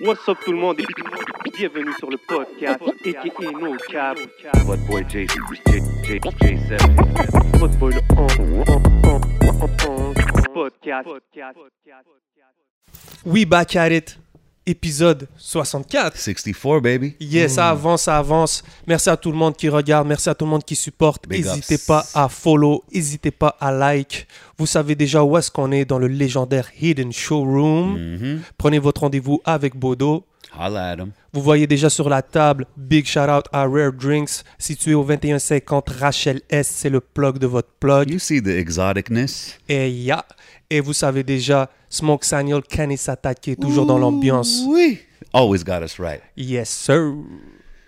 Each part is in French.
What's up tout le monde? Et bienvenue sur le podcast aka No Cap. Votre boy J, J, J, J7. Votre boy le on, on, on, on, on, podcast. We back at it. Épisode 64. 64, baby. Yes, ça avance, ça avance. Merci à tout le monde qui regarde, merci à tout le monde qui supporte. N'hésitez pas à follow, n'hésitez pas à like. Vous savez déjà où est-ce qu'on est dans le légendaire Hidden Showroom. Mhm. Prenez votre rendez-vous avec Bodo. Holla at him. Vous voyez déjà sur la table, big shout out à Rare Drinks, situé au 2150 Rachel S, c'est le plug de votre plug. You see the exoticness? Et ya, et vous savez déjà, Smoke Saniel, Kenny Satake, toujours dans l'ambiance. Oui. Always got us right. Yes, sir.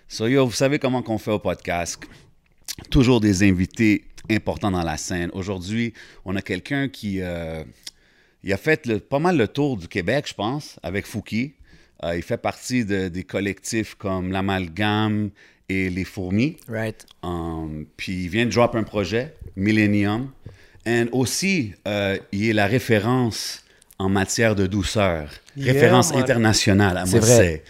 So, yo, vous savez comment qu'on fait au podcast? Toujours des invités importants dans la scène. Aujourd'hui, on a quelqu'un qui euh, il a fait le- pas mal le tour du Québec, je pense, avec Fouki. Euh, il fait partie de- des collectifs comme l'Amalgame et les Fourmis. Right. Um, puis il vient de drop un projet, Millennium. Et aussi, euh, il est la référence en matière de douceur. Yeah, référence internationale, à C'est moi, vrai. c'est.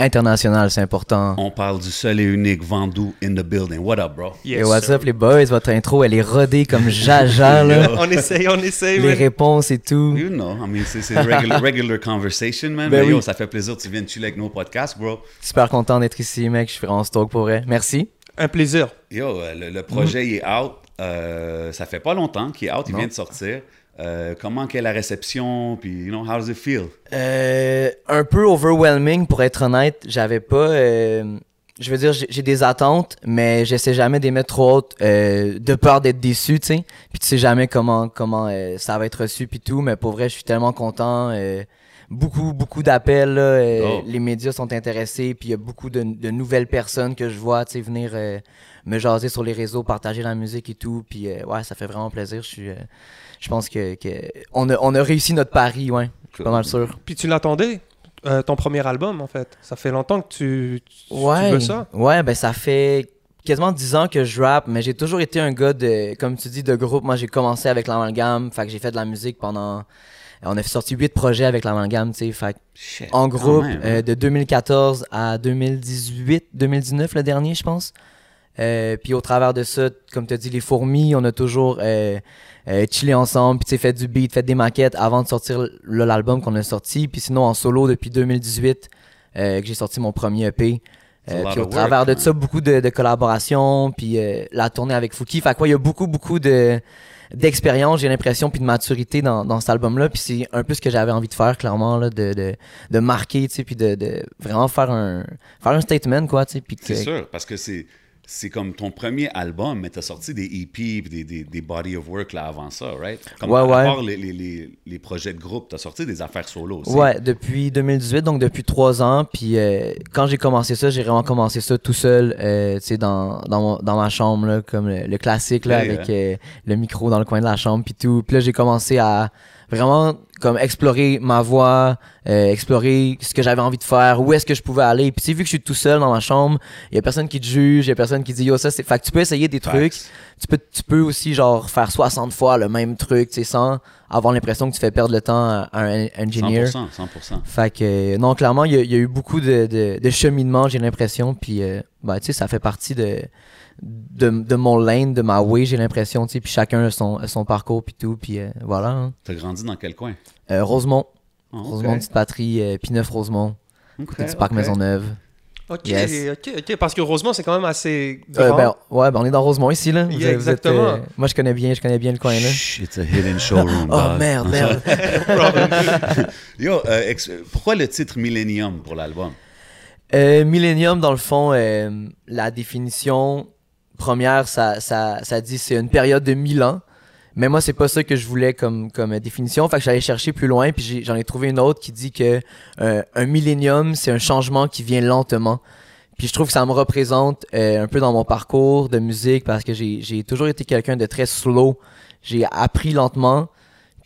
International, c'est important. On parle du seul et unique Vendoux in the building. What up, bro? Yes, Et what's sir. up les boys, votre intro elle est rodée comme jaja là. On essaye, on essaye. les man. réponses et tout. You know, I mean, c'est regular, regular conversation, man. Ben Mais yo, oui. ça fait plaisir que tu viennes chiller avec nos podcasts, bro. Super content d'être ici mec, je suis vraiment stoked pour vrai. Merci. Un plaisir. Yo, euh, le, le projet, il est out. Euh, ça fait pas longtemps qu'il est out, il Non. vient de sortir. Euh, comment qu'est la réception, puis, you know, how does it feel? Euh, un peu overwhelming pour être honnête, j'avais pas euh, je veux dire j'ai des attentes mais j'essaie jamais les mettre trop hautes euh, de peur d'être déçu, tu sais. Puis tu sais jamais comment comment euh, ça va être reçu puis tout, mais pour vrai, je suis tellement content beaucoup beaucoup d'appels Oh. les médias sont intéressés puis il y a beaucoup de, de nouvelles personnes que je vois tu sais venir me jaser sur les réseaux partager la musique et tout puis ouais ça fait vraiment plaisir je suis euh, je pense que, que on, a, on a réussi notre pari ouais je suis pas mal sûr Puis tu l'attendais, euh, ton premier album, en fait. Ça fait longtemps que tu, tu, tu ouais veux ça? ouais ben ça fait quasiment 10 ans que je rappe mais j'ai toujours été un gars de comme tu dis de groupe moi j'ai commencé avec l'amalgame fait que j'ai fait de la musique pendant on a sorti 8 projets avec l'amalgame tu sais fait Shit, en groupe même, euh, hein. de 2014 à 2018, 2019 le dernier, je pense. Euh, puis au travers de ça, comme tu as dit, les fourmis, on a toujours euh, euh, chillé ensemble, puis tu sais, fait du beat, fait des maquettes avant de sortir l'album qu'on a sorti. Puis sinon, en solo depuis 2018, euh, que j'ai sorti mon premier EP. Euh, puis au travers work, de ça, beaucoup de, de collaborations, puis euh, la tournée avec Fouki. Fait quoi, il y a beaucoup, beaucoup de d'expérience, j'ai l'impression, puis de maturité dans, dans cet album-là. Puis c'est un peu ce que j'avais envie de faire, clairement, là, de, de, de marquer, tu sais, puis de, de vraiment faire un, faire un statement, quoi, tu sais. C'est sûr, parce que c'est c'est comme ton premier album, mais t'as sorti des EP, des, des, des body of work là avant ça, right? Comme Ouais, à, ouais. part les, les, les, les projets de groupe, t'as sorti des affaires solo aussi. Ouais, depuis 2018, donc depuis trois ans. Puis euh, quand j'ai commencé ça, j'ai vraiment commencé ça tout seul, euh, tu sais, dans, dans, dans ma chambre, là, comme le, le classique, là, Ouais, avec euh, le micro dans le coin de la chambre, puis tout. Puis là, j'ai commencé à vraiment comme explorer ma voix, euh, explorer ce que j'avais envie de faire, où est-ce que je pouvais aller. Puis tu sais, vu que je suis tout seul dans ma chambre, il y a personne qui te juge, il y a personne qui dit yo ça c'est. Fait que tu peux essayer des trucs Facts. tu peux, tu peux aussi genre faire 60 fois le même truc, tu sais, sans avoir l'impression que tu fais perdre le temps à un engineer. 100%, 100%. Fait que, euh, non, clairement, il y, y a eu beaucoup de, de, de cheminement, j'ai l'impression, puis, euh, ben, tu sais, ça fait partie de, de, de mon lane, de ma way, j'ai l'impression, tu sais, puis chacun a son, a son parcours, puis tout, puis euh, voilà. hein. T'as grandi dans quel coin? Euh, Rosemont, Ah. Rosemont, petite patrie, euh, P9 Rosemont, Ok, côté du parc ok. Maisonneuve. Ok, Yes. ok, ok. Parce que heureusement, c'est quand même assez Euh, grand. ben, ouais, ben, on est dans Rosemont ici, là. Vous Yeah, êtes- vous êtes, exactement. euh, moi, je connais bien, je connais bien le coin, là. Shh, it's a hidden showroom. Oh, dog. merde, merde. Yo, euh, ex- pourquoi le titre Millennium pour l'album? Euh, Millennium, dans le fond, euh, la définition première, ça, ça, ça dit c'est une période de 1000 ans. Mais moi, c'est pas ça que je voulais comme, comme définition. Fait que j'allais chercher plus loin, puis j'en ai, trouvé une autre qui dit que euh, un millénium, c'est un changement qui vient lentement. Puis je trouve que ça me représente euh, un peu dans mon parcours de musique parce que j'ai toujours été quelqu'un de très slow. J'ai appris lentement.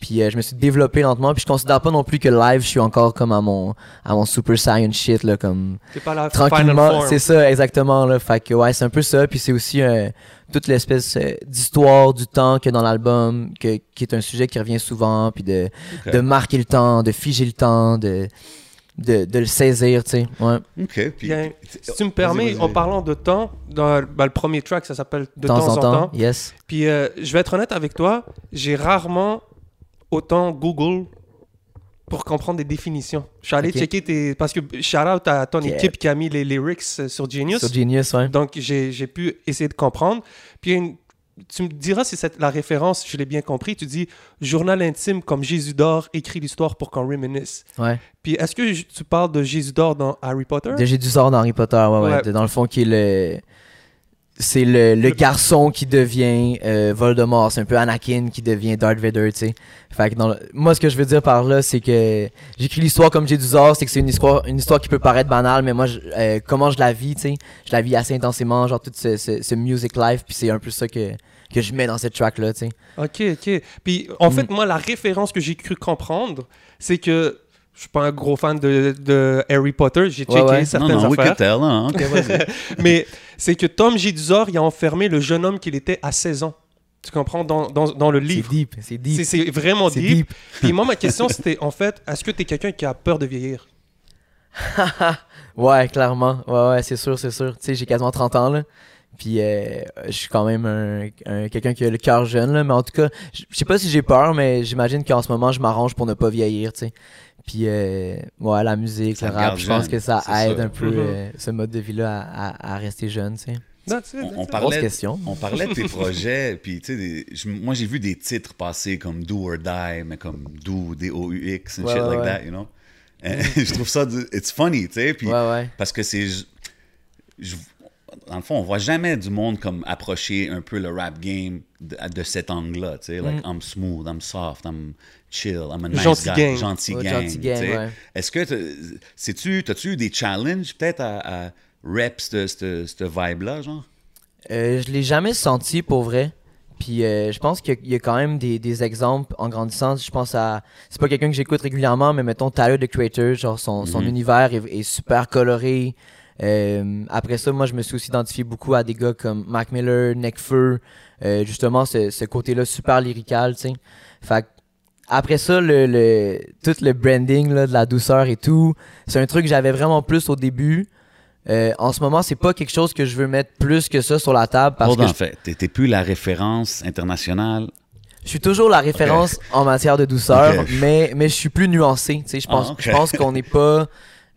Puis euh, je me suis développé lentement. Puis je considère pas non plus que live, je suis encore comme à mon, à mon super saiyan shit, là, comme C'est pas la final tranquillement. C'est ça, exactement. Là. Fait que ouais, c'est un peu ça. Puis c'est aussi euh, toute l'espèce euh, d'histoire du temps qu'il y a dans l'album, que- qui est un sujet qui revient souvent. Puis de, de marquer le temps, de figer le temps, de de, de le saisir, tu sais. Ouais. OK. Puis, Bien, si tu me permets, en parlant de temps, dans ben, le premier track, ça s'appelle De De temps en temps, yes. Puis euh, je vais être honnête avec toi, j'ai rarement autant Google pour comprendre des définitions. Je suis allé checker tes... Parce que shout out à ton équipe qui a mis les lyrics euh, sur Genius. Sur Genius, ouais. Donc j'ai pu essayer de comprendre. Puis une- tu me diras si c'est la référence, je l'ai bien compris. Tu dis journal intime comme Jésus d'or écrit l'histoire pour qu'on reminisce. ouais. Puis est-ce que tu parles de Jésus d'or dans Harry Potter? De Jésus-Sort dans Harry Potter, ouais, ouais. Ouais. Dans le fond, qui est le. C'est le, le garçon qui devient euh, Voldemort. C'est un peu Anakin qui devient Darth Vader, tu sais. Fait que dans le- Moi, ce que je veux dire par là, c'est que j'écris l'histoire comme Jésus-Sort, c'est que c'est une histoire, une histoire qui peut paraître banale, mais moi, je- euh, comment je la vis, tu sais. Je la vis assez intensément, genre tout ce, ce, ce music life, puis c'est un peu ça que, que je mets dans cette track-là, tu sais. Ok, ok. Puis en Mm. fait, moi, la référence que j'ai cru comprendre, c'est que je suis pas un gros fan de, de Harry Potter. J'ai Ouais, checké ouais. non, certaines non, we affaires. tell. Hein? OK, vas-y. Mais c'est que Tom Jedusor, il a enfermé le jeune homme qu'il était à 16 ans. Tu comprends? Dans, dans, dans le C'est livre. deep, c'est C'est deep. c'est vraiment C'est deep. deep. Puis moi, ma question, c'était en fait, est-ce que tu es quelqu'un qui a peur de vieillir? Ouais, clairement. Ouais, ouais, c'est sûr, c'est sûr. Tu sais, j'ai quasiment 30 ans, là. Puis, euh, je suis quand même un, un- quelqu'un qui a le cœur jeune, là. Mais en tout cas, je je sais pas si j'ai peur, mais j'imagine qu'en ce moment, je m'arrange pour ne pas vieillir, tu sais. Puis, euh, ouais, la musique, Ça le rap, je pense jeune, que ça aide ça. un peu Mhm. euh, ce mode de vie-là à, à- à rester jeune, tu sais. On, parlait, question. on parlait de tes projets, puis tu sais, des- je- moi j'ai vu des titres passer comme Do or Die, mais comme Do, D-O-U-X, and Ouais, shit ouais, like ouais. that, you know? Je trouve ça, it's funny, tu sais, puis Ouais, ouais. parce que c'est. je- je- dans le fond, on voit jamais du monde comme approcher un peu le rap game de, de cet angle-là, tu sais, like I'm smooth, I'm soft, I'm chill, I'm a nice Gentil guy, gang. gentil Ouais, gang, tu ouais. Est-ce que t'as- sais-tu, t'as-tu eu des challenges peut-être à, à rep cette, vibe-là, genre? Euh, je l'ai jamais senti pour vrai. Puis euh, je pense qu'il y a- il y a quand même des, des exemples en grandissant. Je pense à. C'est pas quelqu'un que j'écoute régulièrement, mais mettons Tyler the Creator, genre son, son Mhm. univers est, est super coloré. Euh, après ça, moi je me suis aussi identifié beaucoup à des gars comme Mac Miller, Nekfeu, euh, justement ce, ce côté-là super lyrical, tu sais. Fait après ça, le, le, tout le branding là, de la douceur et tout, c'est un truc que j'avais vraiment plus au début. Euh, en ce moment, c'est pas quelque chose que je veux mettre plus que ça sur la table parce que je, fait, plus la référence internationale. je suis toujours la référence en matière de douceur, mais, mais je suis plus nuancé. Je pense, Ah, ok. je pense qu'on n'est pas.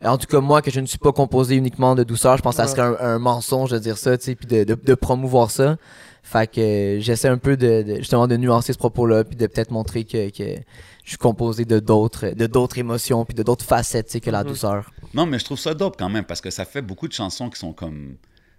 En tout cas, moi, que je ne suis pas composé uniquement de douceur, je pense que ça serait un, un mensonge de dire ça, tu sais, puis de, de, de promouvoir ça. Fait que euh, j'essaie un peu de, de- justement de nuancer ce propos-là, puis de peut-être montrer que, que je suis composé de d'autres, de d'autres émotions, puis de d'autres facettes, tu sais, que la Mhm. douceur. Non, mais je trouve ça dope quand même parce que ça fait beaucoup de chansons qui sont comme.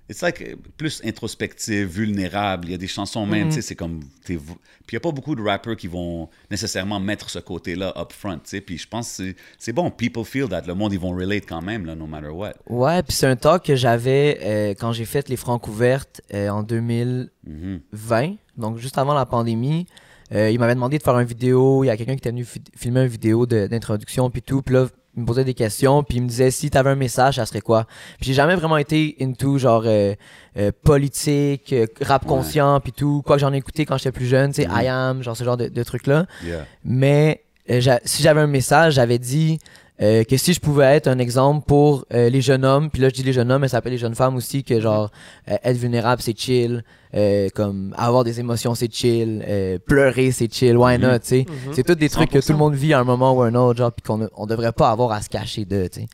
It's like plus introspective, vulnérable. Il y a des chansons même, Mhm. tu sais, c'est comme. Puis il n'y a pas beaucoup de rappers qui vont nécessairement mettre ce côté-là up front, tu sais. Puis je pense que c'est- c'est bon. People feel that. Le monde, ils vont relate quand même, là, no matter what. Ouais, puis c'est un talk que j'avais euh, quand j'ai fait les francs ouvertes euh, en 2000. Mhm. 20, donc juste avant la pandémie. Euh, il m'avait demandé de faire une vidéo. Il y a quelqu'un qui était venu fi- filmer une vidéo d'introduction, puis tout. Puis là, il me posait des questions, puis il me disait si t'avais un message, ça serait quoi? Puis j'ai jamais vraiment été into genre euh, euh, politique, euh, rap Ouais. conscient, puis tout. Quoi que j'en ai écouté quand j'étais plus jeune, tu sais, Mhm. I am, genre ce genre de, de trucs-là. Yeah. Mais euh, si j'avais un message, j'avais dit euh, que si je pouvais être un exemple pour euh, les jeunes hommes, puis là je dis les jeunes hommes, mais ça s'appelle les jeunes femmes aussi, que genre euh, être vulnérable c'est chill, euh, comme avoir des émotions c'est chill, euh, pleurer c'est chill, why Mhm. not, tu sais? Mhm. C'est tous des trucs que tout 100%. le monde vit à un moment ou un autre, genre, puis qu'on ne- on devrait pas avoir à se cacher de, tu sais.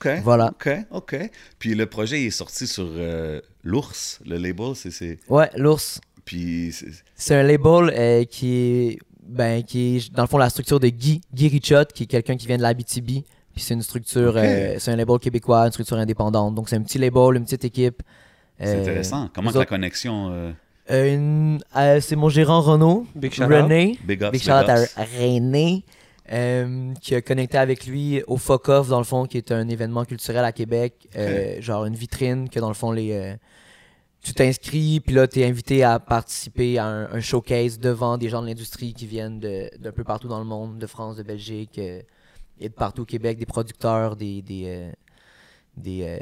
OK. Voilà. OK, OK. Puis le projet il est sorti sur euh, l'ours, le label. c'est- c'est Ouais, l'ours. Puis c'est- C'est un label euh, qui est ben qui est dans le fond la structure de Guy Guy Richot qui est quelqu'un qui vient de l'Abitibi puis c'est une structure euh, c'est un label québécois une structure indépendante donc c'est un petit label une petite équipe c'est Euh, intéressant. Comment que la connexion. euh, euh, une- euh, c'est mon gérant Renaud Big shout. René big ups, big big shout out à ups. René euh, qui a connecté avec lui au Fuck Off dans le fond qui est un événement culturel à Québec euh, genre une vitrine que dans le fond les euh, tu t'inscris, puis là, tu es invité à participer à un, un showcase devant des gens de l'industrie qui viennent de- d'un peu partout dans le monde, de France, de Belgique euh, et de partout au Québec, des producteurs, des. des, euh, des euh,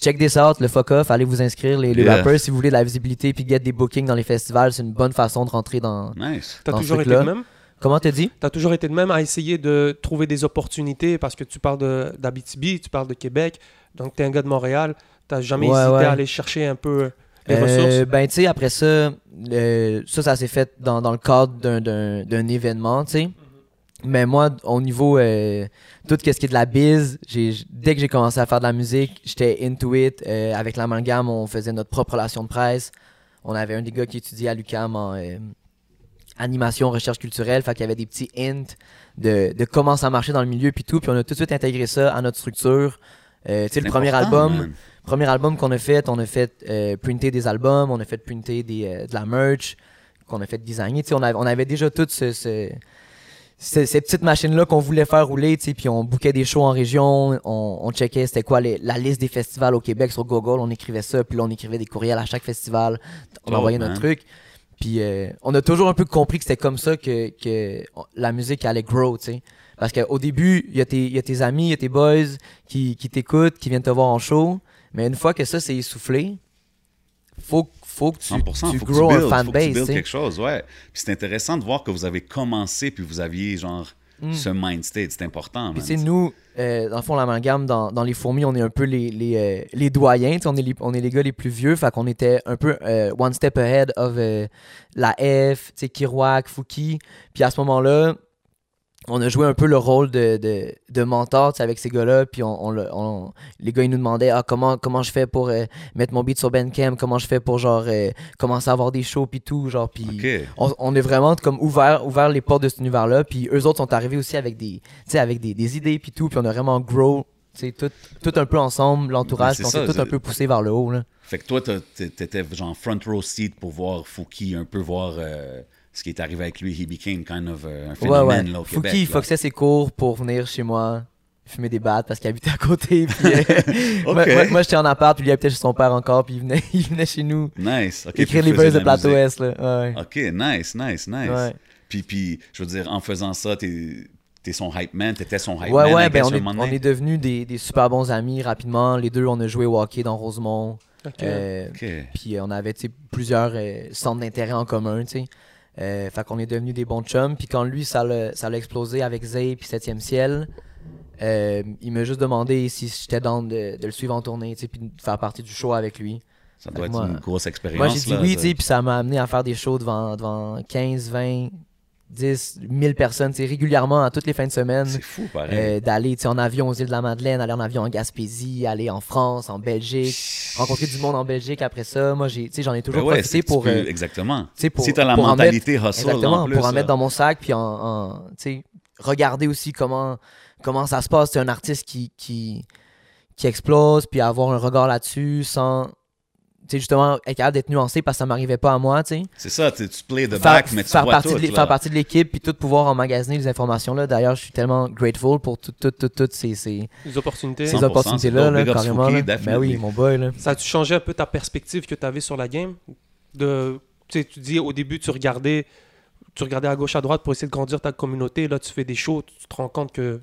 check this out, le fuck off, allez vous inscrire, les, les Yeah. rappers, si vous voulez de la visibilité, puis get des bookings dans les festivals, c'est une bonne façon de rentrer dans. Nice. T'as toujours ce été le même? Comment t'as dit? Tu as toujours été de même à essayer de trouver des opportunités parce que tu parles de- d'Abitibi, tu parles de Québec, donc tu es un gars de Montréal. Tu jamais Ouais, hésité ouais. à aller chercher un peu les Euh, ressources? Ben, tu sais, après ça, euh, ça, ça s'est fait dans, dans le cadre d'un- d'un d'un événement, tu sais. Mais moi, au niveau euh, tout ce qui est de la biz, j'ai- dès que j'ai commencé à faire de la musique, j'étais into it. Euh, avec l'amalgame, on faisait notre propre relation de presse. On avait un des gars qui étudiait à l'UQAM en euh, animation, recherche culturelle. Fait qu'il y avait des petits hints de, de comment ça marchait dans le milieu puis tout. Puis on a tout de suite intégré ça à notre structure. Euh, tu sais, le premier album, man. Premier album qu'on a fait, on a fait euh, printer des albums, on a fait printer des, euh, de la merch, qu'on a fait designer. Tu sais, on, avait, on avait déjà toutes ce, ce- ce- ces petites machines-là qu'on voulait faire rouler, puis on bookait des shows en région, on, on checkait c'était quoi les- la liste des festivals au Québec sur Google, on écrivait ça, puis là on écrivait des courriels à chaque festival, on Dope, envoyait man. notre truc. Puis euh, on a toujours un peu compris que c'était comme ça que, que la musique allait grow, tu sais. Parce qu'au début, il y, a y a tes amis, il y a tes boys qui, qui t'écoutent, qui viennent te voir en show. Mais une fois que ça s'est essoufflé, faut, faut que tu, 100%, tu faut que grow un builds, faut que tu fanbase. sais. quelque chose, ouais. Puis c'est intéressant de voir que vous avez commencé puis vous aviez genre ce mind state, c'est important. Puis tu sais, nous, euh, dans le fond, l'amalgame, dans, dans les fourmis, on est un peu les, les, euh, les doyens, on est les, on est les gars les plus vieux, fait qu'on était un peu euh, one step ahead of euh, la F, tu sais, Kirouac, Fouki. Puis à ce moment-là, on a joué un peu le rôle de, de, de mentor avec ces gars-là. Puis on, on le- on- les gars, ils nous demandaient ah, comment, comment je fais pour euh, mettre mon beat sur Bandcamp, comment je fais pour genre euh, commencer à avoir des shows, puis tout. Genre, puis on, on est vraiment comme ouvert, ouvert les portes de cet univers-là. Puis eux autres sont arrivés aussi avec des, avec des, des idées, puis tout. Puis on a vraiment grow. Tout, tout un peu ensemble, l'entourage, c'est on s'est tout un peu poussé vers le haut. Là. Fait que toi, t'étais genre front row seat pour voir Fouki, un peu voir euh, ce qui est arrivé avec lui. He became kind of euh, un Ouais, phénomène ouais. là, au Fouki, Québec. il là. foxait ses cours pour venir chez moi fumer des battes parce qu'il habitait à côté. Puis, euh, moi, moi- moi, j'étais en appart, puis lui habitait chez son père encore, puis il venait, il venait chez nous Nice. OK, écrire les verses de la Plateau. Est. Là. Ouais. OK, nice, nice, nice. Ouais. Puis, puis, je veux dire, en faisant ça, t'es es son hype man, t'étais son hype Ouais, man. ouais, ben on est, on devenus des, des super bons amis rapidement. Les deux, on a joué au hockey dans Rosemont. Ok. Euh. Puis on avait plusieurs euh, centres d'intérêt en commun, tu sais. Euh, fait qu'on est devenus des bons chums. Puis quand lui, ça l'a ça l'a explosé avec Zay puis 7e ciel, euh, il m'a juste demandé si j'étais dans de, de le suivre en tournée, tu sais, puis de faire partie du show avec lui. Ça doit être moi- une grosse expérience. Moi, j'ai dit là, oui, puis ça m'a amené à faire des shows devant, devant 15, 20, 10, 1000 personnes, sais, régulièrement, à toutes les fins de semaine. C'est fou, pareil. Euh, d'aller en avion aux îles de la Madeleine, aller en avion en Gaspésie, aller en France, en Belgique, rencontrer du monde en Belgique après ça. Moi, j'ai, j'en ai Ben toujours ouais, profité c'est- pour, peux- euh, exactement. pour, si t'as la pour en mentalité mettre- hustle, exactement, en plus, pour en mettre dans mon sac, puis en, en, tu sais, regarder aussi comment, comment ça se passe. C'est un artiste qui, qui, qui explose, puis avoir un regard là-dessus sans, sais, justement, être capable d'être nuancé parce que ça m'arrivait pas à moi, tu sais. C'est ça, tu the Faire, back, mais tu faire vois partie tout, de là. faire partie de l'équipe, puis tout pouvoir emmagasiner les informations-là. D'ailleurs, je suis tellement grateful pour toutes tout, ces, ces, Les opportunités. ces 100%, opportunités-là, là, carrément. Là. Ben oui, mon boy, là. Ça a-tu changé un peu ta perspective que tu avais sur la game? De, tu sais, tu dis au début, tu regardais, tu regardais à gauche, à droite pour essayer de grandir ta communauté. Là, tu fais des shows, tu te rends compte que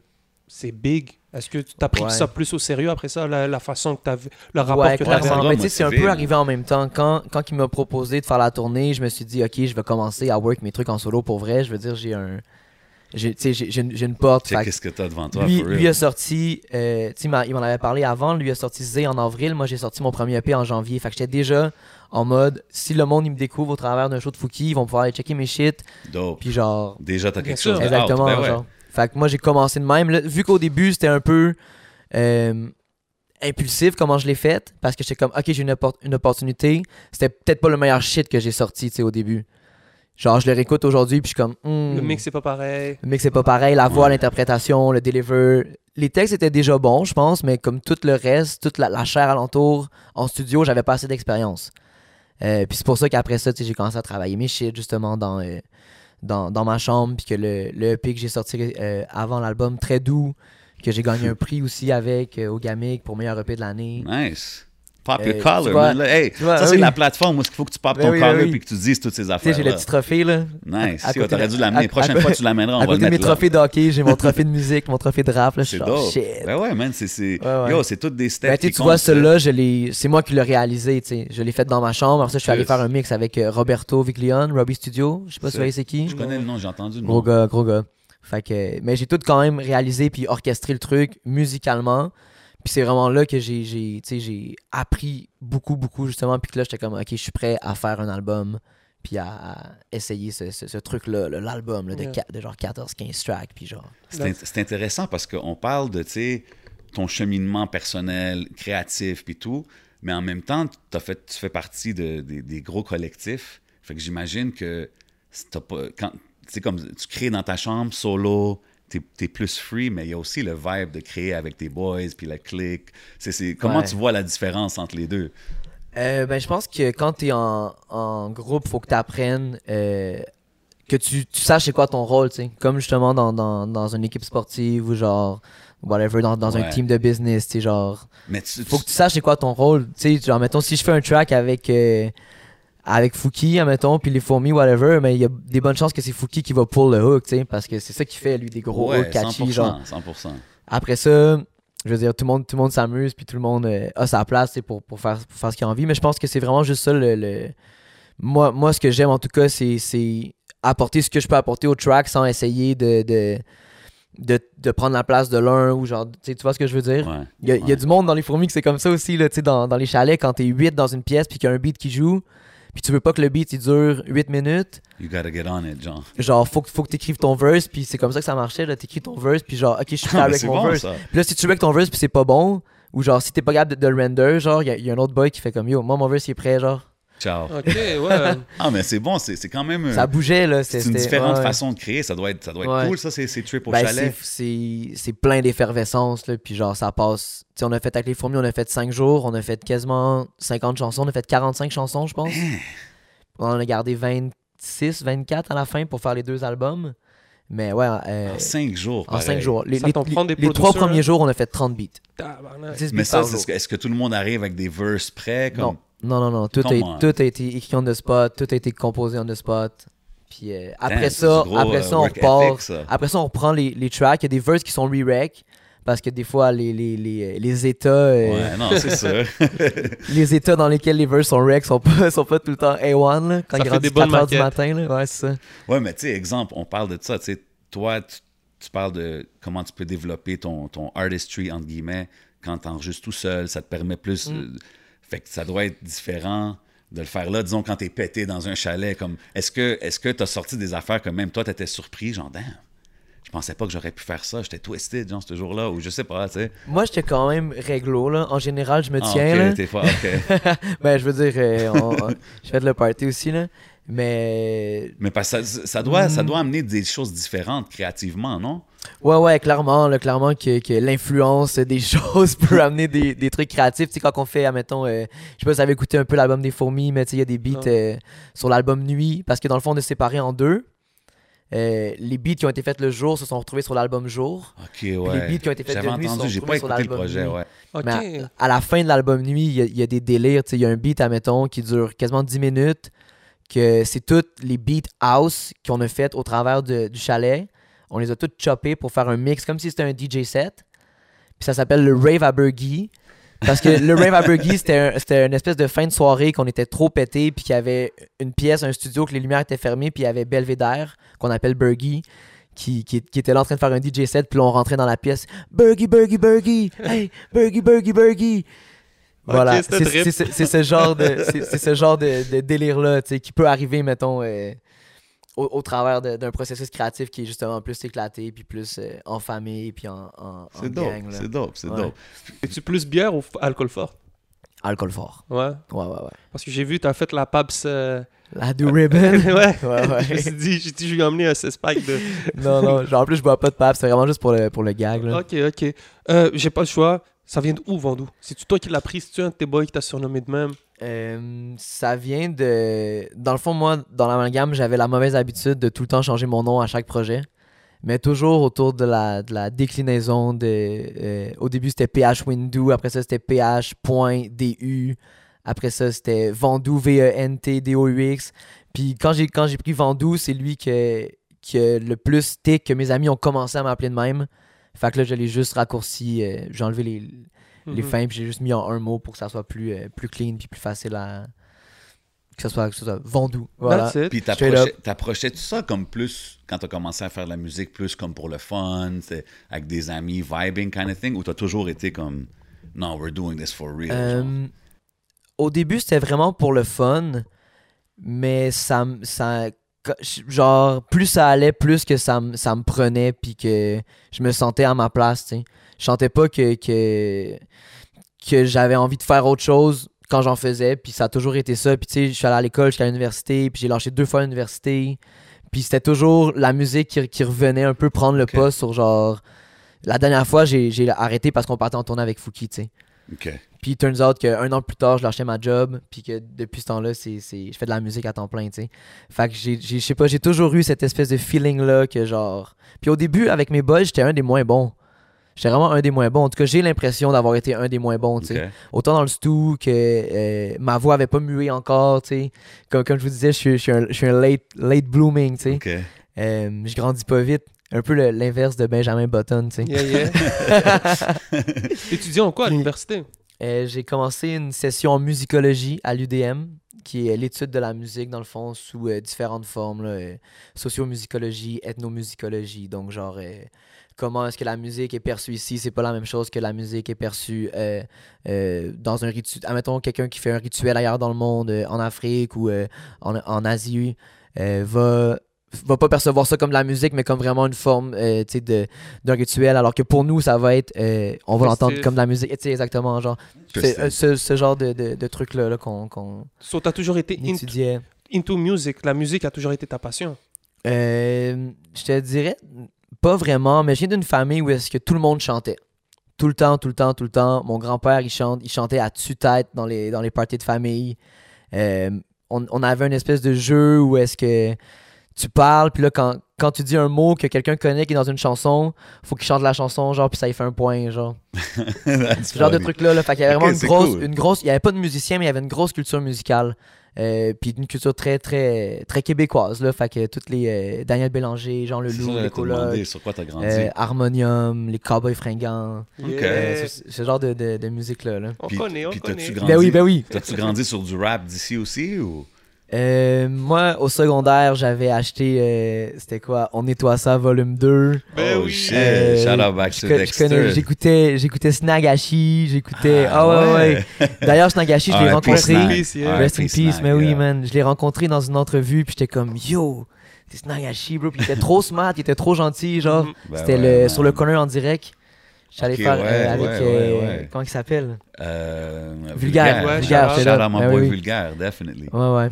c'est big. Est-ce que tu as pris Ouais. ça plus au sérieux après ça, la, la façon que tu avais, le rapport Ouais, que tu avais sais, c'est un peu arrivé en même temps. Quand, quand il m'a proposé de faire la tournée, je me suis dit, OK, je vais commencer à work mes trucs en solo pour vrai. Je veux dire, j'ai un. j'ai- Tu sais, j'ai j'ai une, une porte. Tu sais Fait que qu'est-ce que t'as devant toi, lui, for lui a sorti, euh, tu sais, il m'en avait parlé avant, lui a sorti Z en avril, moi j'ai sorti mon premier EP en janvier. Fait que j'étais déjà en mode, si le monde il me découvre au travers d'un show de Fouki, ils vont pouvoir aller checker mes shit, Dope. puis genre, Déjà, t'as quelque chose de exactement. Ben ouais. genre. Fait que moi j'ai commencé de même. Là, vu qu'au début c'était un peu euh, impulsif comment je l'ai fait, parce que j'étais comme, ok, j'ai une, oppor- une opportunité, c'était peut-être pas le meilleur shit que j'ai sorti, tu sais, au début. Genre, je le réécoute aujourd'hui, puis je suis comme, hmm, Le mix, c'est pas pareil. le mix c'est pas pareil, la voix, l'interprétation, le deliver. Les textes étaient déjà bons, je pense, mais comme tout le reste, toute la, la chair alentour, en studio, j'avais pas assez d'expérience. Euh, puis c'est pour ça qu'après ça, tu sais, j'ai commencé à travailler mes shit justement dans, euh, dans, dans ma chambre, puis que le, le EP que j'ai sorti euh, avant l'album, très doux, que j'ai gagné un prix aussi avec euh, au Gamic pour meilleur EP de l'année. Nice. Pop Euh, your tu collar, vois-. Là, hey, vois, ça, ah c'est la plateforme où il faut que tu popes Ben ton oui, collar ben oui. puis que tu dises toutes ces affaires. j'ai le petit trophée, là. Nice. Si, t'aurais dû l'amener. à- Prochaine à- fois, tu l'amèneras. On À va le côté de mes là. trophées de hockey, j'ai mon trophée de musique, mon trophée de rap, C'est dope. shit. Ben ouais, man. c'est- Ouais, ouais. Yo, c'est toutes des steps. Ben, tu sais, qui tu vois, celui-là, c'est moi qui l'ai réalisé, tu sais. Je l'ai fait dans ma chambre. Après ça, je suis allé faire un mix avec euh, Roberto Viglione, Robbie Studio. Je sais pas si vous voyez c'est qui. Je connais le nom, j'ai entendu le nom. Gros gars, gros gars. Fait que, mais j'ai tout quand même réalisé puis orchestré le truc musicalement. Puis c'est vraiment là que j'ai, j'ai, tu sais, j'ai appris beaucoup, beaucoup justement. Puis que là, j'étais comme, ok, je suis prêt à faire un album. Puis à, à essayer ce, ce- ce truc-là, là, l'album là, de, Yeah. qua- de genre 14-15 tracks. Puis genre. C'est int- c'est intéressant parce qu'on parle de, tu sais, ton cheminement personnel, créatif, puis tout, mais en même temps, t'as fait, tu fais partie de, des- des gros collectifs. Fait que j'imagine que c'est- t'as pas, quand, tu sais, comme tu crées dans ta chambre, solo, t'es es plus free, mais il y a aussi le vibe de créer avec tes boys, puis la clique. C'est, comment Ouais. tu vois la différence entre les deux? Euh, ben, je pense que quand tu es en, en groupe, faut que tu apprennes, que tu, tu saches c'est quoi ton rôle, tu sais. Comme justement dans, dans, dans une équipe sportive ou genre, whatever, dans, dans un team de business, tu sais, genre. Mais tu, Faut tu- que tu saches c'est quoi ton rôle. Tu sais, genre, mettons, si je fais un track avec, euh, avec Fouki, admettons, puis les fourmis, whatever, mais il y a des bonnes chances que c'est Fouki qui va pull le hook, tu sais, parce que c'est ça qui fait, lui, des gros ouais, hooks catchy, 100%, genre. 100%. Après ça, je veux dire, tout le monde, tout le monde s'amuse, puis tout le monde euh, a sa place pour, pour, faire, pour faire ce qu'il a envie. Mais je pense que c'est vraiment juste ça. Le, le- Moi, moi, ce que j'aime en tout cas, c'est, apporter ce que je peux apporter au track sans essayer de, de, de, de prendre la place de l'un ou genre, tu vois ce que je veux dire? Ouais, Il y, a, il y a ouais. du monde dans les fourmis que c'est comme ça aussi, là, dans, dans les chalets, quand t'es 8 dans une pièce puis qu'il y a un beat qui joue, puis tu veux pas que le beat il dure 8 minutes, You gotta get on it, genre. genre, faut, que- faut que t'écrives ton verse, puis c'est comme ça que ça marchait, là, t'écris ton verse, puis genre, ok, je suis prêt Ah, avec mon bon, verse. Puis là, si tu veux avec ton verse puis c'est pas bon, ou genre si t'es pas capable de, de le render, genre, il y, a- y a un autre boy qui fait comme yo, moi mon verse il est prêt, genre. Ciao. Ok, ouais. Ah, mais c'est bon, c'est c'est quand même. Ça bougeait, là. C'est une différente ouais. façon de créer. Ça doit être, ça doit être Ouais. cool, ça, ces, ces trips au Ben, chalet. c'est- plein d'effervescence, là. Puis genre, ça passe. Tu sais, on a fait avec les fourmis, on a fait 5 jours, on a fait quasiment 50 chansons, on a fait 45 chansons, je pense. Hein? on en a gardé 26, 24 à la fin pour faire les deux albums. Mais ouais, euh, En cinq jours. en 5 pareil. jours. Les, les- trois producers, premiers hein? jours, on a fait 30 beats. Tabarnak. 10 Mais beats ça, par c'est jour. ce que- est-ce que tout le monde arrive avec des verses prêts? Comme... Non, non, non, non. Tout, Come a, on. tout a été écrit on the spot, tout a été composé on the spot. Puis euh, après ça, du gros, après euh, ça, on work repart. ethic, ça. Après ça, on reprend les, les tracks. Il y a des verses qui sont re-rec. Parce que des fois, les, les, les, les états euh, Ouais, non, c'est sûr. les états dans lesquels les verses sont rec sont pas, sont pas tout le temps A1 là, quand Ça ils fait rentrent des 4 bonnes heures du maquettes. matin. Là. Ouais, c'est ça. ouais, mais tu sais, exemple, on parle de ça. Tu sais, toi, tu, tu parles de comment tu peux développer ton, ton artistry, entre guillemets, quand tu enregistres tout seul. Ça te permet plus. Mm. euh, fait que ça doit être différent de le faire là. Disons, quand tu es pété dans un chalet, comme est-ce que est-ce que tu as sorti des affaires que même toi, tu étais surpris, genre, damn, je pensais pas que j'aurais pu faire ça. J'étais twisted, genre, ce jour-là, ou je sais pas, tu sais. Moi, j'étais quand même réglo. Là. En général, je me Ah, tiens. ok, là. t'es ok. ben, je veux dire, euh, on- on- je fais de le party aussi. Là. Mais Mais parce que ça, ça doit, Mm. ça doit amener des choses différentes créativement, non? Ouais, ouais, clairement, là, clairement que, que l'influence des choses peut amener des, des trucs créatifs. Tu sais, quand on fait, admettons, euh, je sais pas si vous avez écouté un peu l'album des fourmis, mais tu sais, il y a des beats euh, sur l'album Nuit, parce que dans le fond, on est séparés en deux. Euh, les beats qui ont été faits le jour se sont retrouvés sur l'album Jour. Ok, les ouais. beats qui ont été faits de nuit sont entendu, j'ai pas retrouvés sur écouté le l'album projet, Nuit. ouais. Mais à, à la fin de l'album Nuit, il y, a- il y a des délires. tu sais, Il y a un beat, admettons, qui dure quasiment 10 minutes, que c'est tous les beats house qu'on a fait au travers de- du chalet. On les a tous choppés pour faire un mix, comme si c'était un DJ set. Puis ça s'appelle le Rave à Burgie. Parce que le Rave à Burgie, c'était un- c'était une espèce de fin de soirée qu'on était trop pété, puis qu'il y avait une pièce, un studio, que les lumières étaient fermées, puis il y avait Belvedere, qu'on appelle Burgie. Qui, qui, qui était là en train de faire un DJ set, puis là on rentrait dans la pièce. Burgie, Burgie, Burgie! Hey, Burgie, Burgie, Burgie! Voilà, c'est ce genre de, c'est ce genre de, de délire-là tu sais, qui peut arriver, mettons, euh, au, au travers d'un processus créatif qui est justement plus éclaté, puis plus euh, en famille, puis en, en, en C'est dope, gang. c'est dope, c'est Ouais. dope. Es-tu plus bière ou alcool fort? Alcool fort. Ouais. Ouais, ouais, ouais. Parce que j'ai vu, t'as fait la PAPS. euh, La do ribbon. ouais. ouais, ouais. Je me suis dit, j'ai dit, je lui ai emmené un 16 pack de. non, non, genre, en plus, je bois pas de pape, c'est vraiment juste pour le, pour le gag. Là. Ok, ok. Euh, j'ai pas le choix. Ça vient d'où, Vandou C'est-tu toi qui l'as pris? C'est-tu un de tes boys qui t'a surnommé de même? Euh, ça vient de. Dans le fond, moi, dans l'amalgame, j'avais la mauvaise habitude de tout le temps changer mon nom à chaque projet. mais toujours autour de la, déclinaison de. euh, au début, c'était PH Windu, après ça, c'était PH.du, après ça, c'était Vendu, V-E-N-T-D-O-U-X. Puis quand j'ai, quand j'ai pris Vendu, c'est lui que, qui a le plus stick, que mes amis ont commencé à m'appeler de même. Fait que là, je l'ai juste raccourci, euh, j'ai enlevé les, les Mhm. fins, puis j'ai juste mis en un mot pour que ça soit plus, euh, plus clean, puis plus facile à. Que ça soit, que ça soit vendu. Voilà. Puis t'approchais-tu ça comme plus, quand t'as commencé à faire de la musique, plus comme pour le fun, c'est avec des amis, vibing kind of thing, ou t'as toujours été comme, non, we're doing this for real? Euh, au début, c'était vraiment pour le fun, mais ça, ça, genre, plus ça allait, plus que ça, ça me prenait, puis que je me sentais à ma place, tu sais. Je sentais pas que, que, que j'avais envie de faire autre chose quand j'en faisais, puis ça a toujours été ça. Puis tu sais, je suis allé à l'école, jusqu'à l'université, puis j'ai lâché deux fois à l'université. Puis c'était toujours la musique qui, qui revenait un peu prendre le Ok. pas sur genre... La dernière fois, j'ai arrêté parce qu'on partait en tournée avec Fouki, tu sais. Puis, turns out qu'un an plus tard, je lâchais ma job. Puis que depuis ce temps-là, c'est, je fais de la musique à temps plein, tu sais. Fait que j'ai, j'ai- je sais pas, j'ai toujours eu cette espèce de feeling-là que genre. Puis au début, avec mes boys, j'étais un des moins bons. J'étais vraiment un des moins bons. En tout cas, j'ai l'impression d'avoir été un des moins bons, tu sais. OK. Autant dans le stew que euh, ma voix avait pas mué encore, tu sais. Comme, comme je vous disais, je suis, je suis un, je suis un late, late blooming, tu sais. OK. Euh, je grandis pas vite. Un peu l'inverse de Benjamin Button, tu sais. Yeah, yeah. Étudiant en quoi à l'université? Euh, j'ai commencé une session en musicologie à l'UDM, qui est l'étude de la musique, dans le fond, sous euh, différentes formes. Là, euh, sociomusicologie, ethnomusicologie. Donc, genre, euh, comment est-ce que la musique est perçue ici C'est pas la même chose que la musique est perçue euh, euh, dans un rituel. Admettons, quelqu'un qui fait un rituel ailleurs dans le monde, euh, en Afrique ou euh, en, en Asie, euh, va va pas percevoir ça comme de la musique, mais comme vraiment une forme euh, tu sais, de, d'un rituel, alors que pour nous, ça va être, euh, on va l'entendre comme de la musique, tu sais, exactement, genre, c'est euh, ce, ce genre de, de, de truc-là là, qu'on, qu'on So, t'as toujours été into, étudiait. into music. La musique a toujours été ta passion? Euh, je te dirais, pas vraiment, mais je viens d'une famille où est-ce que tout le monde chantait. Tout le temps, tout le temps, tout le temps. Mon grand-père, il, chante, il chantait à tue-tête dans les, dans les parties de famille. Euh, on, on avait une espèce de jeu où est-ce que tu parles, puis là, quand, quand tu dis un mot que quelqu'un connaît qui est dans une chanson, faut qu'il chante la chanson, genre, puis ça y fait un point, genre. Ce genre de truc-là, là. Fait qu'il y avait vraiment une grosse, cool. une grosse. Il y avait pas de musicien, mais il y avait une grosse culture musicale. Euh, puis une culture très, très, très québécoise, là. Fait que toutes les. euh, Daniel Bélanger, Jean Leloup, les colocs, sur quoi t'as grandi. euh, Harmonium, les Cowboys fringants. Ok. Yeah. Euh, ce, ce genre de, de, de musique-là, là. On Puis- connaît, on puis connaît. t'as-tu grandi- Ben oui, ben oui. T'as-tu grandi sur du rap d'ici aussi ou? Euh, moi, au secondaire, j'avais acheté. euh, C'était quoi? On nettoie ça, volume 2. Ben oh oui. shit, Euh, shout out back Je to Dexter. J'écoutais j'écoutais Snagashi, j'écoutais. Ah, ouais, ouais. D'ailleurs, Snagashi, je l'ai rencontré. Rest in peace, yeah. Rest in peace, mais oui, yeah. man. Je l'ai rencontré dans une entrevue, puis j'étais comme, yo, c'est Snagashi, bro. Puis il était trop smart, il était trop gentil, genre. Mhm. Ben C'était ouais, le, sur le corner en direct. J'allais Ok, faire euh, avec. ouais, euh, ouais, ouais. Comment il s'appelle? Euh, Vulgaire, ouais, Vulgaire, shout c'est Shout là. out à mon boy oui. Vulgaire, definitely. Ouais, ouais.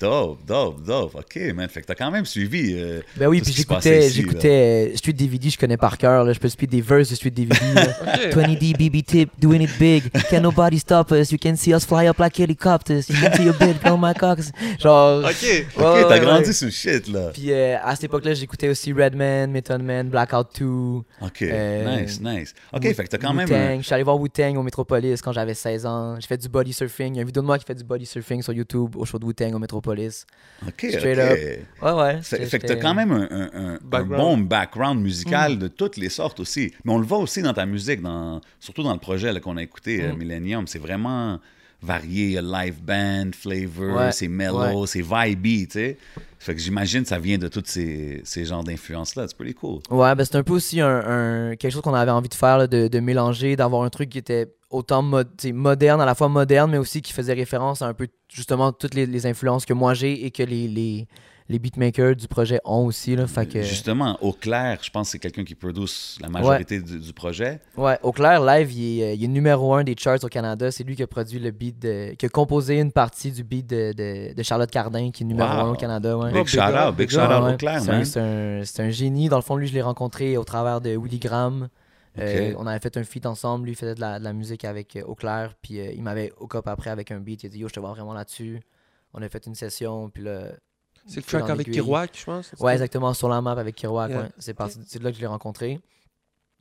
Dope, dope, dope. OK, man. Fait que t'as quand même suivi. euh, Ben oui, Tout puis j'écoutais j'écoutais Street DVD, je connais par cœur. là. Je peux speed des verses de Street DVD. là. Ok. 20D BB tip, doing it big. Can nobody stop us? You can see us fly up like helicopters. You can see your bed, blow my cocks. Genre. Ok. Ouais, t'as grandi ouais. sur shit, là. Puis euh, à cette époque-là, j'écoutais aussi Redman, Method Man, Blackout 2. OK, Euh, nice, nice. OK, Wu- fait que t'as quand même... Un- Je suis allé voir Wu-Tang au Metropolis quand j'avais 16 ans. J'ai fait du body surfing. Il y a une vidéo de moi qui fait du body surfing sur YouTube au show de Wu-Tang au Metropolis. OK, Straight OK. up. Ouais, ouais. Fait, que t'as quand même un, un- un- un Background. bon background musical Mm. de toutes les sortes aussi. Mais on le voit aussi dans ta musique, dans, surtout dans le projet là, qu'on a écouté, euh, Mm. Millennium. C'est vraiment varié. Il y a live band, flavor, Ouais, c'est mellow, c'est vibey, tu sais. Fait que j'imagine que ça vient de tous ces, ces genres d'influences-là. C'est pretty cool. Ouais, ben c'est un peu aussi un, un- quelque chose qu'on avait envie de faire, là, de, de mélanger, d'avoir un truc qui était autant mo- moderne, à la fois moderne, mais aussi qui faisait référence à un peu justement toutes les, les influences que moi j'ai et que les, les, les beatmakers du projet ont aussi. Là, fait que, Justement, au clair, je pense que c'est quelqu'un qui produce la majorité du, du projet. ouais, au clair, live, il est, euh, il est numéro un des charts au Canada. C'est lui qui a produit le beat, de, qui a composé une partie du beat de, de, de Charlotte Cardin, qui est numéro Wow. un au Canada. Ouais. Big big shout out, up, big big shout up, out Ouais, au clair, un- c'est un génie. Dans le fond, lui, je l'ai rencontré au travers de Willy Graham. Euh, on avait fait un feat ensemble. Lui, il faisait de la, de la musique avec euh, Auclair. Puis euh, il m'avait hook up après avec un beat. Il a dit Yo, je te vois vraiment là-dessus. On a fait une session. Puis là, C'est le track avec. Kirouac, je pense. Ouais, exactement, sur la map avec Kirouac. Yeah. ouais. C'est de là que je l'ai rencontré.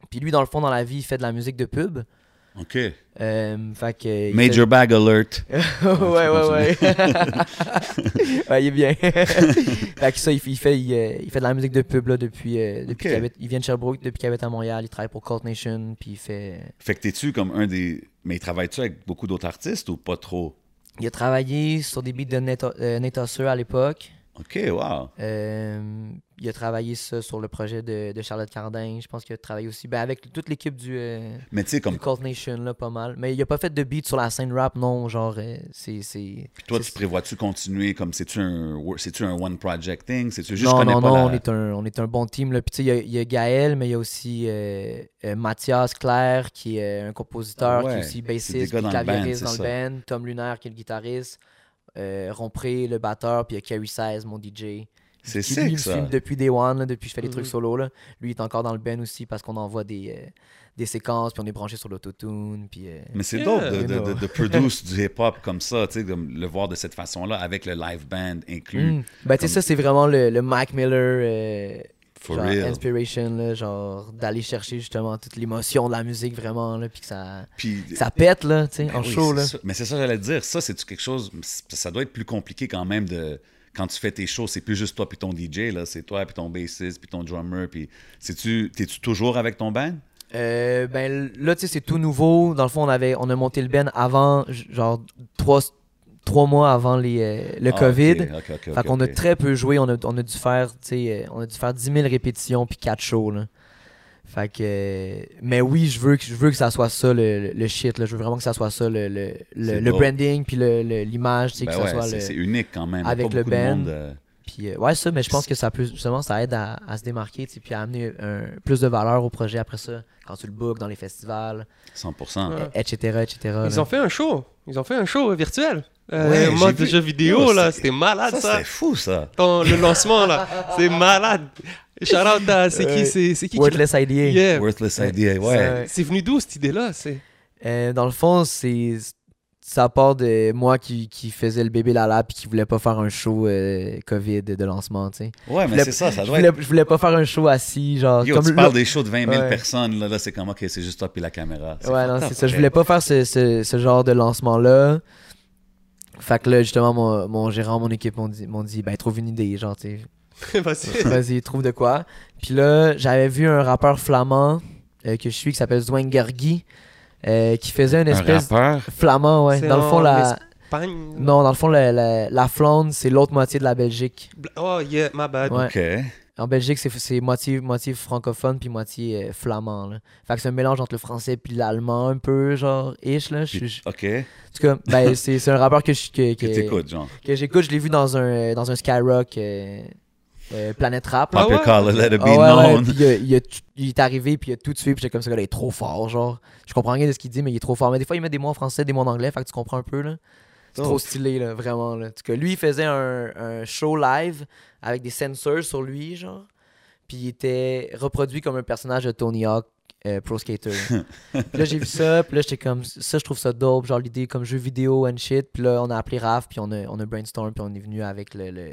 Puis lui, dans le fond, dans la vie, il fait de la musique de pub. OK. Euh, fait que, il Major bag alert. ouais, ouais, ouais. ouais, il est bien. fait que ça, il, fait- il fait, il, euh, il fait de la musique de pub là, depuis, euh, depuis habite- il vient de Sherbrooke depuis qu'il habite à Montréal. Il travaille pour Cult Nation. Puis il fait. Fait que t'es-tu comme un des. Mais travailles-tu avec beaucoup d'autres artistes ou pas trop? Il a travaillé sur des beats de Nate, euh, à l'époque. OK, wow. Euh, il a travaillé ça sur le projet de, de Charlotte Cardin. Je pense qu'il a travaillé aussi ben, avec toute l'équipe du, euh, Mais comme du Cult Nation, là, pas mal. Mais il a pas fait de beat sur la scène rap, non. Genre, euh, c'est. c'est- toi, tu prévois-tu continuer comme c'est-tu un, un one project thing? C'est-tu juste non, non, pas non, la- on, est un, on est un bon team. Là. Puis, tu sais, il y a- il y, a Gaël, mais il y a aussi euh, Mathias Claire, qui est un compositeur, Ah ouais, qui est aussi bassiste, puis dans le band, claviériste c'est dans le band. Tom Lunaire, qui est le guitariste. Euh, Rompré, le batteur, puis il y a Kerry 16, mon DJ. C'est qui lui me sick, ça. suit depuis Day One, là, depuis que je fais des trucs solo. Là. Lui, il est encore dans le band aussi parce qu'on envoie des, euh, des séquences, puis on est branché sur l'autotune. Puis, euh, Mais c'est Yeah. dope de, de, de, de produce du hip-hop comme ça, tu sais, de le voir de cette façon-là, avec le live band inclus. mm. Ben, tu sais, ça, c'est vraiment le, le Mac Miller. For genre real. inspiration là, genre d'aller chercher justement toute l'émotion de la musique vraiment là puis que ça Puis, que ça pète là tu sais Ben en oui, show là ça. Mais c'est ça que j'allais te dire. Ça, c'est quelque chose. Ça doit être plus compliqué quand même de. Quand tu fais tes shows, c'est plus juste toi puis ton DJ, là. C'est toi puis ton bassiste puis ton drummer. Puis. C'est-tu. T'es-tu toujours avec ton band? Euh, ben là tu sais c'est tout nouveau dans le fond on avait on a monté le band avant genre trois trois mois avant les euh, le Ah, covid ok, ok, ok, fait qu'on a très peu joué on a, on a dû faire tu sais euh, on a dû faire 10 000 répétitions puis 4 shows là fait que euh, mais oui je veux que je veux que ça soit ça le, le- shit là je veux vraiment que ça soit ça le le, le, branding puis le- le- l'image Ben que ça soit c'est unique quand même. Avec pas le band. monde, euh, Puis ouais, ça, mais je pense que ça peut justement ça aide à, à se démarquer, tu sais, puis à amener un, plus de valeur au projet après ça, quand tu le book dans les festivals, 100%. Ouais. etc., etc. Ils là. ont fait un show. Ils ont fait un show virtuel. Euh, Ouais, mode de jeu vidéo, Yo, là. c'est- C'était malade, Ça, ça. c'était fou, ça. Ton- le lancement, là. C'est malade. Shout out à. C'est qui. C'est c'est qui qui. Worthless Idea. Yeah. Worthless Ouais. idea, ouais. C'est venu d'où, cette idée-là C'est? Euh, dans le fond, c'est ça part de moi qui, qui faisais le bébé Lala puis qui voulait pas faire un show euh, COVID de lancement, tu sais. Ouais, mais c'est ça, ça Je doit voulais, être. je voulais pas faire un show assis, genre. Yo, comme tu parles des shows de 20 000 Ouais. personnes, là, là c'est comme, ok, c'est juste toi et la caméra. Ouais, non, c'est ça. Je voulais pas faire ce, ce, ce genre de lancement-là. Fait que là, justement, mon, mon gérant, mon équipe m'ont dit, m'ont dit, ben, trouve une idée, genre, tu sais. Vas-y. Vas-y, trouve de quoi. Puis là, j'avais vu un rappeur flamand euh, que je suis qui s'appelle Zwengergi euh, qui faisait une Un espèce rappeur? flamand, ouais. C'est Dans le fond, en la. Espagne. Non, dans le fond, la, la, la Flandre, c'est l'autre moitié de la Belgique. Oh, yeah, my bad. Ouais. Ok. En Belgique, c'est, c'est moitié, moitié francophone puis moitié euh, flamand. Là. Fait que c'est un mélange entre le français puis l'allemand, un peu, genre, ish. Là. Je- Puis- je- Ok. En tout cas, ben, c'est, c'est un rappeur que, je, que, que, t'écoutes, genre. que j'écoute. Je l'ai vu dans un, dans un Skyrock euh, euh, Planet Rap. là. Ah Pop your ouais? collar, let it be Ah ouais, ouais, known. puis il, a- il a tout- il est arrivé, puis il a tout tué, puis j'étais comme ça, il est trop fort, genre. Je comprends rien de ce qu'il dit, mais il est trop fort. Mais des fois, il met des mots en français, des mots en anglais, fait que tu comprends un peu, là. C'est Oh. trop stylé, là, vraiment, là. En tout cas, lui, il faisait un, un show live avec des sensors sur lui, genre. Puis il était reproduit comme un personnage de Tony Hawk. euh, Pro Skater. puis là, j'ai vu ça, puis là, j'étais comme, ça, je trouve ça dope, genre l'idée comme jeu vidéo and shit. Puis là, on a appelé Raph, puis on a, on a brainstorm, puis on est venu avec le- le,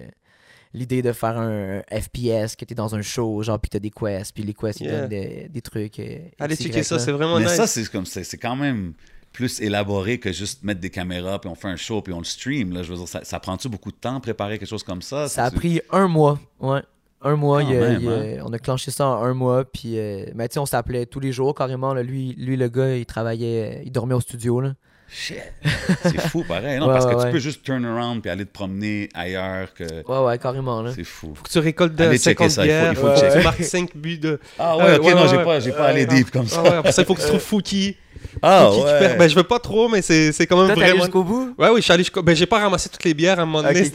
l'idée de faire un FPS que t'es dans un show, genre, puis t'as des quests, puis les quests, ils donnent des, des trucs. euh, Allez checker ça, là. c'est vraiment Mais nice. ça, c'est comme c'est c'est quand même plus élaboré que juste mettre des caméras puis on fait un show puis on le stream. Là. Je veux dire, ça, ça prend-tu beaucoup de temps préparer quelque chose comme ça? Ça a pris un mois, ouais. Un mois, il même, il hein? on a clenché ça en un mois, puis... euh, mais on s'appelait tous les jours, carrément, là. Lui, lui, le gars, il travaillait, il dormait au studio, là. Shit. C'est fou, pareil. Non, Ouais, parce que ouais, tu ouais. peux juste turn around puis aller te promener ailleurs que. Ouais, ouais, carrément, là. C'est fou. Faut que tu récoltes de Allez checker 50 ça, il faut- bières, il faut que checker. tu marques 5 buts de. Ah ouais, Euh, ok, ouais, non, ouais, j'ai pas, j'ai pas allé deep comme ça. Ah ouais, après ça, il faut que tu trouves Fouki. Ah Fouki ouais. perd- Ben, je veux pas trop, mais c'est c'est quand même Toi, vraiment. jusqu'au bout? Ouais, oui, je suis allé jusqu'au. Ben, j'ai pas ramassé toutes les bières à un moment donné,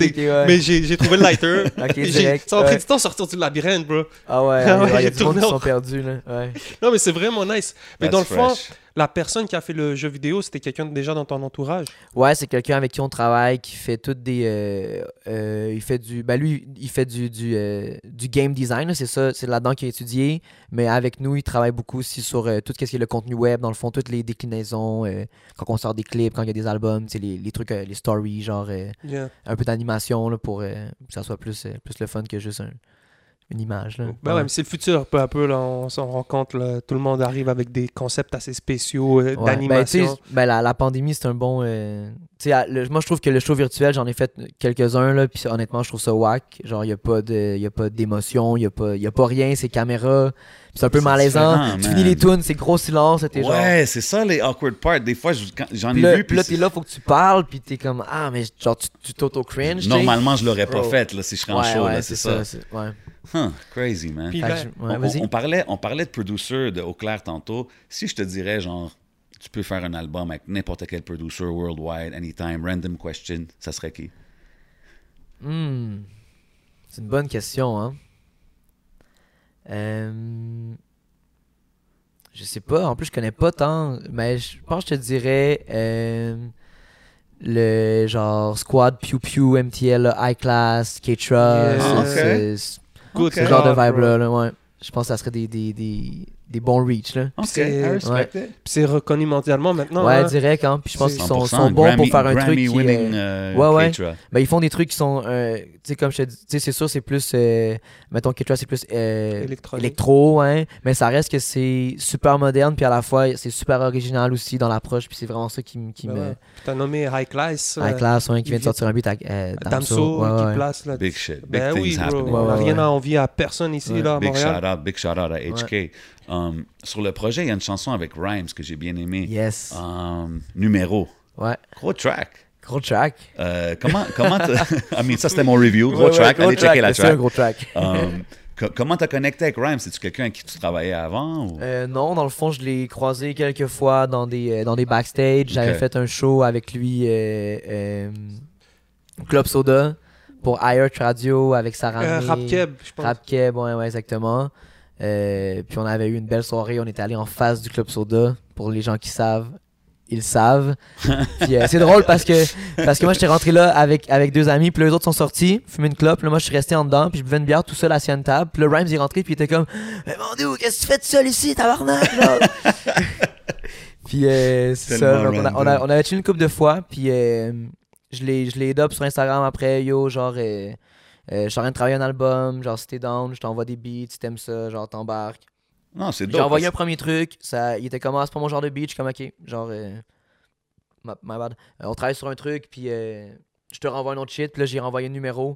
mais j'ai j'ai trouvé le lighter. Ok, J'ai- direct. Ça m'a pris du temps de sortir du labyrinthe, bro. Ah ouais, il y j'ai a monde tourné qui au- sont perdus, là. Ouais. Non, mais c'est vraiment nice. Mais dans le fond. La personne qui a fait le jeu vidéo, c'était quelqu'un déjà dans ton entourage? Ouais, c'est quelqu'un avec qui on travaille qui fait toutes des. euh, euh, il fait du. Ben lui, il fait du, du, euh, du game design, c'est ça, c'est là-dedans qu'il a étudié. Mais avec nous, il travaille beaucoup aussi sur tout ce qui est le contenu web, dans le fond, toutes les déclinaisons, euh, quand on sort des clips, quand il y a des albums, les, les trucs, les stories, genre Yeah. un peu d'animation pour que ça soit plus, plus le fun que juste un- une image. Là. Ben ouais, mais c'est le futur, peu à peu, là, on s'en rend compte, là, tout le monde arrive avec des concepts assez spéciaux euh, Ouais, ben, d'animation. ben, la, la pandémie, c'est un bon. euh, le- moi, je trouve que le show virtuel, j'en ai fait quelques-uns, là, puis honnêtement, je trouve ça whack. Genre, il n'y a pas de- y a pas d'émotion, il n'y a, pas- y a pas rien, c'est caméra. Puis c'est un peu malaisant. Tu finis les tunes, c'est gros silence, t'es genre. Ouais, c'est ça les awkward parts. Des fois, j'en Puis ai là, vu. puis là, t'es là, faut que tu parles, puis t'es comme, ah, mais genre, tu t'auto-cringe. Normalement, je l'aurais pas Bro. fait là, si je serais en Ouais, show. ouais, là, c'est ça. ouais. Huh, crazy, man. Puis ben, on, vas-y. on- on parlait, on parlait de producer de Eau Claire tantôt. Si je te dirais, genre, tu peux faire un album avec n'importe quel producer worldwide, anytime, random question, ça serait qui? Hmm. C'est une bonne question, hein. Euh, Je sais pas. En plus, je connais pas tant. Mais je pense que je te dirais euh, le genre Squad Pew Pew, MTL, High Class. Yeah. c'est- Ok. c'est- c'est good ce genre de job, vibe-là, là, ouais. Je pense que ça serait des, des, des, des bons reach, là. Ok, c'est- c'est reconnu mondialement maintenant. ouais, hein. direct, hein. Puis je pense qu'ils sont, 100%, sont bons pour faire un truc Grammy qui winning, est... euh, Ouais, ouais. Ben, ils font des trucs qui sont, euh, tu sais, comme je te dis, tu sais, c'est sûr, c'est plus, euh, mettons, Ketra, c'est plus euh, Électronique. électro, hein, mais ça reste que c'est super moderne, puis à la fois, c'est super original aussi dans l'approche, puis c'est vraiment ça qui, Ben me... ouais. T'as nommé High Class. High euh, Class, ouais, qui vient de sortir un beat euh, Damso. Ouais, qui ouais. place là. Big shit. Big Ben things oui, bro. Ouais, ouais, rien ouais. à envier à personne ici, Ouais. là, à Big shout out, big shout out à HK. Um, sur le projet, il y a une chanson avec Rhymes que j'ai bien aimé. Yes. Um, numéro. Ouais. Gros track. Gros track. Euh, comment, comment t'as- I mean, ça c'était mon review. Gros Ouais, ouais, track. gros Allez checker la mais C'est un track. gros track. Um, co- comment t'as connecté avec Rhymes? C'est-tu quelqu'un avec qui tu travaillais avant? Ou... Euh, non, dans le fond, je l'ai croisé quelques fois dans des, euh, dans des backstage. J'avais fait un show avec lui euh, euh, Club Soda pour iHeart Radio avec Sarah Euh. Rap Keb, je pense. Rap Keb, ouais, ouais, exactement. Euh, puis on avait eu une belle soirée. On était allé en face du Club Soda. Pour les gens qui savent, ils savent. puis euh, c'est drôle parce que, parce que moi, j'étais rentré là avec, avec deux amis. Puis les autres sont sortis, fumer une clope. Là, moi, je suis resté en dedans. Puis je buvais une bière tout seul assis à une table. Puis le Rhymes est rentré. Puis il était comme Mais mon Dieu, qu'est-ce que tu fais tout seul ici, tabarnak? puis euh, c'est ça. Donc, on, a, on, a, on avait chillé une couple de fois. Puis euh, je l'ai je sur Instagram après. Yo, genre. Euh, je suis en train de travailler un album, genre si t'es down, je t'envoie des beats, si t'aimes ça, genre t'embarques. Non, c'est J'ai envoyé un premier truc, ça, il était comme ah, c'est pas mon genre de beat, je suis comme ok, genre euh, my, my bad. Euh, on travaille sur un truc, puis euh, je te renvoie un autre shit, puis là j'ai renvoyé un numéro,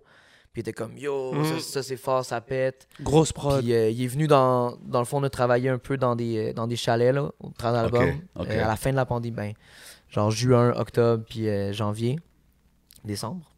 puis il était comme yo, Mhm. ça, ça, c'est fort, ça pète. Grosse prod. Puis euh, il est venu dans, dans le fond, on a travaillé un peu dans des, dans des chalets là, au travers de l'album, ok. euh, à la fin de la pandémie, ben, genre juin, octobre, puis euh, janvier, décembre.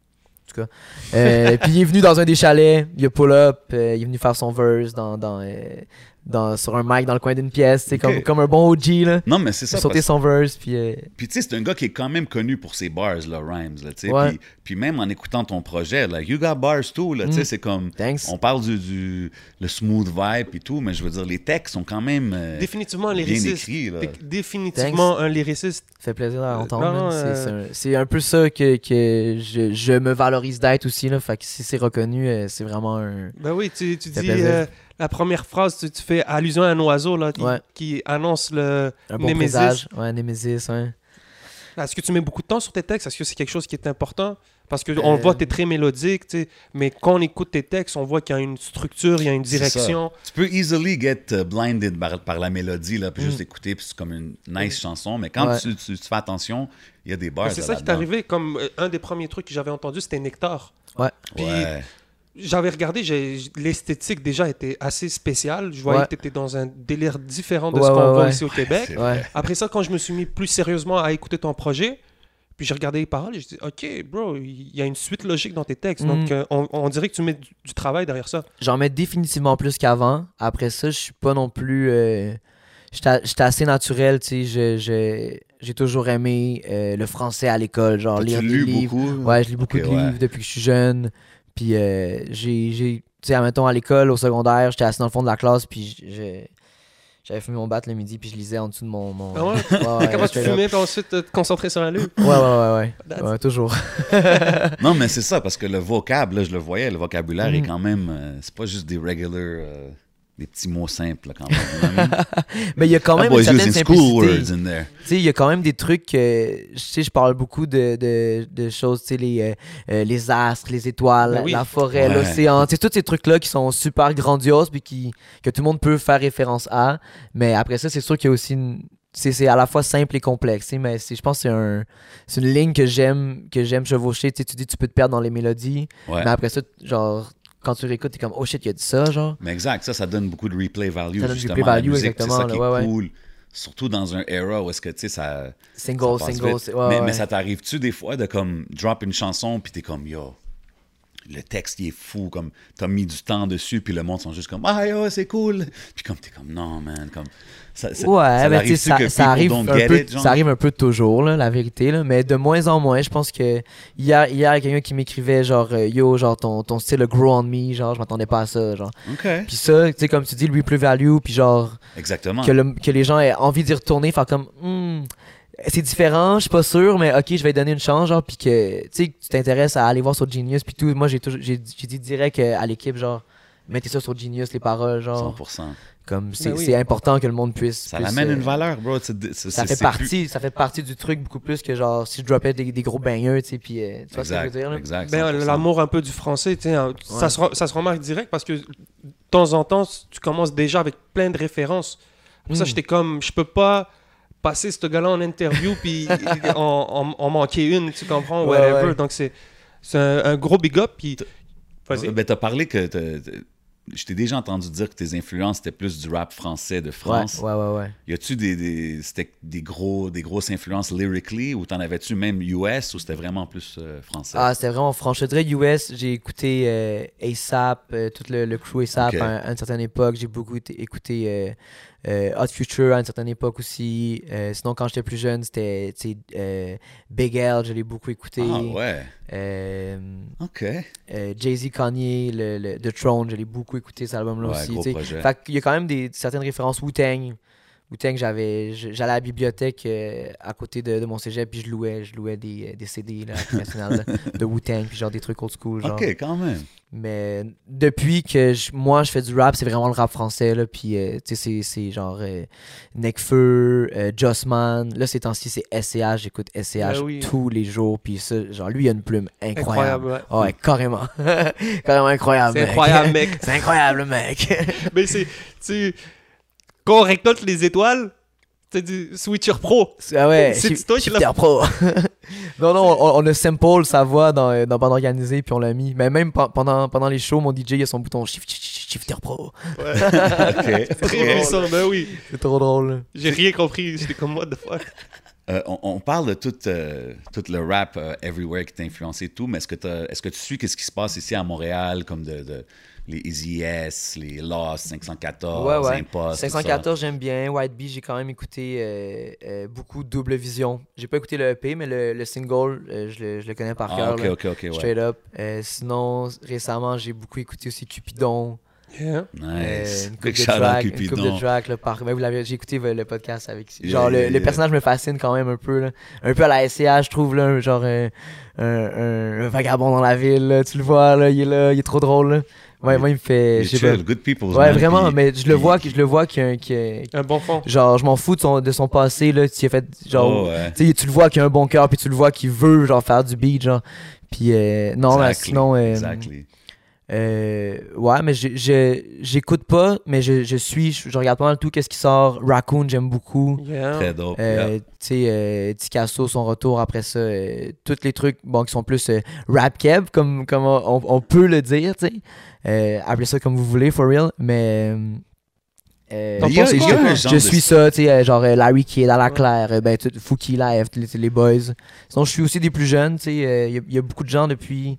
Tout cas. Euh, puis il est venu dans un des chalets, il a pull up, euh, il est venu faire son verse dans, dans, euh, dans, sur un mic dans le coin d'une pièce, c'est comme, comme un bon OG là. Non, mais c'est ça. a sauté parce- son verse, puis euh, Puis tu sais, c'est un gars qui est quand même connu pour ses bars, là, Rhymes, là, tu sais. Ouais. Puis, puis même en écoutant ton projet, là, You Got Bars too, là, tu sais, Mm. c'est comme... thanks. On parle du, du le smooth vibe et tout, mais je veux dire, les textes sont quand même euh, Définitivement un bien lyriciste. écrits, là. Définitivement un lyriciste. Ça fait plaisir à Euh, entendre. euh, c'est un- peu ça que, que je, je me valorise d'être aussi. Là. Fait que si c'est reconnu, euh, c'est vraiment un. Ben oui, tu, tu dis euh, la première phrase, tu, tu fais allusion à un oiseau là, qui, Ouais. qui annonce le. Un bon Némésis. présage. Ouais, Némésis, ouais. Est-ce que tu mets beaucoup de temps sur tes textes? Est-ce que c'est quelque chose qui est important? Parce qu'on Euh, le voit, tu es très mélodique, mais quand on écoute tes textes, on voit qu'il y a une structure, il y a une direction. Tu peux easily get uh, blinded par, par la mélodie, là, puis Mm. juste écouter, puis c'est comme une nice chanson, mais quand Ouais. tu, tu- tu fais attention, il y a des bars C'est ça qui est là-dedans. arrivé, comme euh, un des premiers trucs que j'avais entendu, c'était Nectar. Ouais. Puis Ouais. J'avais regardé, j'ai- l'esthétique déjà était assez spéciale. Je voyais Ouais. que tu étais dans un délire différent de Ouais, ce qu'on ouais, voit ouais. ici au Québec. Après ça, quand je me suis mis plus sérieusement à écouter ton projet, puis j'ai regardé les paroles et je dis, OK, bro, il y a une suite logique dans tes textes. Mm. Donc, euh, on, on dirait que tu mets du, du travail derrière ça. J'en mets définitivement plus qu'avant. Après ça, je suis pas non plus. euh, J'étais assez naturel, tu sais. J'ai toujours aimé euh, le français à l'école, genre lire des livres. beaucoup? Ouais, je lis beaucoup de ouais. livres depuis que je suis jeune. Puis j'ai, j'ai- tu sais, admettons à l'école, au secondaire, j'étais assis dans le fond de la classe, puis J'avais fumé mon bat le midi, puis je lisais en dessous de mon. mon... Ah ouais? Ouais, ouais, Comment tu fumais, puis ensuite euh, te concentrer sur la lune? Ouais, ouais, ouais, ouais. Toujours. Non, mais c'est ça, parce que le vocable, là, je le voyais, le vocabulaire est Mhm. quand même. euh, c'est pas juste des regular. euh, des petits mots simples, quand même. Mais il y a quand même une certaine simplicité. il y a quand même des trucs que, je sais, je parle beaucoup de, de, de choses, tu sais, les, euh, euh, les astres, les étoiles, oui. la forêt, Ouais. l'océan, tu sais, tous ces trucs-là qui sont super grandioses puis qui, que tout le monde peut faire référence à. Mais après ça, c'est sûr qu'il y a aussi une... C'est c'est à la fois simple et complexe, tu sais, mais c'est- je pense que c'est un, c'est une ligne que j'aime que j'aime chevaucher. Tu sais, tu dis tu peux te perdre dans les mélodies, Ouais. mais après ça, genre, quand tu réécoutes, t'es comme, oh shit, il a dit ça, genre. Mais exact, ça, ça donne beaucoup de replay value. Ça donne justement. replay La value, musique, exactement, C'est ça là, qui ouais, est ouais. cool. Surtout dans un era où est-ce que, tu sais, ça. Single, ça single, ouais, mais, ouais. mais ça t'arrive-tu des fois de comme drop une chanson puis t'es comme yo, le texte il est fou, comme t'as mis du temps dessus puis le monde sont juste comme ah yo c'est cool, puis comme t'es comme non man, comme ça, ça, Ouais, ça ben, l'arrive-tu ça, ça arrive un peu, it, ça arrive un peu toujours, là, la vérité, là, mais de moins en moins. Je pense que hier, il y a quelqu'un qui m'écrivait genre euh, Yo, genre ton, ton style a grow on me, genre je m'attendais pas à ça, genre. Ok, Puis ça, tu sais, comme tu dis, le replay value, puis genre exactement. que, le- que les gens aient envie d'y retourner, faire comme Hmm, c'est différent, je suis pas sûr, mais ok, je vais donner une chance, genre, puis que tu sais, tu t'intéresses à aller voir sur Genius, puis tout. Moi, j'ai toujours- j'ai j'ai dit direct euh, à l'équipe, genre, mettez ça sur Genius, les paroles, genre, 100%. Comme c'est Ben oui. c'est important que le monde puisse. Ça puisse, l'amène euh, une valeur, bro. Ça fait partie plus- ça fait partie du truc beaucoup plus que genre si je dropais des, des gros bangers tu sais puis euh, tu vois ce que je veux Exact, dire là? exact. Ben, 100%. l'amour un peu du français, tu sais, hein, ça, se, re- ça se remarque direct parce que de temps en temps, tu commences déjà avec plein de références. Pour ça, Mm. j'étais comme, je peux pas passer ce gars-là en interview puis en, en- en manquer une, tu comprends, Ouais, whatever. ouais. Donc, c'est c'est un, un gros big up. Puis, vas-y. Ben, t'as parlé que. Je t'ai déjà entendu dire que tes influences c'était plus du rap français de France. ouais ouais ouais Y a-tu des, des, c'était des, gros, des grosses influences lyrically ou t'en avais-tu même US ou c'était vraiment plus euh, français? ah c'était vraiment franche je dirais US j'ai écouté euh, ASAP euh, tout le, le crew ASAP à, à une certaine époque j'ai beaucoup écouté Hot Future à une certaine époque aussi Euh, sinon quand j'étais plus jeune c'était euh, Big L je l'ai beaucoup écouté ah ouais, Euh, ok. euh, Jay-Z Kanye le, le- The Throne je l'ai beaucoup écouté cet album là Ouais, aussi. Fait qu'il y a quand même des, certaines références Wu-Tang. Wu-Tang, j'avais, j'allais à la bibliothèque euh, à côté de, de mon cégep, puis je louais, je louais des, euh, des CD là, de, Wu-Tang, puis genre des trucs old school. Genre. Ok, quand même. Mais depuis que je- moi je fais du rap, c'est vraiment le rap français, là, puis euh, tu sais, c'est, c'est genre euh, Nekfeu, euh, Jossman. Là, ces temps-ci, c'est SCH, j'écoute SCH Ben oui. tous les jours, puis ça, genre lui, il a une plume incroyable. Incroyable, ouais. Ah ouais, carrément. carrément incroyable. C'est mec. incroyable, mec. c'est incroyable, mec. Mais c'est, tu quand on récolte les étoiles, c'est du Switcher Pro. Ah ouais, C'est Shif- toi qui l'as- Shifter Pro. non, non, on, on a sample sa voix dans, dans Bande Organisée, puis on l'a mis. Mais même pe- pendant, pendant les shows, mon DJ, il a son bouton Shift- Shift- Shifter Pro. Ouais. Très puissant, ben oui. C'est trop drôle. J'ai rien compris. J'étais comme, what the fuck? Euh, on, on parle de tout, euh, tout le rap euh, everywhere qui t'a influencé et tout, mais est-ce que, t'as- est-ce que tu suis qu'est-ce qui se passe ici à Montréal, comme de, de- les Easy S, les Lost, 514, Ouais, ouais. Impost, tout ça? 514, j'aime bien. White Bee, j'ai quand même écouté euh, euh, beaucoup Double Vision. J'ai pas écouté le EP, mais le, le single, euh, je, le, je le connais par Ah, cœur. ok, là. ok, ok, ouais. Straight up. Sinon, récemment, j'ai beaucoup écouté aussi Cupidon. Nice. Euh, une coupe de track, une coupe de track là, par... ben, vous l'avez- j'ai écouté euh, le podcast avec Yeah, genre le, yeah, le yeah. personnage me fascine quand même un peu là. un peu à la SCH je trouve là genre un, un- un- vagabond dans la ville là. tu le vois là il est là il est trop drôle là. ouais moi il me fait sais pas. chill, good people. ouais man, vraiment puis- mais je le vois que je le vois qu'il y a un- qu'il y a- Un bon fond. genre je m'en fous de son, de son passé là tu as fait genre Oh, ouais. tu sais, tu le vois qu'il a un bon cœur puis tu le vois qu'il veut genre faire du beat genre puis euh, non mais Exactly, sinon euh, exactly. Euh, ouais, mais je- je j'écoute pas, mais je, je suis, je, je regarde pas mal tout qu'est-ce qui sort. Raccoon, j'aime beaucoup. Yeah. Très dope. Euh, yeah. Tu sais, euh, Ticasso, son retour après ça, euh, tous les trucs bon, qui sont plus euh, rap keb, comme, comme on, on peut le dire, tu sais. Euh, appelez ça comme vous voulez, for real, mais. euh, euh, y a- genre je de- suis ça, tu sais, euh, genre euh, Larry Kidd, à la Ouais. claire, euh, ben, tout- Fouki Live, les, les boys. Sinon, je suis aussi des plus jeunes, tu sais, euh, il y, a- il y a beaucoup de gens depuis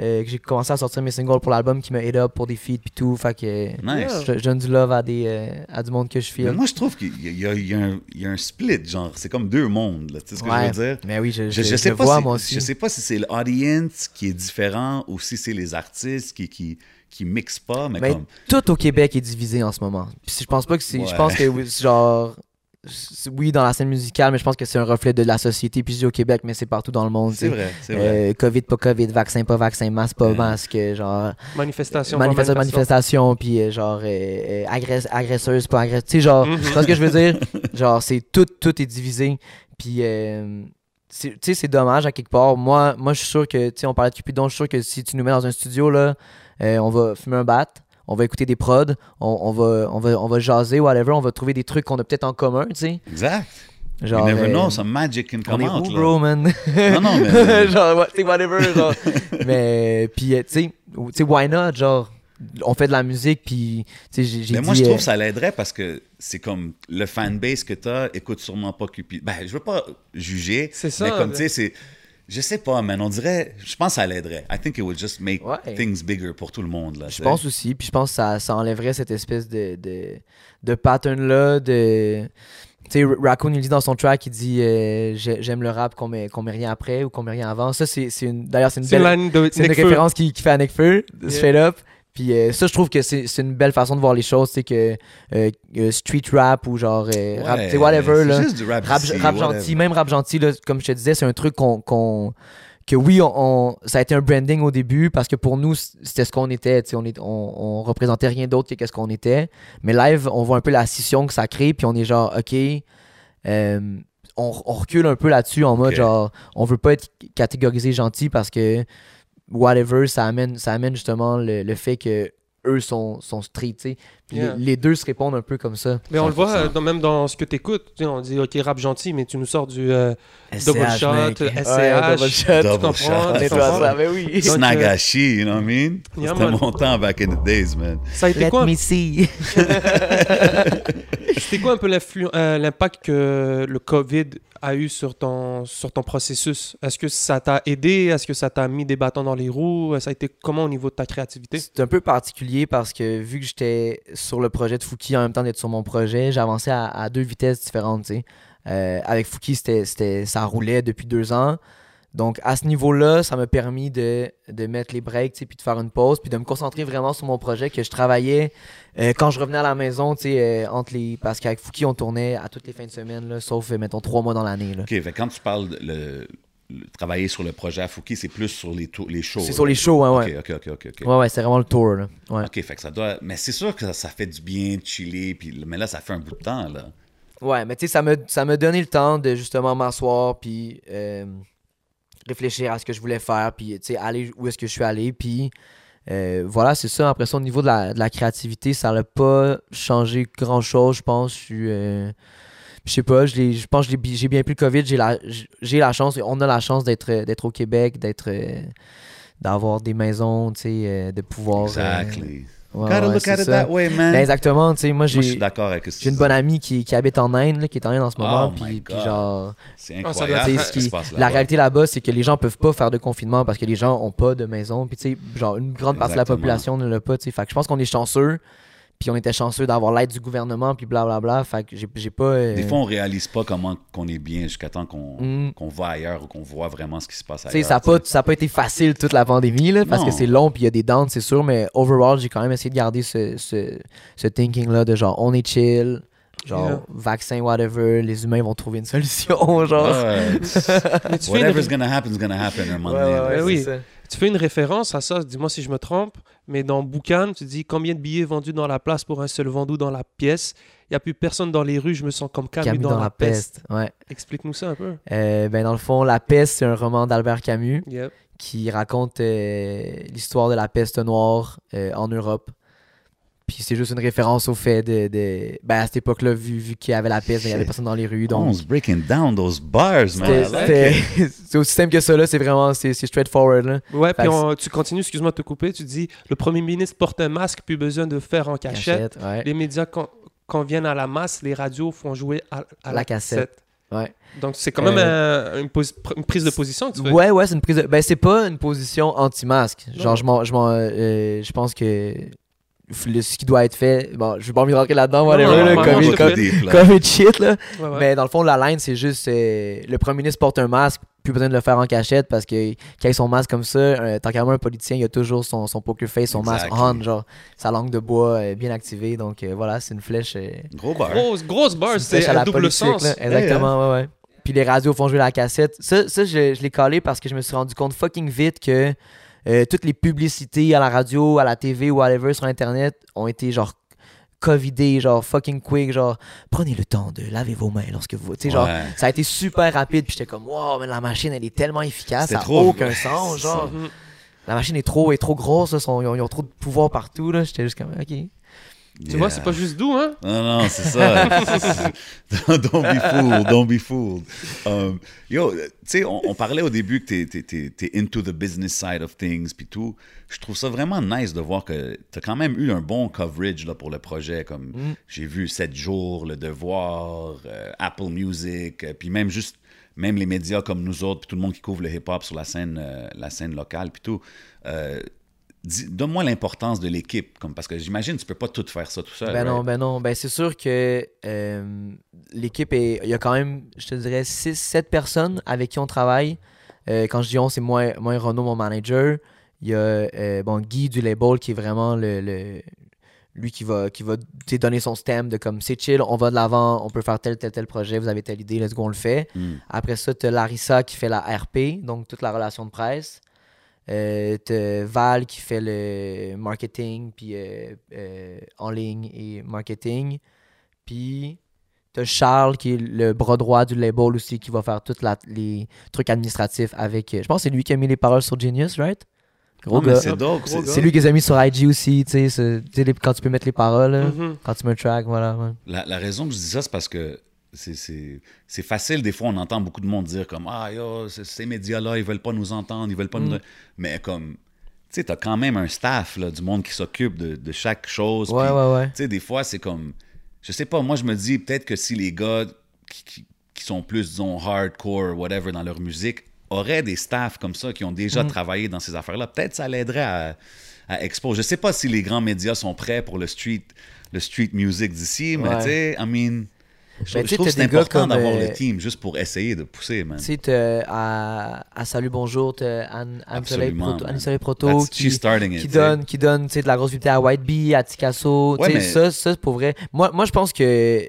euh, que j'ai commencé à sortir mes singles pour l'album qui me hit up pour des feats pis tout, fait que euh, Nice. je, je donne du love à, des, euh, à du monde que je file. moi, je trouve qu'il y a, il y y y a un split, genre, c'est comme deux mondes, là, tu sais ce que Ouais. je veux dire? Mais oui, je, Je, sais pas vois, si, moi aussi. je sais pas si c'est l'audience qui est différent ou si c'est les artistes qui, qui, qui mixent pas, mais Mais comme. tout au Québec est divisé en ce moment. Puis je pense pas que c'est. Je pense que genre. Oui, dans la scène musicale, mais je pense que c'est un reflet de la société. Puis je dis au Québec, mais c'est partout dans le monde. C'est vrai, c'est vrai. Euh, COVID, pas COVID, vaccin, pas vaccin, masque, pas Ouais. masque, genre. Manifestation. manifestation, pas manifestation, puis euh, genre euh, euh, agresse- agresseuse, pas agresseuse. Tu sais, genre, Mhm. tu vois ce que je veux dire? Genre, c'est tout, tout est divisé. Puis, euh, tu sais, c'est dommage à quelque part. Moi, moi je suis sûr que, tu sais, on parlait de Cupidon, je suis sûr que si tu nous mets dans un studio, là, euh, on va fumer un bat, on va écouter des prods, on, on va, on, va, on va jaser, whatever, on va trouver des trucs qu'on a peut-être en commun, tu sais. Exact. Genre, you never euh, know, some magic can on come est out. où, là. bro, man? Non, non, mais. genre, whatever, genre. mais, puis, euh, tu sais, why not, genre, on fait de la musique, puis, tu sais, j'ai Mais dit... moi, je trouve euh, que ça l'aiderait parce que c'est comme le fanbase que t'as écoute sûrement pas Cupid. Ben, je veux pas juger. C'est ça, Mais comme tu sais, c'est. Je sais pas, man. On dirait. Je pense que ça l'aiderait. I think it would just make Ouais. things bigger pour tout le monde. Là, Je pense aussi, puis je pense que ça, ça enlèverait cette espèce de, de, de pattern-là, de... Tu sais, Raccoon, il dit dans son track, il dit euh, J'ai- J'aime le rap qu'on met, qu'on met rien après ou qu'on met rien avant. Ça, c'est c'est une... D'ailleurs, c'est une belle... de une référence qui, qui fait à Nekfeu, Yeah. straight up. Puis euh, ça, je trouve que c'est une belle façon de voir les choses, c'est que euh, euh, street rap ou genre euh, rap, Ouais, whatever, c'est là. juste du rap, Rap, ici, rap whatever. gentil, même rap gentil, là, comme je te disais, c'est un truc qu'on. que oui, on, on- ça a été un branding au début parce que pour nous, c'était ce qu'on était. On, est, on, on représentait rien d'autre que ce qu'on était. Mais live, on voit un peu la scission que ça crée, puis on est genre, OK, euh, on, recule un peu là-dessus en mode genre, on veut pas être catégorisé gentil parce que whatever, ça amène, ça amène justement le, le fait que eux sont, sont street, tu sais. Puis Yeah. les, les deux se répondent un peu comme ça. Mais on le voit 100%. euh, dans- même dans ce que tu écoutes. On dit, OK, rap gentil, mais tu nous sors du euh, double SCH, shot, mec. SCH. Ouais, double shot. Tu Double comprends? shot. tu comprends? ça, mais oui. Snagashi, you know what I mean? Yeah, C'était mon temps back in the days, man. Ça a été Let quoi, me see. c'était quoi un peu euh, l'impact que le COVID a eu sur ton, sur ton processus? Est-ce que ça t'a aidé? Est-ce que ça t'a mis des bâtons dans les roues? Ça a été comment au niveau de ta créativité? C'est un peu particulier parce que vu que j'étais sur le projet de Fouki en même temps d'être sur mon projet, j'avançais à, deux vitesses différentes. Euh, avec Fouki, ça roulait depuis deux ans. Donc à ce niveau-là, ça m'a permis de, de mettre les breaks, puis de faire une pause, puis de me concentrer vraiment sur mon projet que je travaillais euh, quand je revenais à la maison, euh, entre les parce qu'avec Fouki, on tournait à toutes les fins de semaine, sauf mettons trois mois dans l'année. OK, quand tu parles de le- travailler sur le projet à Fouki, c'est plus sur les, tours- les shows. C'est sur les shows, ouais, ouais. OK, OK, OK. Ouais, ouais, c'est vraiment le tour, là. Ouais. OK, fait que ça doit... Mais c'est sûr que ça, ça fait du bien de chiller, puis... mais là, ça fait un bout de temps, là. Ouais, mais tu sais, ça m'a, ça m'a donné le temps de justement m'asseoir, puis euh, réfléchir à ce que je voulais faire, puis tu sais, aller où est-ce que je suis allé, puis euh, voilà, c'est ça. Après ça, au niveau de la, de la créativité, ça n'a pas changé grand-chose, je pense. Je suis... euh, je sais pas, je, pense que j'ai bien pris le COVID, j'ai la, j'ai la chance, on a la chance d'être, d'être au Québec, d'être... euh, d'avoir des maisons, tu sais, euh, de pouvoir... euh, Exactly. ouais, Gotta ouais, look at it ça. that way, man. Ben, exactement, tu sais, moi j'ai... suis d'accord avec ce que J'ai une bonne amie qui, qui habite en Inde, là, qui est en Inde en ce moment. Oh puis, puis genre, C'est Ah, incroyable ce qui se qui- passe la réalité là-bas, c'est que les gens peuvent pas faire de confinement parce que les gens ont pas de maison. Puis tu sais, genre une grande partie de la population ne l'a pas. tu sais. Fait que je pense qu'on est chanceux. Puis on était chanceux d'avoir l'aide du gouvernement. Puis blablabla. Fait que j'ai pas. euh, Des fois, on réalise pas comment qu'on est bien jusqu'à temps qu'on Mm. qu'on va ailleurs ou qu'on voit vraiment ce qui se passe tu sais, ailleurs. ça n'a pas, tu sais. ça a pas été facile toute la pandémie, là, parce Non. que c'est long, puis il y a des downs, c'est sûr, mais overall, j'ai quand même essayé de garder ce, ce, ce thinking-là de genre, on est chill, genre, Yeah. vaccin, whatever, les humains vont trouver une solution, genre. Whatever's gonna happen is gonna happen un moment Ouais, donné, ouais, oui. ça. tu fais une référence à ça, dis-moi si je me trompe, mais dans Boucan, tu dis combien de billets vendus dans la place pour un seul vendu dans la pièce? Il n'y a plus personne dans les rues, je me sens comme Camus, Camus dans, la, peste. Ouais. Explique-nous ça un peu. Euh, ben dans le fond, La peste, c'est un roman d'Albert Camus Yep. qui raconte euh, l'histoire de la peste noire euh, en Europe. Puis c'est juste une référence au fait de... de- ben à cette époque-là, vu, vu qu'il y avait la peste, il y avait personne dans les rues. On Donc was breaking down those bars, man. c'est aussi simple que ça, là. C'est vraiment... C'est c'est straightforward, là. Ouais, Fait puis on- tu continues, excuse-moi de te couper, tu dis le premier ministre porte un masque, plus besoin de faire en cachette. Cachette, ouais. Les médias con- conviennent à la masse, les radios font jouer à, à La la, cassette. cassette. Ouais. Donc c'est quand même un- une, prise de position que tu fais? Ouais, ouais, c'est une prise de... Ben, c'est pas une position anti-masque. Genre, je, m'en- je, m'en- euh, je pense que le- ce qui doit être fait. Bon, je vais pas envie de rentrer là-dedans, whatever, là, non. COVID shit, là. Ouais, ouais. Mais dans le fond, la line, c'est juste euh, le premier ministre porte un masque, plus besoin de le faire en cachette parce que qu'il ait son masque comme ça, euh, tant qu'à moi, un politicien, il a toujours son, son poker face, son masque on, genre sa langue de bois euh, bien activée. Donc euh, voilà, c'est une flèche. euh, Gros bar. Grosse, grosse barre, c'est à la double sens. là. Exactement, ouais, ouais. Puis les radios font jouer la cassette. Ça, ça je, je l'ai collé parce que je me suis rendu compte fucking vite que euh, toutes les publicités à la radio, à la TV ou whatever sur Internet ont été genre covidées, genre fucking quick, genre prenez le temps de laver vos mains lorsque vous. Tu sais, genre, ça a été super rapide. Puis j'étais comme, wow, mais la machine, elle est tellement efficace, ça n'a trop- aucun sens, genre. Mhm. La machine est trop, est trop grosse, là, ils, ont, ils ont trop de pouvoir partout, là. J'étais juste comme, ok. Tu vois, c'est pas juste doux, hein? Non, non, c'est ça. don't be fooled, don't be fooled. Um, yo, tu sais, on, on parlait au début que t'es, t'es, t'es, t'es into the business side of things, puis tout. Je trouve ça vraiment nice de voir que t'as quand même eu un bon coverage là, pour le projet. Comme Mm. j'ai vu 7 jours, Le Devoir, euh, Apple Music, euh, puis même juste même les médias comme nous autres, puis tout le monde qui couvre le hip-hop sur la scène, euh, la scène locale, puis tout. Donne-moi l'importance de l'équipe, comme parce que j'imagine que tu peux pas tout faire ça tout seul. Ben non, ben non. Ben c'est sûr que euh, l'équipe est. Il y a quand même, je te dirais, 6-7 personnes avec qui on travaille. Euh, quand je dis on, c'est moi, moi et Renaud, mon manager. Il y a euh, bon, Guy du label qui est vraiment le. le- lui qui va, qui va donner son stem de comme c'est chill, on va de l'avant, on peut faire tel, tel, tel projet, vous avez telle idée, let's go, on le fait. Hmm. Après ça, tu as Larissa qui fait la RP, donc toute la relation de presse. Euh, t'as Val qui fait le marketing, puis euh, euh, en ligne et marketing. Puis t'as Charles qui est le bras droit du label aussi, qui va faire tous les trucs administratifs avec. je pense que c'est lui qui a mis les paroles sur Genius, right? Gros Non, gars. c'est lui qui les a mis sur IG aussi, tu sais, quand tu peux mettre les paroles, Mhm. quand tu me track, voilà. ouais. La, la raison que je dis ça, c'est parce que c'est- facile. Des fois, on entend beaucoup de monde dire comme Ah, yo, ces médias-là, ils veulent pas nous entendre, ils veulent pas Mm. nous. Mais comme, tu sais, t'as quand même un staff là, du monde qui s'occupe de, de chaque chose. Ouais, ouais, ouais. Tu sais, des fois, c'est comme. Je sais pas, moi, je me dis peut-être que si les gars qui, qui- qui sont plus, disons, hardcore, whatever, dans leur musique, auraient des staffs comme ça qui ont déjà Mm. travaillé dans ces affaires-là, peut-être ça l'aiderait à, à Expo. Je sais pas si les grands médias sont prêts pour le street, le street music d'ici, mais tu sais, I mean. Je, Ben, je trouve que c'est important d'avoir euh, le team juste pour essayer de pousser, man. Tu sais, à, à Salut Bonjour, Anne, Anne Soleil Proto. Anne Soleil Proto qui, it, qui donne, qui donne de la grosse visibilité à White Bee, à Ticasso. tu Ouais, mais- Ça, ça c'est pour vrai. Moi, moi, je pense que.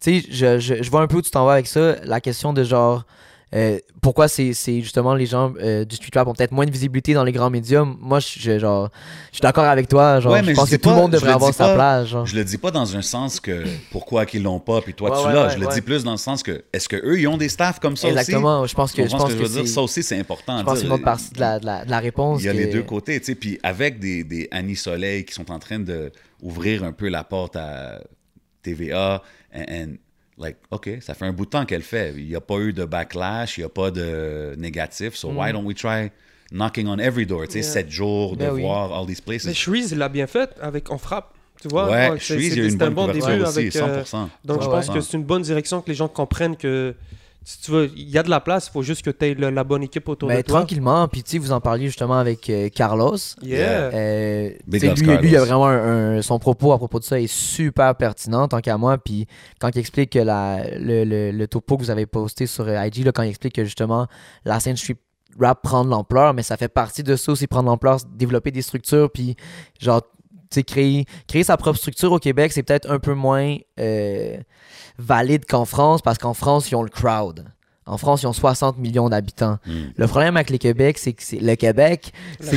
Tu sais, je, je, je vois un peu où tu t'en vas avec ça. La question de genre. Euh, pourquoi c'est justement les gens euh, du street rap ont peut-être moins de visibilité dans les grands médias? Moi, je, je- genre, je suis d'accord avec toi. Genre, Ouais, je pense je que tout le monde devrait avoir sa place. Genre. Je le dis pas dans un sens que pourquoi qu'ils l'ont pas puis toi Ouais, tu ouais, l'as. je le dis plus dans le sens que est-ce que eux ils ont des staffs comme ça Exactement. Je pense aussi que, je pense que, que je veux dire? Ça aussi c'est important. je pense dire. une autre partie de la, de la, de la réponse. Il y a que- les deux côtés, tu sais. Puis avec des, des Annie Soleil qui sont en train de ouvrir un peu la porte à TVA, and, and, like, OK, ça fait un bout de temps qu'elle fait. Il n'y a pas eu de backlash, il n'y a pas de négatif. So why don't we try knocking on every door? Tu sais, Mm. Yeah. sept jours de Ben oui. voir all these places. Mais Shreeze, l'a bien fait avec On Frappe. Tu vois? ouais, il y a une c'est un bonne bon début aussi, avec, euh, 100%. Donc, je pense que c'est une bonne direction que les gens comprennent que si tu veux, il y a de la place, il faut juste que tu aies la bonne équipe autour Mais de toi. tranquillement, puis tu sais, vous en parliez justement avec euh, Carlos. Yeah. Euh, lui, Carlos. lui, il a vraiment un, un- son propos à propos de ça est super pertinent tant qu'à moi. Puis quand il explique que la, le, le, le topo que vous avez posté sur euh, IG, là, quand il explique que justement la scène street rap prend de l'ampleur, mais ça fait partie de ça aussi prendre de l'ampleur, développer des structures, puis genre tu sais, créer, créer sa propre structure au Québec, c'est peut-être un peu moins euh, valide qu'en France parce qu'en France, ils ont le crowd. En France, ils ont 60 millions d'habitants. Mm. Le problème avec le Québec, c'est que c'est le Québec, c'est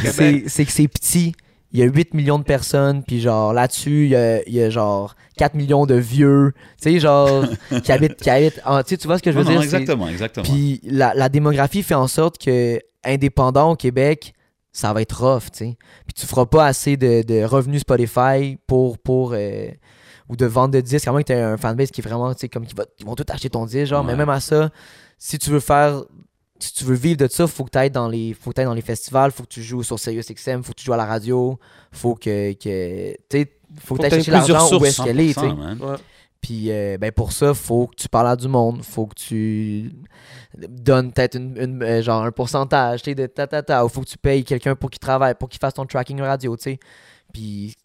que c'est petit. Il y a 8 millions de personnes, puis genre là-dessus, il y a, il y a genre 4 millions de vieux, tu sais, genre, qui habitent, qui habitent, en- tu sais, tu vois ce que je veux Non, dire? Exactement, exactement. Puis la, la démographie fait en sorte que indépendant au Québec, ça va être rough, tu sais. Puis tu feras pas assez de, de revenus Spotify pour, pour euh, ou de vente de disques, à moins que tu aies un fanbase qui est vraiment, tu sais, comme qui va, ils vont tout acheter ton disque, genre. Mais même à ça, si tu veux faire, si tu veux vivre de ça, faut que tu ailles dans les, faut que dans les festivals, faut que tu joues sur SiriusXM, faut que tu joues à la radio, faut que, que tu sais, faut que tu chercher l'argent où est-ce qu'elle est, tu sais. 100%, man. Ouais. Puis euh, ben pour ça, faut que tu parles à du monde, faut que tu donnes peut-être une, une- euh, genre un pourcentage, tu sais, de ta ta ta, ou faut que tu payes quelqu'un pour qu'il travaille, pour qu'il fasse ton tracking radio, tu sais. Puis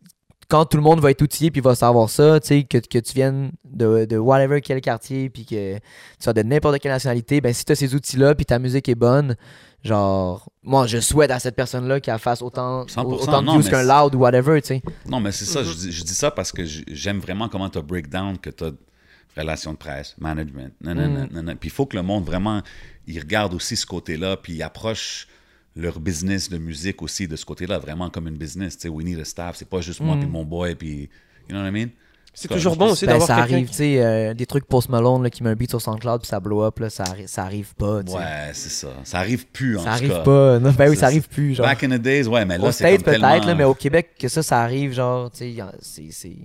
quand tout le monde va être outillé puis va savoir ça, tu sais, que, que tu viennes de, de whatever quel quartier puis que tu sois de n'importe quelle nationalité, ben si tu as ces outils-là puis ta musique est bonne, genre, moi je souhaite à cette personne-là qu'elle fasse autant, 100%, autant de views qu'un loud ou whatever, tu sais. Non, mais c'est ça, je, dis, je dis ça parce que j'aime vraiment comment tu as breakdown, que tu as relations de presse, management, nanana, Mm. nanana. Puis il faut que le monde vraiment, il regarde aussi ce côté-là, puis il approche leur business de musique aussi de ce côté-là, vraiment comme une business. Tu sais, we need a staff, c'est pas juste moi Mm. puis mon boy, puis, you know what I mean? C'est toujours bon aussi Ben, d'avoir ça quelqu'un arrive, qui- tu sais, euh, des trucs Post Malone là, qui met un beat sur SoundCloud puis ça blow up, là, ça, arri- ça arrive pas. Ouais, c'est ça. Ça arrive plus, en Ça tout arrive cas. pas. Non, ben oui, Ça, arrive plus, genre. Back in the days, ouais, mais là, c'est peut-être, tellement... là, mais au Québec, que ça, ça arrive, genre, tu sais, c'est- c'est...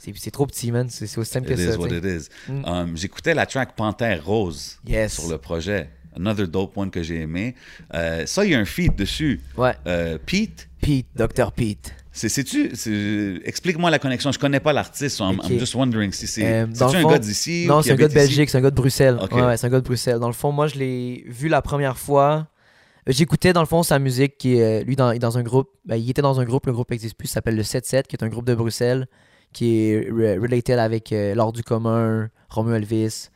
C'est c'est trop petit, man. C'est aussi simple It que is ça. what it is. Mm. Um, J'écoutais la track Panthère Rose Yes. sur le projet. Another dope one que j'ai aimé. Euh, ça, il y a un feat dessus. Ouais. Euh, Pete, Pete, Dr. Pete. c'est, c'est- explique-moi la connexion. Je connais pas l'artiste, so I'm, Ok. I'm just wondering si c'est, Euh, le un gars d'ici Non, c'est un gars de? Belgique, c'est un gars de Bruxelles. Ok. Ouais, ouais, c'est un gars de Bruxelles. Dans le fond, moi, je l'ai vu la première fois. J'écoutais, dans le fond, sa musique. Qui est, euh, lui, dans, un groupe. ben, il était dans un groupe, le groupe n'existe plus. S'appelle le 7-7, qui est un groupe de Bruxelles. Qui est re- related avec euh, L'Ordre du commun, Romeo Elvis.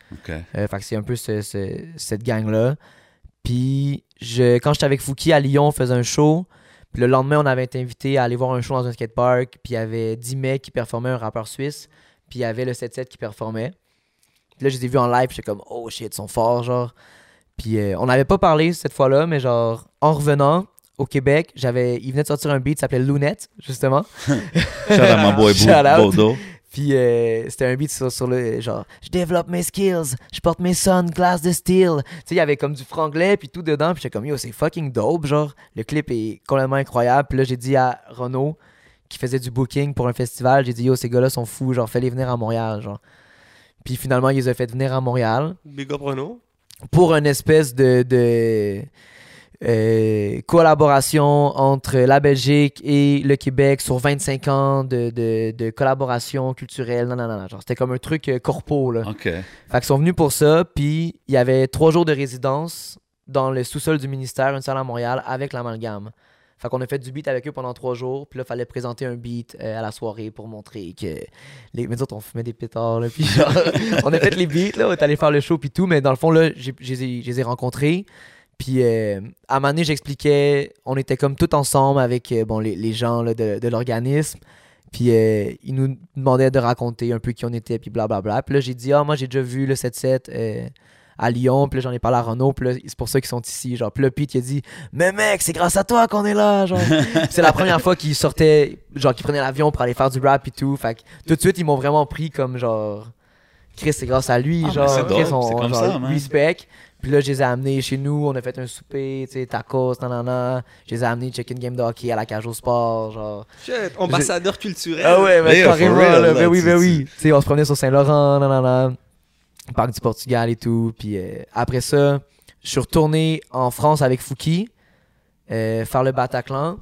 Euh, fait que c'est un peu ce- ce- cette gang-là. Puis je, quand j'étais avec Fouki à Lyon, on faisait un show. Puis le lendemain, on avait été invité à aller voir un show dans un skatepark. Puis il y avait 10 mecs qui performaient, un rappeur suisse. Puis il y avait le 7-7 qui performait. Puis là, je les ai vus en live. J'étais comme, oh shit, ils sont forts, genre. Puis euh, on n'avait pas parlé cette fois-là, mais genre, en revenant au Québec, j'avais, il venait de sortir un beat qui s'appelait Lunette, justement. Shout out mon boy. Puis euh, c'était un beat sur, sur le genre je développe mes skills, je porte mes sunglasses de steel. Tu sais, il y avait comme du franglais puis tout dedans, puis j'étais comme yo, c'est fucking dope, genre le clip est complètement incroyable. Puis là, j'ai dit à Renaud qui faisait du booking pour un festival, j'ai dit yo, ces gars-là sont fous, genre fais-les venir à Montréal, genre. Puis finalement, ils les ont fait venir à Montréal Big up Renault. pour une espèce de, de euh, collaboration entre la Belgique et le Québec sur 25 ans de, de, de collaboration culturelle. Non, non, non, non. Genre, c'était comme un truc euh, corpo, là. Ok. Fait qu'ils sont venus pour ça, puis il y avait trois jours de résidence dans le sous-sol du ministère, une salle à Montréal, avec l'amalgame. Fait qu'on a fait du beat avec eux pendant trois jours, puis là, fallait présenter un beat euh, à la soirée pour montrer que les mais autres, on fumait des pétards, là, puis genre, on a fait les beats, là, on est allé faire le show, puis tout, mais dans le fond, là, j'ai- je les ai- je les ai rencontrés, puis euh, à un moment donné, j'expliquais, on était comme tout ensemble avec euh, bon, les, les gens là, de, de l'organisme, puis euh, ils nous demandaient de raconter un peu qui on était, puis blablabla. Puis là, j'ai dit, ah, moi, j'ai déjà vu le 7-7 euh, à Lyon, puis là, j'en ai parlé à Renault, puis là, c'est pour ça qu'ils sont ici. Genre, puis là, Pete, il a dit, mais mec, c'est grâce à toi qu'on est là. Genre, c'est la première fois qu'ils sortaient, genre, qu'ils prenaient l'avion pour aller faire du rap et tout. Fait que tout de suite, ils m'ont vraiment pris comme genre, Chris, c'est grâce à lui. Ah, genre, Chris, on, comme genre, ça, man. respect. Puis là, je les ai amenés chez nous, on a fait un souper, tu sais, tacos, nanana. Je les ai amenés check une game de hockey à la cage au sport, genre. Shit, ambassadeur culturel. Ah ouais, mais carrément, real, là, là, ben oui, tu- ben oui. Tu sais, on se promenait sur Saint-Laurent, nanana, parc du Portugal et tout. Puis euh, après ça, je suis retourné en France avec Fouki, euh, faire le Bataclan.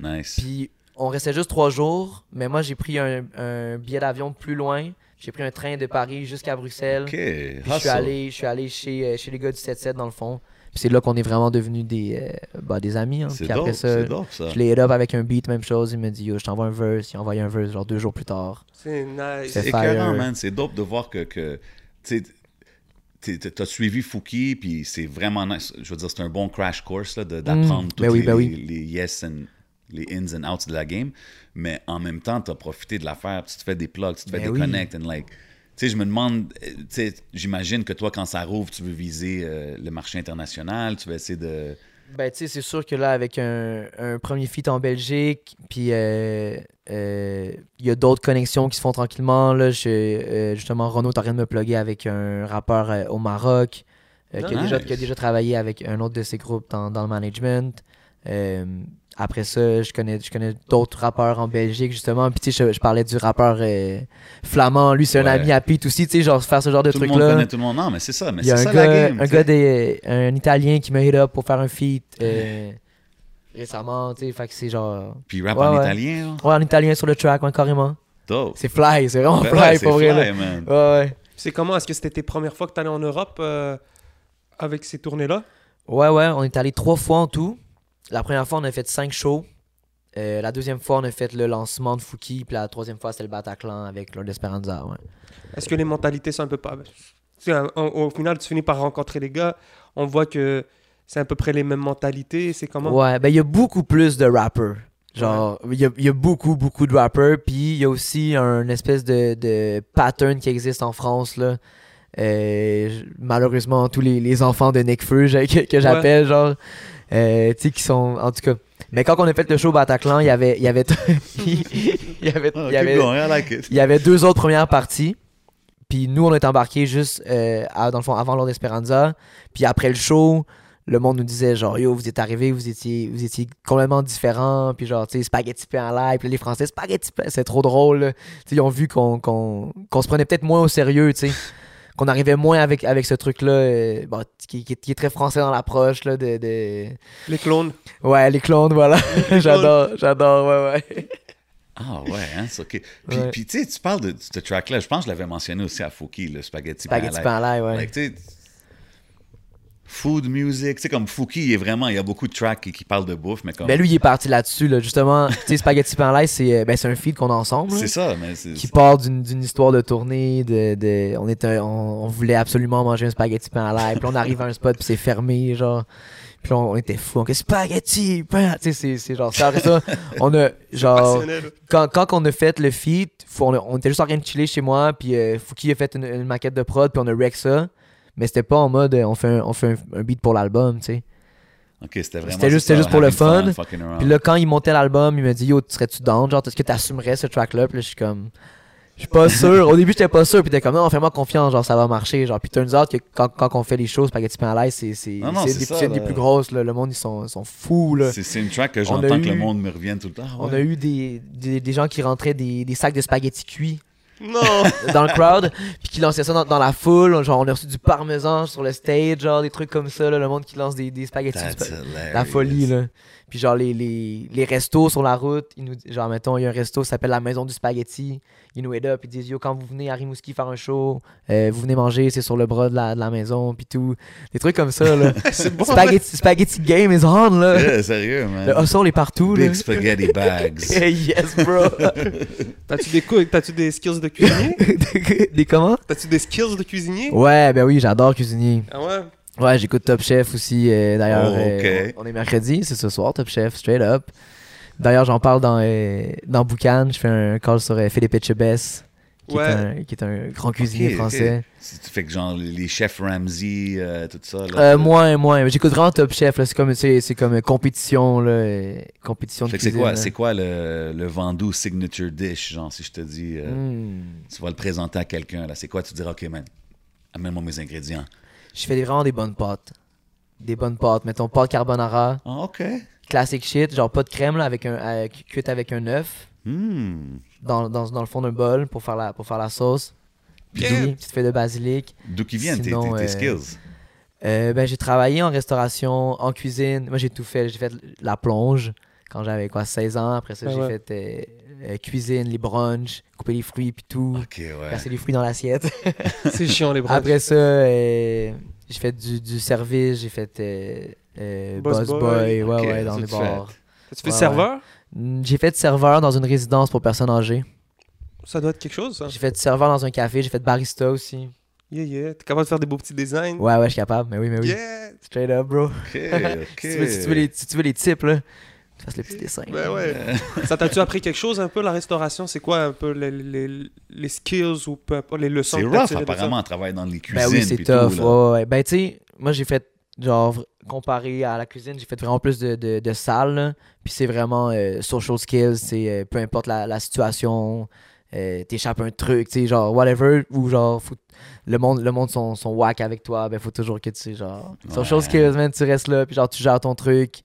Nice. Puis on restait juste trois jours, mais moi j'ai pris un, un billet d'avion plus loin. J'ai pris un train de Paris jusqu'à Bruxelles. Je suis allé, je suis allé chez, euh, chez les gars du 7-7 dans le fond. Puis c'est là qu'on est vraiment devenus des, euh, bah, des amis. hein. C'est Puis après dope, ça, c'est dope, ça. je l'ai hit up avec un beat, même chose. Il m'a dit, yo, je t'envoie un verse. Il a envoyé un verse genre deux jours plus tard. C'est nice. C'est écœurant, man. C'est dope de voir que, que t'as suivi Fouki, puis c'est vraiment nice. Je veux dire, c'est un bon crash course d'apprendre Mm. tous Ben oui, les, ben oui. les yes and les ins and outs de la game. Mais en même temps, t'as profité de l'affaire, tu te fais des plugs, tu te fais Ben des oui. connects, and like. Tu sais, je me demande, euh, tu sais, j'imagine que toi, quand ça rouvre, tu veux viser euh, le marché international, tu vas essayer de. Ben, tu sais, c'est sûr que là, avec un, un premier feat en Belgique, puis euh, euh, il y a d'autres connexions qui se font tranquillement. Là, Je- justement, Renaud est en train de me plugger avec un rappeur au Maroc qui, a déjà, qui a déjà travaillé avec un autre de ses groupes dans, dans le management. Après ça, je connais, je connais d'autres rappeurs en Belgique, justement. Puis, tu sais, je, je parlais du rappeur euh, flamand. Lui, c'est un ami à Pete aussi, tu sais, genre faire ce genre de tout le monde truc-là. connaît tout le monde. Non, mais c'est ça, mais Il y a c'est un ça la gars, game. un, gars des, un Italien qui m'a hit up pour faire un feat euh, récemment, tu sais, fait que c'est genre... Puis rap Ouais, en ouais. italien, là. Ouais, en italien sur le track, ouais, carrément. Dope. C'est fly, c'est vraiment Ouais, fly pour vrai. fly, man. Ouais, ouais. C'est comment? Est-ce que c'était tes premières fois que tu allais en Europe euh, avec ces tournées-là? Ouais, ouais, on est allé trois fois en tout. La première fois, on a fait cinq shows. Euh, la deuxième fois, on a fait le lancement de Fouki. Puis la troisième fois, c'était le Bataclan avec Lord Esperanza. Ouais. Est-ce que les mentalités sont un peu pas. Un- au final, tu finis par rencontrer les gars. On voit que c'est à peu près les mêmes mentalités. C'est comment? Ouais, ben il y a beaucoup plus de rappers. Genre, il y, a, il y a beaucoup, beaucoup de rappers. Puis il y a aussi un espèce de, de pattern qui existe en France, là. Euh, malheureusement, tous les, les enfants de Necfeu que, que j'appelle, genre, euh, tu sais, qui sont, en tout cas. Mais quand on a fait le show Bataclan, il y avait, il y avait, il y avait, Ah, il y avait, going, like il y avait deux autres premières parties. Puis nous, on est embarqués juste, euh, à- dans le fond, avant Lord Esperanza. Puis après le show, le monde nous disait genre, yo, vous êtes arrivés, vous étiez, vous étiez complètement différents. Puis genre, tu sais, spaghetti pain en live. Puis les Français, spaghetti pain, c'est trop drôle. Tu sais, ils ont vu qu'on qu'on- qu'on se prenait peut-être moins au sérieux, tu sais. Qu'on arrivait moins avec, avec ce truc-là, euh, bon, qui, qui- qui est très français dans l'approche, là, de, de- Les clones. Ouais, les clones, voilà. j'adore, j'adore, ouais, ouais. Ah ouais, hein, c'est ok. Puis, Ouais. puis, tu sais, tu parles de, de ce track-là, je pense que je l'avais mentionné aussi à Fouki, le spaghetti. Spaghetti en live, ouais. Like, tu sais, food music, tu sais, comme Fouki, il est vraiment, il y a beaucoup de tracks qui, qui parlent de bouffe, mais comme. Ben lui, il est parti là-dessus, là. Justement, tu sais, Spaghetti Pain Live, c'est euh, ben, c'est un feed qu'on a ensemble. c'est ça, mais c'est. Qui part d'une d'une histoire de tournée. De, de- on, était, on, on voulait absolument manger un spaghetti pain live. Puis on arrive à un spot, puis c'est fermé, genre. Puis on, on était fous. On spaghetti. Tu sais, c'est- c'est genre. après ça, on a, genre. Quand, quand on a fait le feat, faut- on, a- on était juste en train de chiller chez moi, puis euh, Fouki a fait une, une maquette de prod, puis on a rec ça. Mais c'était pas en mode, euh, on fait un, on fait un, un beat pour l'album, tu sais. Ok, c'était vraiment. C'était juste- pour le fun. around. Puis là, quand il montait l'album, il me dit Yo, serais-tu down? Genre, est-ce que t'assumerais ce track-là? Puis là, je suis comme. Je suis pas sûr. Au début, j'étais pas sûr. Puis t'es comme Non, fais-moi confiance. Genre, ça va marcher. Genre, puis turns out que quand, quand on fait les choses, Spaghetti Pain à c'est c'est des, plus grosses. là. Le monde, ils sont, sont fous. C'est- une track que j'entends que le monde me revienne tout le temps. On a eu des, des, des gens qui rentraient des, des sacs de spaghettis cuits Non dans le crowd, puis qui lançaient ça dans, dans la foule. Genre, on a reçu du parmesan sur le stage, genre des trucs comme ça. Là, le monde qui lance des, des spaghettis. spa- la folie, là. Puis genre, les, les, les restos sur la route, ils nous, genre, mettons, il y a un resto qui s'appelle la Maison du Spaghetti. Ils nous aident up, ils disent, yo, quand vous venez à Rimouski faire un show, euh, vous venez manger, c'est sur le bras de la, de la maison, puis tout. Des trucs comme ça, là. C'est bon. spaghetti, spaghetti game is on, là. Yeah, sérieux, man. Le hustle est partout, là. Big spaghetti bags. yes, bro. T'as-tu des, cou- t'as-tu des skills de cuisinier? Des, des comment? T'as-tu des skills de cuisinier? Ouais, ben oui, j'adore cuisiner. Ah ouais? Ouais, j'écoute Top Chef aussi. euh, D'ailleurs, Oh, euh, on, est mercredi, c'est ce soir, Top Chef, straight up. D'ailleurs, j'en parle dans, euh, dans Boucan. Je fais un call sur Philippe Etchebest, qui, Ouais. est un, qui est un grand cuisinier français. Si tu fais que genre les chefs Ramsey, tout ça. Là, moins, moins. J'écoute vraiment Top Chef. C'est comme, c'est, c'est comme compétition, là, compétition Fait c'est quoi, c'est quoi le, le Vendoux signature dish, genre si je te dis, Hmm. tu vas le présenter à quelqu'un, là, c'est quoi, tu diras, ok man, amène-moi mes ingrédients. Je fais des- vraiment des bonnes pâtes. Des bonnes pâtes. Mettons, pâte carbonara, Ah, ok. classic shit, genre pas de crème, là, avec un, euh, cu- cuite avec un œuf. Hmm. dans, dans, dans le fond d'un bol pour faire la, pour faire la sauce. Puis Yeah. oui, petite feuille de basilic. D'où qui viennent tes- Sinon, tes, tes euh, skills? Euh, ben, j'ai travaillé en restauration, en cuisine. Moi, j'ai tout fait. J'ai fait la plonge quand j'avais quoi 16 ans. Après ça, Ah j'ai ouais. fait euh, cuisine, les brunchs, couper les fruits puis tout. Ok, ouais. Casser les fruits dans l'assiette. C'est chiant les bras. Après ça, euh, j'ai fait du, du service, j'ai fait euh, euh, Boss boss boy. boy, ouais, ouais, dans les tu bars. Tu fais Ouais, serveur? J'ai fait serveur dans une résidence pour personnes âgées. Ça doit être quelque chose, ça. J'ai fait serveur dans un café, j'ai fait barista aussi. Yeah, yeah. T'es capable de faire des beaux petits designs? Ouais, ouais, je suis capable. Mais oui, mais oui. Yeah. Straight up, bro. Ok, ok. si, tu veux, si tu veux les, si tu veux les types, là, fasse le petit dessin. Ben ouais. Ça t'a-tu appris quelque chose un peu, la restauration? C'est quoi un peu les, les, les skills ou peu les leçons C'est rough, apparemment, à travailler dans les cuisines. Ben oui, c'est tough. tout, là. ouais, ouais. Ben, tu sais, moi, j'ai fait, genre, comparé à la cuisine, j'ai fait vraiment plus de, de, de salles. là. Puis c'est vraiment euh, social skills, c'est euh, peu importe la, la situation, euh, t'échappes un truc, tu sais, genre, whatever, ou genre, faut- le monde, le monde sont, sont whack avec toi, ben, faut toujours que tu sais, genre, social Ouais. skills, man, tu restes là, puis genre, tu gères ton truc.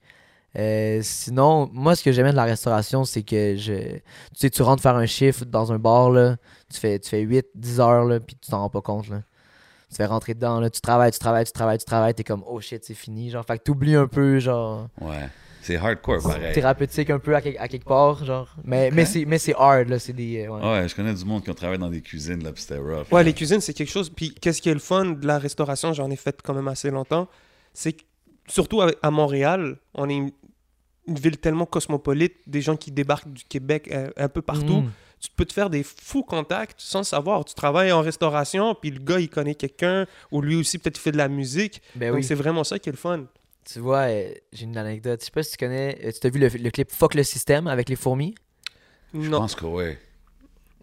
Euh, sinon, moi, ce que j'aimais de la restauration, c'est que je, tu sais, tu rentres faire un chiffre dans un bar, là, tu fais, tu fais 8, 10 heures, là, puis tu t'en rends pas compte, là. Tu fais rentrer dedans, là, tu travailles, tu travailles, tu travailles, tu travailles, t'es comme, oh shit, c'est fini, genre, fait que t'oublies un peu, genre, Ouais. C'est hardcore, pareil. thérapeutique un peu à, quel- à quelque part, genre, mais, mais c'est, mais c'est hard, là, c'est des, euh, ouais. Ouais, je connais du monde qui ont travaillé dans des cuisines, là, puis c'était rough. Ouais, les cuisines, c'est quelque chose. Puis qu'est-ce qui est le fun de la restauration J'en ai fait quand même assez longtemps. C'est que, surtout à Montréal, on est une, ville tellement cosmopolite, des gens qui débarquent du Québec euh, un, peu partout. Mm. Tu peux te faire des fous contacts sans savoir. Tu travailles en restauration, puis le gars, il connaît quelqu'un, ou lui aussi, peut-être, il fait de la musique. Ben Donc, oui. c'est vraiment ça qui est le fun. Tu vois, euh, j'ai une anecdote. Je sais pas si tu connais. euh, Tu t'as vu le, le clip Fuck le système avec les fourmis? Je Non. pense que oui.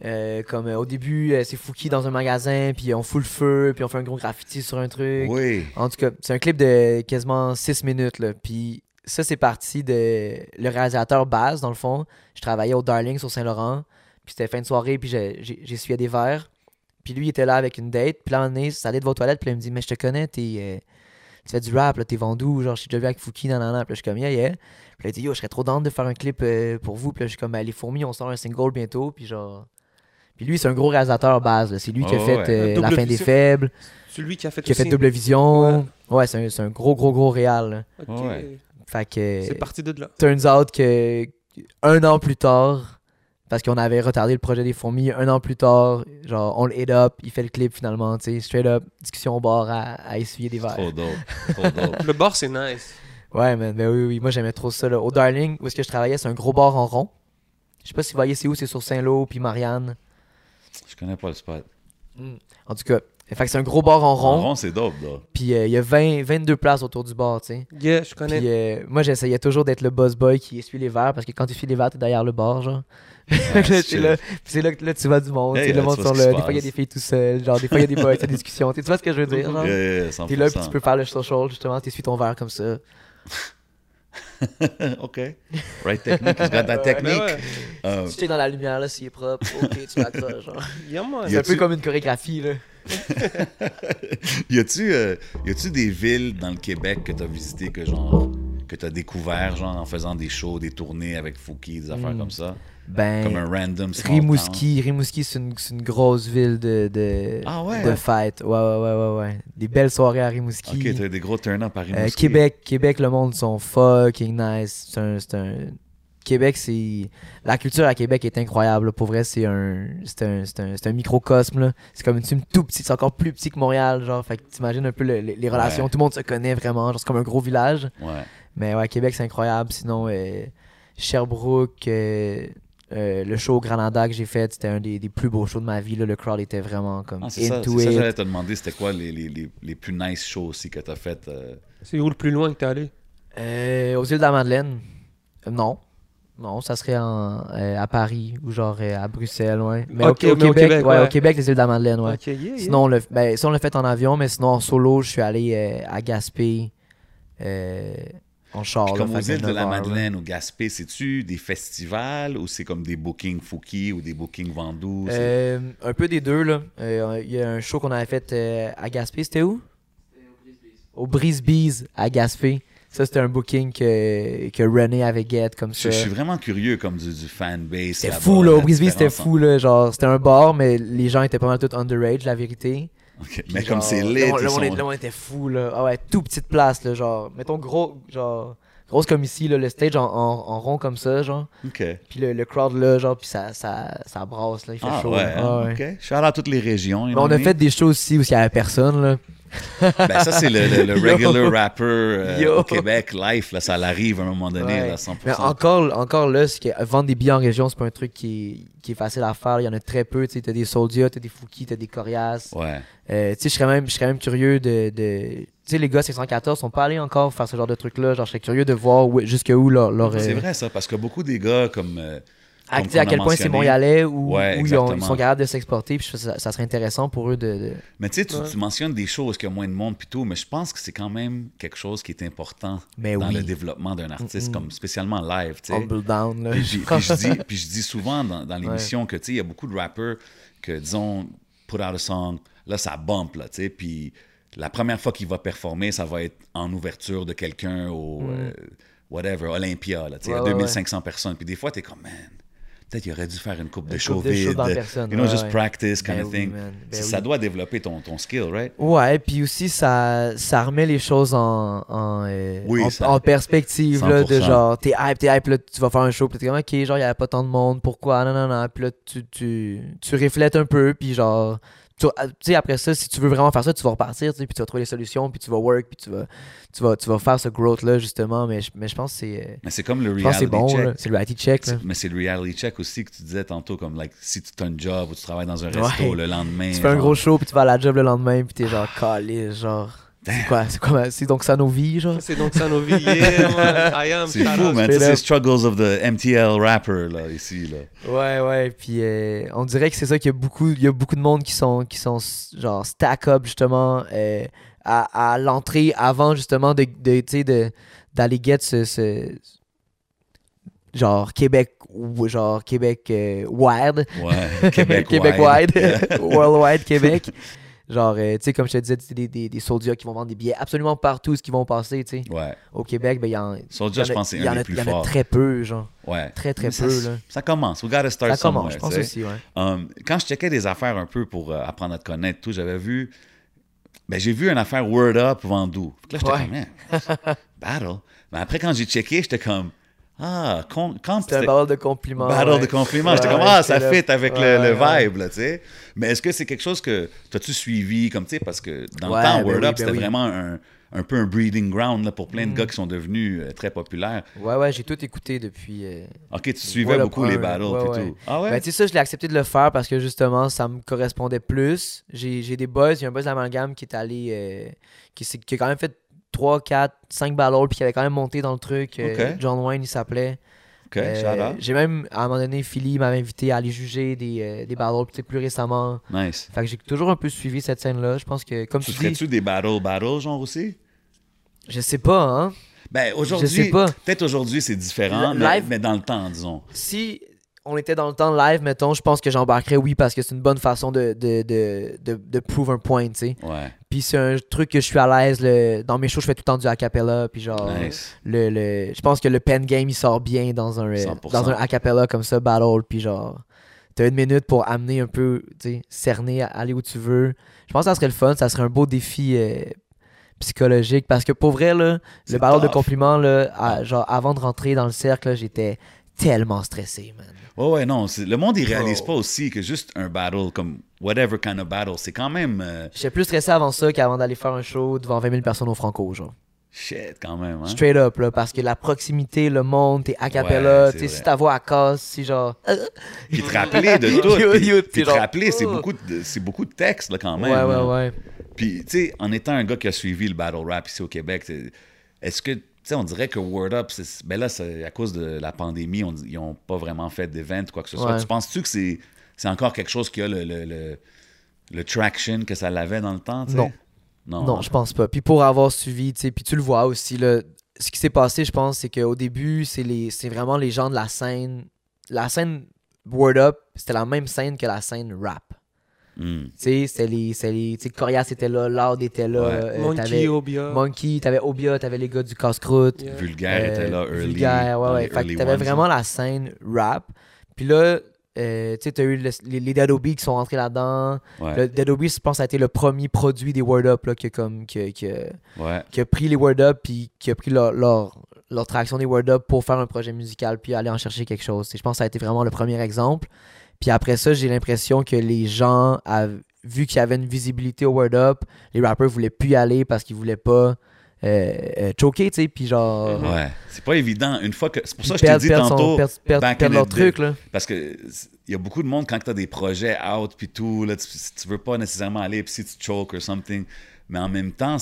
Euh, comme euh, au début, euh, c'est Fouki dans un magasin, puis on fout le feu, puis on fait un gros graffiti sur un truc. Oui. En tout cas, c'est un clip de quasiment 6 minutes. Là. Puis ça, c'est parti de le réalisateur Baz, dans le fond. Je travaillais au Darling sur Saint-Laurent. Puis c'était fin de soirée, puis j'essuyais des verres. Puis lui, il était là avec une date. Puis là, un moment donné, ça allait de vos toilettes. Puis là, il me dit Mais je te connais, t'es, euh, tu fais du rap, là, t'es vendu Genre, je suis déjà vu avec Fouki, nan, nan, nan. Puis là, je suis comme Yeah, yeah. Puis là, il dit Yo, je serais trop down de faire un clip euh, pour vous. Puis là, je suis comme Ben, Les fourmis, on sort un single bientôt. Puis genre. Puis lui, c'est un gros réalisateur là. C'est lui qui a Oh, fait ouais. euh, La fin des faibles, Celui qui a fait qui a fait aussi- Double Vision. Ouais, c'est un, c'est un gros, gros, gros réal. Ouais. Fait que. C'est parti de là. Turns out que un an plus tard, parce qu'on avait retardé le projet des fourmis, un an plus tard, genre on le hit up, il fait le clip finalement, tu sais, straight up, discussion au bar à, à essuyer des verres. Trop dope. Trop dope. Le bar, c'est nice. Ouais, man, ben oui, oui, moi j'aimais trop ça. Là. Au Darling, où est-ce que je travaillais, c'est un gros bar en rond. Je sais pas si vous voyez c'est où, c'est sur Saint-Lô puis Marianne. Je connais pas le spot. En tout cas, fait que c'est un gros bar en En rond, rond, c'est dope, là. puis euh, il y a 20, 22 places autour du bar, tu sais. Yeah, je connais. Puis euh, moi, j'essayais toujours d'être le boss boy qui essuie les verres parce que quand tu essuies les verres, t'es derrière le bar, genre. Ouais, Là, c'est là, puis c'est là que là, tu vois du monde. Hey, le vois sont là. Des fois, il y a des filles tout seules. Genre, des fois, il y a des boys, des discussions. Tu sais ce que je veux dire? Genre? Yeah, yeah, 100%. T'es là, puis tu peux faire le social, justement. T'essuies ton verre comme ça. OK. Right technique. He's got that technique. Ouais. Euh, Si t'es dans la lumière, là, s'il est propre, ok, tu l'accroches. genre. Yeah, man. Y C'est un a-tu- peu comme une chorégraphie, là. y a-tu euh, y a-tu des villes dans le Québec que t'as visité que genre que t'as découvert genre en faisant des shows, des tournées avec Fouki, des affaires Hmm. comme ça, Ben. comme un random small town? Rimouski, Rimouski, c'est une, une grosse ville de, de, Ah ouais? de fête. Ouais, ouais, ouais, ouais, ouais. Des belles soirées à Rimouski. Ok, t'as des gros turn-up à Euh, Rimouski. Québec, Québec, le monde sont fucking nice. C'est un, c'est un- Québec, c'est. La culture à Québec est incroyable. là. Pour vrai, c'est un. C'est un, un, un microcosme. C'est comme une team tout petit. C'est encore plus petit que Montréal. Genre, fait que t'imagines un peu le- le- les relations. Ouais. Tout le monde se connaît vraiment. Genre, c'est comme un gros village. Ouais. Mais ouais, Québec, c'est incroyable. Sinon, euh, Sherbrooke, euh, euh, le show au Granada que j'ai fait, c'était un des, des plus beaux shows de ma vie. là. Le crowd était vraiment comme Ah, c'est ça, j'allais te demander, c'était quoi les, les, les, les plus nice shows aussi que t'as fait euh, C'est où le plus loin que t'es allé? Euh, aux îles de la Madeleine. Euh, non. Non, ça serait en, euh, à Paris ou genre euh, à Bruxelles, ouais. Mais, au- Ok, au, mais au Québec, Québec, ouais, ouais. au Québec, les îles de la Madeleine, ouais. Ok, yeah, yeah. Sinon, on l'a ben, ça, on l'a fait en avion, mais sinon, en solo, je suis allé euh, à Gaspé euh, en char. Puis comme aux îles de la. Madeleine ou Gaspé, c'est-tu des festivals ou c'est comme des bookings Fouki ou des bookings Vendoux? Euh, un peu des deux, là. Euh, Il y a un show qu'on avait fait euh, à Gaspé, c'était où? Au Breeze Bees à Gaspé. Ça, c'était un booking que, que René avait get comme ça. je suis vraiment curieux comme du, du fanbase. C'était fou, là. Au Brisbane, c'était fou, là. Genre, c'était un bar, mais les gens étaient pas mal tous underage, la vérité. Entre- Ok, Puis Mais comme c'est le monde, sont- le monde était fou, là. Ah ouais, tout petite place, là. Genre, mettons gros, genre, grosse comme ici, là, le stage en, en- en rond comme ça, genre. Ok. Puis le, le crowd, là, genre, puis ça, ça, ça brasse, là. Il fait Ah chaud. ouais, là. hein, Ah ouais. ok. Shout out à toutes les régions. Mais on a fait des shows aussi où il y avait personne, là. Ben, ça, c'est le, le- regular rapper euh, au Québec, life, là, ça l'arrive à un moment donné, Ouais. là, 100%. Mais encore, encore là, que vendre des billets en région, c'est pas un truc qui est, qui est facile à faire. Il y en a très peu. Tu sais, t'as des Soldier, t'as des Fouki, t'as des Corias. Ouais. Euh, tu sais, je serais même, même curieux de. de... Tu sais, les gars 614 sont pas allés encore faire ce genre de truc-là. Genre, je serais curieux de voir où, jusqu'où leur. leur C'est euh, vrai, ça, parce que beaucoup des gars comme. À, à quel point c'est montréalais ou Ouais, ils, ont- ils sont capables de s'exporter. Puis ça, ça serait intéressant pour eux de. de... Mais tu sais, tu, Ouais. tu mentionnes des choses qu'il y a moins de monde puis tout, mais je pense que c'est quand même quelque chose qui est important Mais dans oui. le développement d'un artiste, comme spécialement live, tu sais. Humble down, là. Puis, je dis, puis je dis souvent dans, dans l'émission que, tu sais, il y a beaucoup de rappers que, disons, put out a song, là, ça bump, là, tu sais, puis la première fois qu'il va performer, ça va être en ouverture de quelqu'un au, euh, whatever, Olympia, là, tu sais, Mm. Ouais, à ouais, 2500 personnes. Puis des fois, t'es comme, man, peut-être qu'il aurait dû faire une coupe de Une show coupe de show vide, you know, ouais, just practice kind Ben of thing. Ben Ça oui. doit développer ton, ton skill, right? Ouais, puis aussi, ça, ça remet les choses en, en, euh, Oui, en, ça- en perspective, là, de 100%. genre, t'es hype, t'es hype, là, tu vas faire un show, puis t'es comme, ok, genre, il y avait pas tant de monde, pourquoi, non, non, non, puis là, tu, tu, tu reflètes un peu, puis genre, tu sais, après ça, si tu veux vraiment faire ça, tu vas repartir, tu sais, puis tu vas trouver les solutions, puis tu vas work, puis tu vas, tu vas, tu vas faire ce growth-là, justement. Mais je, mais je pense que c'est. euh, Mais c'est comme le c'est reality bon, check. C'est le reality check, là. Mais c'est le reality check aussi que tu disais tantôt, comme like, si tu as un job ou tu travailles dans un resto Ouais. le lendemain. Tu fais un gros show, puis tu vas à la job le lendemain, puis t'es genre, calé, genre. C'est quoi, c'est quoi, c'est donc ça nos vies, genre? C'est donc ça nos vies. Yeah, man. I am. C'est fou, man. C'est les struggles of the MTL rapper, là, ici, là. Ouais, ouais, puis euh, on dirait que c'est ça qu'il y a beaucoup, il y a beaucoup de monde qui sont, qui sont genre stack up justement euh, à, à l'entrée avant justement de, de, tu sais, de, d'aller get ce, ce- genre Québec, ou genre Québec euh, wide, Ouais, Québec, Québec wide. wide, worldwide Québec. Genre, euh, tu sais, comme je te disais, des, des, des soldats qui vont vendre des billets absolument partout, ce qui vont passer, tu sais. Ouais. Au Québec, ben, il y en, y en je a- pense c'est il y en un a- des plus il y en a forts. très peu, genre. Ouais. Très, très ça, peu, là. Ça commence. We gotta start Ça commence, je pense aussi, ouais. Um, quand je checkais des affaires un peu pour euh, apprendre à te connaître, tout, j'avais vu. Ben, j'ai vu une affaire Word Up Vendoux. Fait que Là, j'étais Ouais. comme, man, battle. Mais après, quand j'ai checké, j'étais comme, ah, quand C'est un battle de compliments. Battle ouais. de compliments. J'étais comme, ah, ça fit avec ouais, le, le vibe, là, tu sais. Mais est-ce que c'est quelque chose que t'as-tu suivi, comme, tu sais, parce que dans Ouais, le temps, ben Word oui, Up, ben c'était oui. vraiment un, un peu un breeding ground là, pour plein de Mm. gars qui sont devenus euh, très populaires. Ouais, ouais, j'ai tout écouté depuis. euh, Ok, tu suivais beaucoup les 1, battles et tout. Ah ouais? Ben, tu sais, ça, je l'ai accepté de le faire parce que justement, ça me correspondait plus. J'ai j'ai des buzz. Il y a un buzz d'amalgame qui est allé. euh, qui, qui a quand même fait 3, 4, 5 battles, puis qui avait quand même monté dans le truc. euh. John Wayne, il s'appelait. Euh. J'ai même, à un moment donné, Philly m'avait invité à aller juger des, euh, des battles, peut-être plus récemment. Nice. Fait que j'ai toujours un peu suivi cette scène-là. Je pense que, comme Tu tu, dis, ferais-tu des battle battles, genre aussi? je sais pas, hein. Ben, aujourd'hui, sais pas. peut-être aujourd'hui c'est différent, Le- mais, live- mais dans le temps, disons. si on était dans le temps live, mettons, je pense que j'embarquerais oui parce que c'est une bonne façon de, de, de, de, de prove un point, tu sais. Ouais, Puis c'est un truc que je suis à l'aise. le- Dans mes shows, je fais tout le temps du a cappella. Puis genre, nice. le, le, je pense que le pen game, il sort bien dans un, euh, 100%. dans un a cappella comme ça, battle. Puis genre, t'as une minute pour amener un peu, tu sais, cerner, aller où tu veux. Je pense que ça serait le fun. Ça serait un beau défi euh, psychologique. Parce que pour vrai, là, le battle de tough. compliments, là, à- genre, avant de rentrer dans le cercle, j'étais tellement stressé, man. Ouais, ouais, non. c'est- Le monde, il réalise pas aussi que juste un battle, comme whatever kind of battle, c'est quand même euh, J'étais plus stressé avant ça qu'avant d'aller faire un show devant 20 000 personnes au Franco, genre. shit quand même. Hein? Straight up, là, parce que la proximité, le monde, t'es a cappella, Ouais, c'est si ta voix à casse, si genre. Puis te rappeler de tout. Puis- te rappeler, c'est oh. beaucoup, de, c'est beaucoup de textes là, quand même. ouais, ouais, là. ouais. Puis, tu sais, en étant un gars qui a suivi le battle rap ici au Québec, c'est- est-ce que, sais, on dirait que Word Up, c'est- ben là, c'est à cause de la pandémie, on- ils n'ont pas vraiment fait d'event ou quoi que ce soit. Ouais. Tu penses-tu que c'est, c'est encore quelque chose qui a le, le, le, le traction que ça l'avait dans le temps? Non. Non. Non, je pense pas. Puis pour avoir suivi, tu sais, puis tu le vois aussi, là, ce qui s'est passé, je pense, c'est qu'au début, c'est les, c'est vraiment les gens de la scène. La scène Word Up, c'était la même scène que la scène rap. Hmm. Tu sais, c'était les, les, tu sais, Corias était là, Loud était là, Ouais. euh, Monkey, t'avais Obia. Monkey, t'avais Obia, t'avais les gars du casse-croûte. Yeah. Vulgaire Euh, était là, early. Vulgaire, ouais, ouais. Fait que t'avais vraiment la scène rap. Puis là, euh, tu sais, t'as eu le- les, les Dead Obies qui sont rentrés là-dedans. Ouais, Le Dead Obies, je pense, ça a été le premier produit des Word Up là, qui, a comme, qui, a- qui a- ouais. qui a pris les Word Up puis qui a pris leur, leur, leur traction des Word Up pour faire un projet musical puis aller en chercher quelque chose. Je pense que ça a été vraiment le premier exemple. Puis après ça, j'ai l'impression que les gens, vu qu'il y avait une visibilité au Word Up, les rappers voulaient plus y aller parce qu'ils voulaient pas euh, euh, choquer, tu sais, puis genre... Mhm. Ouais. C'est pas évident. Une fois que. C'est pour ça que je t'ai perdre- dit perdre son- tantôt. perdre- leur truc, là. Parce que il y a beaucoup de monde quand tu as des projets out puis tout, là, tu, tu veux pas nécessairement aller puis si tu choke or something. Mais en même temps,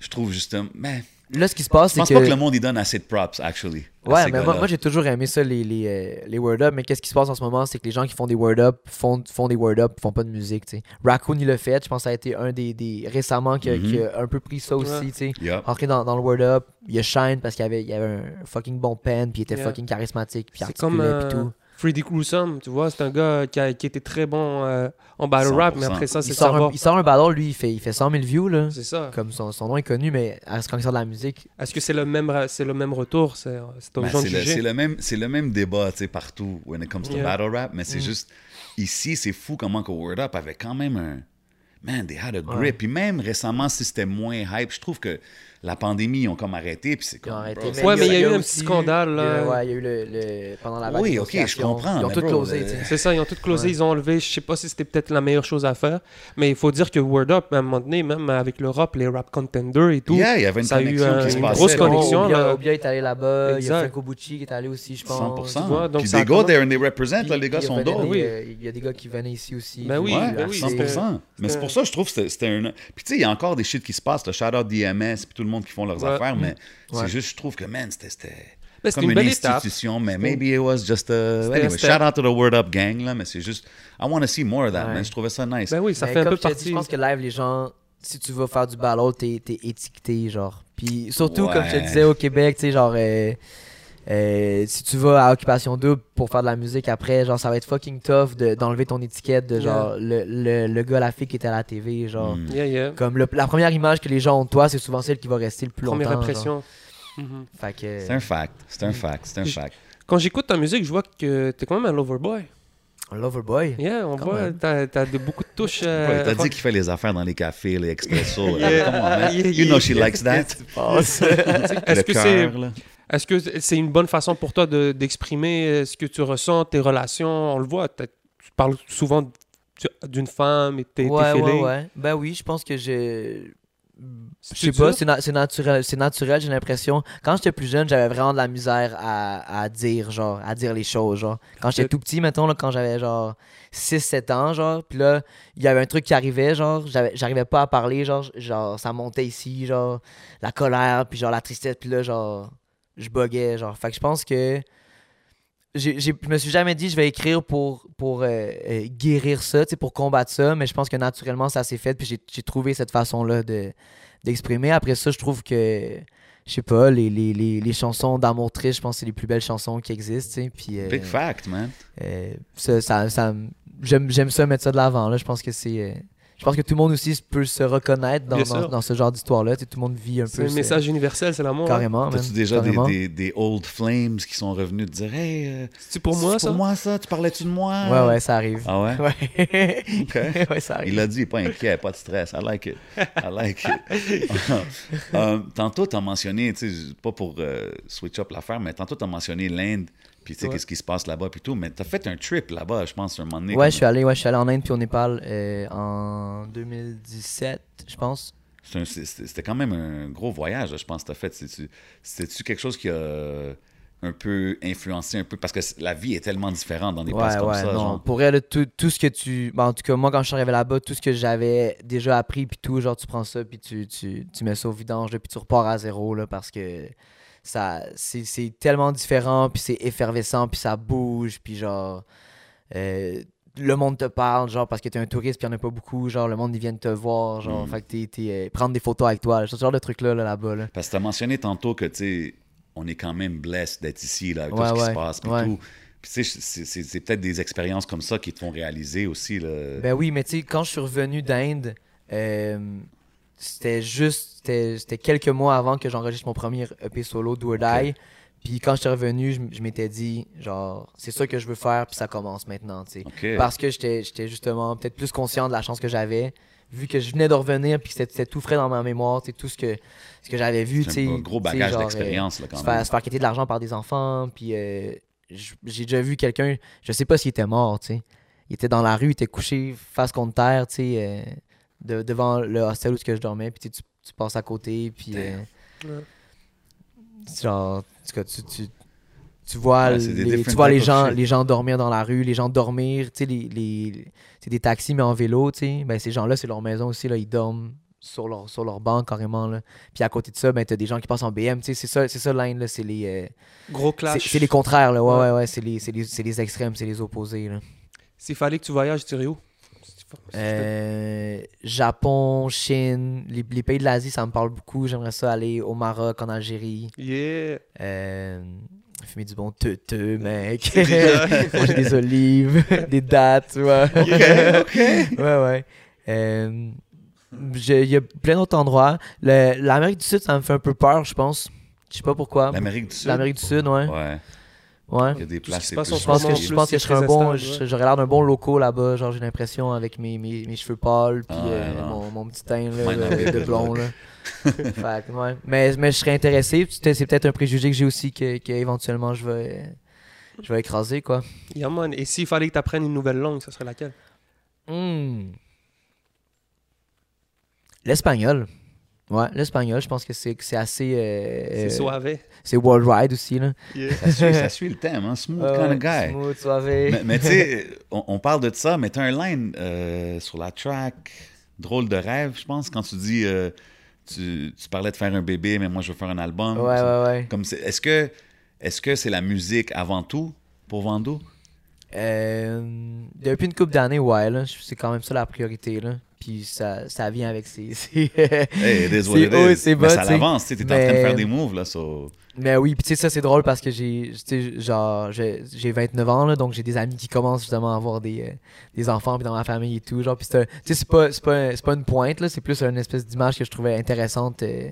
je trouve justement. Mais Là, ce qui se passe, je c'est pense que... pas que le monde y donne assez de props, actually. Ouais, mais moi, j'ai toujours aimé ça, les, les, euh, les Word Up. Mais qu'est-ce qui se passe en ce moment, c'est que les gens qui font des Word Up font, font des Word Up, font pas de musique, tu sais. Raccoon, il l'a fait. Je pense que ça a été un des, des récemment qui a, Mhm. qui a un peu pris ça aussi, Ouais. tu sais. Yup. Rentré dans, dans le Word Up, il a shine parce qu'il avait, il avait un fucking bon pen, puis il était Yeah. fucking charismatique, puis C'est comme articulait, puis euh, tout. Freddy Gruesome, tu vois, c'est un gars qui, a- qui était très bon euh, en battle rap, mais 100%. après ça, c'est sort, un, savoir. il sort un battle, lui, il fait, il fait 100 000 views, là. C'est ça. Comme son, son nom est connu, mais à- quand il sort de la musique, Est-ce que c'est le même, c'est le même retour? C'est Ben, le, le même, c'est le même débat tu sais, partout when it comes to Yeah. battle rap, mais c'est Mm. juste ici, c'est fou comment que Word Up avait quand même un. man, they had a grip. Puis même récemment, si c'était moins hype, je trouve que la pandémie, ils ont comme arrêté. Puis c'est Ils ont comme. arrêté. bro, Ouais, mais il y a eu un petit scandale, eu- là. ouais, il y a eu le, le- pendant la vague Oui, ok, je comprends, Ils ont mais tout closé, le-. C'est ça, ils ont tout closé, Ouais. ils ont enlevé. Je sais pas si c'était peut-être la meilleure chose à faire, mais il faut dire que Word Up, à un moment donné, même avec l'Europe, les rap contenders et tout, Yeah, il y avait une ça a eu connexion un- qui se une passait. grosse là. connexion. Obia, là. Obia est allé là-bas, il y a Franco Bucci qui est allé aussi, je pense. 100%. Tu vois, donc Puis ça a they represent, les gars sont a d'autres. Oui. des- Il y a des gars qui venaient ici aussi. Ben oui, puis Ouais, ben oui, 100%. Mais c'est pour ça je trouve que c'était- un. Puis tu sais, il y a encore des shit qui se passent, le shout-out DMS, puis tout le monde qui font leurs Ouais. affaires, mais Ouais. c'est juste, je trouve que, man, c'était-. Mais Comme une une, belle étape. institution, mais maybe it was just a. Anyway, shout out to the Word Up gang, là, mais c'est juste. I want to see more of that, Ouais. man. Je trouvais ça nice. Ben oui, ça Mais fait un peu dit, partie. Je pense que live, les gens, si tu vas faire du battle, t'es t'es étiqueté, genre. Puis surtout, comme je te Ouais. disais, au Québec, tu sais, genre, euh, euh, si tu vas à Occupation Double pour faire de la musique après, genre, ça va être fucking tough de- d'enlever ton étiquette de genre, le, le, le gars, la fille qui était à la TV, genre. Mm. Yeah, yeah. Comme le- la première image que les gens ont de toi, c'est souvent celle qui va rester le plus Première longtemps. impression. Genre. Fait que. C'est un fact. C'est un fact. C'est un fact. Quand j'écoute ta musique, je vois que t'es quand même un loverboy. Loverboy? Yeah, on Quand voit, t'as t'as de beaucoup de touches. euh, Bro, T'as dit qu'il fait les affaires dans les cafés, les expressos. Yeah. Come on, man. Yeah, You know she likes that. Est-ce que c'est. Est-ce que c'est une bonne façon pour toi de- d'exprimer euh, ce que tu ressens, tes relations? On le voit, tu parles souvent d'une femme et tes, tes Ouais, ouais, ouais. Ben oui, je pense que j'ai. Je sais pas, c'est na- c'est naturel, c'est naturel, j'ai l'impression. Quand j'étais plus jeune, j'avais vraiment de la misère à, à dire, genre, à dire les choses, genre. Quand j'étais tout petit, mettons, là, quand j'avais genre 6-7 ans, genre, puis là, il y avait un truc qui arrivait, genre, j'avais- j'arrivais pas à parler, genre, genre, ça montait ici, genre, la colère, puis genre, la tristesse, puis là, genre, je buguais, genre. Fait que je pense que j'ai- j'ai- je me suis jamais dit je vais écrire pour, pour euh, euh, guérir ça, pour combattre ça, mais je pense que naturellement ça s'est fait, puis j'ai- trouvé cette façon-là de- d'exprimer. Après ça, je trouve que, je sais pas, les, les, les, les chansons d'amour triste, je pense que c'est les plus belles chansons qui existent, puis euh, Big fact, man. ça, ça, j'aime j'aime ça mettre ça de l'avant, là, je pense que c'est... je pense que tout le monde aussi peut se reconnaître dans, ce genre d'histoire-là. Tout le monde vit un C'est peu un ce- message universel, c'est l'amour. hein. carrément. man, T'as-tu déjà des, carrément. des, des old flames qui sont revenus te dire Hey, euh, C'est pour moi, c'est ça? pour moi ça? Tu parlais-tu de moi? Ouais, ouais, ça arrive. Ah ouais? Ouais. Ok. ouais, ça arrive. Il a dit, pas inquiet, pas de stress. I like it. I like it. Euh, tantôt, tu as mentionné, pas pour euh, switch up l'affaire, mais tantôt, tu as mentionné l'Inde, puis tu sais, Ouais. qu'est-ce qui se passe là-bas, puis tout. Mais tu as fait un trip là-bas, je pense, un moment donné. Ouais, comme- je suis allé, ouais, je suis allé en Inde puis au Népal euh, en 2017, je pense. C'était quand même un gros voyage, je pense, que tu as fait. C'est-tu quelque chose qui a un peu influencé un peu? Parce que la vie est tellement différente dans des places Ouais, comme ouais, ça. non. genre. Pour elle, tout, tout ce que tu. ben, en tout cas, moi, quand je suis arrivé là-bas, tout ce que j'avais déjà appris, puis tout, genre, tu prends ça, puis tu, tu, tu mets ça au vidange, là, puis tu repars à zéro, là, parce que ça c'est tellement différent, puis c'est effervescent, puis ça bouge, puis genre. euh, le monde te parle, genre, parce que t'es un touriste, puis il n'y en a pas beaucoup, genre, le monde, ils viennent te voir, genre, Mm. fait que t'es, t'es, euh, prendre des photos avec toi, ce genre de trucs-là, là, là-bas, là. Parce que tu as mentionné tantôt que, tu sais, on est quand même blessed d'être ici, là, avec Ouais, tout ce qui se passe, puis ouais. tout. Puis, tu sais, c'est peut-être des expériences comme ça qui te font réaliser aussi, là. Ben oui, mais tu sais, quand je suis revenu d'Inde, euh, c'était juste, c'était c'était quelques mois avant que j'enregistre mon premier EP solo, Do or Die. Puis quand je suis revenu, je, m'étais dit, genre, c'est ça que je veux faire, puis ça commence maintenant, tu sais. Parce que j'étais j'étais justement peut-être plus conscient de la chance que j'avais, vu que je venais de revenir, puis c'était tout frais dans ma mémoire, tu sais, tout ce que, ce que j'avais vu, tu C'est sais. un gros bagage genre, euh, d'expérience, là, quand se même. faire, se faire quitter de l'argent par des enfants. Puis euh, j'ai déjà vu quelqu'un, je sais pas s'il était mort, tu sais. Il était dans la rue, il était couché face contre terre, tu sais, euh, de- devant le hostel où ce que je dormais. Puis tu, tu, passes à côté, puis euh, Ouais. genre, en tout cas, tu, tu, tu vois, Ouais, les, tu vois les gens, les gens dormir dans la rue, les gens dormir, tu sais, les, les, c'est des taxis mais en vélo, tu sais. Ben, ces gens-là, c'est leur maison aussi, là, ils dorment sur leur, sur leur banc carrément, là. Puis à côté de ça, ben, t'as des gens qui passent en BM, tu sais, c'est ça, c'est ça l'Inde, là, c'est les... euh, Gros c'est clash. c'est les contraires, là. Ouais, Ouais. ouais, ouais. C'est les, c'est les, c'est les extrêmes, c'est les opposés, là. S'il fallait que tu voyages, tu irais où? Euh, Japon, Chine, les, les pays de l'Asie, ça me parle beaucoup. J'aimerais ça aller au Maroc, en Algérie. Yeah. Euh, fumer du bon teuteux, mec. Manger des olives, des dattes, tu vois. OK, OK. ouais, ouais. Euh, Il y a plein d'autres endroits. L'Amérique du Sud, ça me fait un peu peur, je pense. Je sais pas pourquoi. L'Amérique du Sud? L'Amérique du Sud, ouais. Ouais. Ouais. Il y a des ce places plus Je ce pense que je pense que je serais un bon, j'aurais l'air d'un bon loco là-bas, genre j'ai l'impression avec mes, mes, mes cheveux pâles puis Ah euh, mon, mon petit teint là, not de, blond là. fait ouais. mais, mais je serais intéressé, c'est peut-être un préjugé que j'ai aussi que, que éventuellement je vais je vais écraser quoi. Yeah, man. Et s'il fallait que tu apprennes une nouvelle langue, ça serait laquelle? Hmm. L'espagnol. Ouais, l'espagnol, je pense que c'est que c'est assez euh, C'est euh, suave. c'est worldwide aussi là. Ça suit, ça suit le thème, hein? Smooth Ouais, kind of guy. Smooth, suave. Mais, mais tu sais, on, on parle de ça, mais t'as un line euh, sur la track, drôle de rêve, je pense, quand tu dis, euh, tu, tu parlais de faire un bébé, mais moi je veux faire un album. Ouais, ouais, ouais. Est-ce que est-ce que c'est la musique avant tout pour Vando? Euh, depuis une couple d'années, ouais, là, c'est quand même ça la priorité, là. Puis ça, ça vient avec ses... ses- Hey, it is what C'est it haut et is. c'est Mais bas, ça l'avance, tu en train de faire des moves, là, so... Mais oui, puis tu sais, ça c'est drôle parce que j'ai, genre, j'ai j'ai 29 ans, là, donc j'ai des amis qui commencent justement à avoir des, euh, des enfants, puis dans ma famille et tout, genre, puis c'est pas, c'est pas, c'est pas une pointe, là, c'est plus une espèce d'image que je trouvais intéressante euh,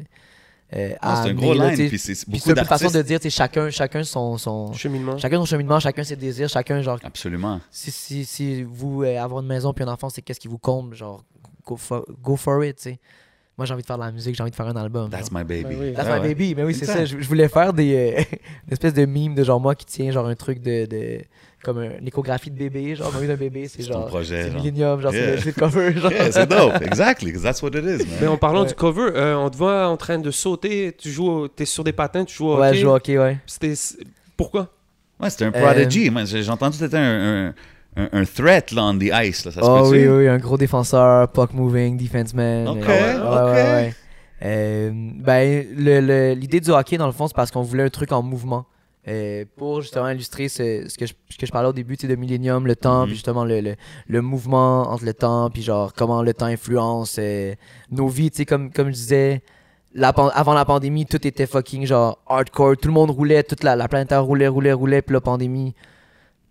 euh, Ah, c'est un gros là, line, puis c'est beaucoup c'est une façon de dire, tu sais, chacun, chacun son, son, Cheminement. chacun son cheminement, chacun ses désirs, chacun, genre, Absolument. si, si, si vous euh, avoir une maison puis un enfant, c'est qu'est-ce qui vous compte, genre, go for, go for it, tu sais. Moi, j'ai envie de faire de la musique, j'ai envie de faire un album. That's genre. my baby. Ben oui. That's Ah my ouais. baby, mais oui, c'est ça. Je, je voulais faire des, euh, une espèce de mime de genre moi qui tient genre un truc de. de comme un- une échographie de bébé, genre, ma vie d'un bébé, c'est ton genre. projet, C'est. Millennium, genre, c'est Yeah. le- c'est le cover, genre. Yeah, c'est dope. Exactly, that's what it is, Mais man. en parlant Ouais. du cover, euh, on te voit en train de sauter, tu joues, t'es sur des patins, tu joues au Ouais, hockey. je joue au hockey, ouais. C'était- Pourquoi? Ouais, c'était un Euh, prodigy. Moi, j'ai entendu que c'était un, un, un, un threat, là, on the ice, là. Ça se Oh oui, oui, un gros défenseur, puck moving, defense man. Ok, euh, ouais, ok. ouais, ouais, ouais. Euh, ben, le- le- l'idée du hockey, dans le fond, c'est parce qu'on voulait un truc en mouvement. Euh, pour justement illustrer ce, ce que, je, ce que je parlais au début de Millennium, le temps, Mhm. puis justement le, le, le mouvement entre le temps, puis genre comment le temps influence euh, nos vies. Tu sais, comme, comme je disais, la, avant la pandémie, tout était fucking genre hardcore. Tout le monde roulait, toute la, la planète roulait, roulait, roulait, puis la pandémie,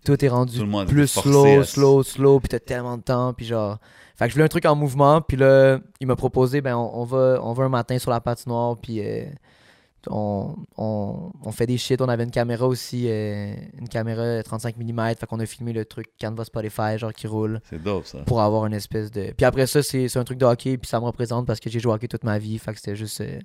tout est rendu Tout plus slow, à- slow, slow, puis t'as tellement de temps, puis genre. Fait que je voulais un truc en mouvement, puis là, il m'a proposé, ben, on, on va, on va un matin sur la patinoire, puis euh, on, on, on fait des shit. On avait une caméra aussi, euh, une caméra 35 mm, fait qu'on a filmé le truc Canva Spotify, genre qui roule, C'est dope, ça. pour avoir une espèce de. Puis après ça, c'est c'est un truc de hockey, puis ça me représente parce que j'ai joué au hockey toute ma vie, fait que c'était juste. euh,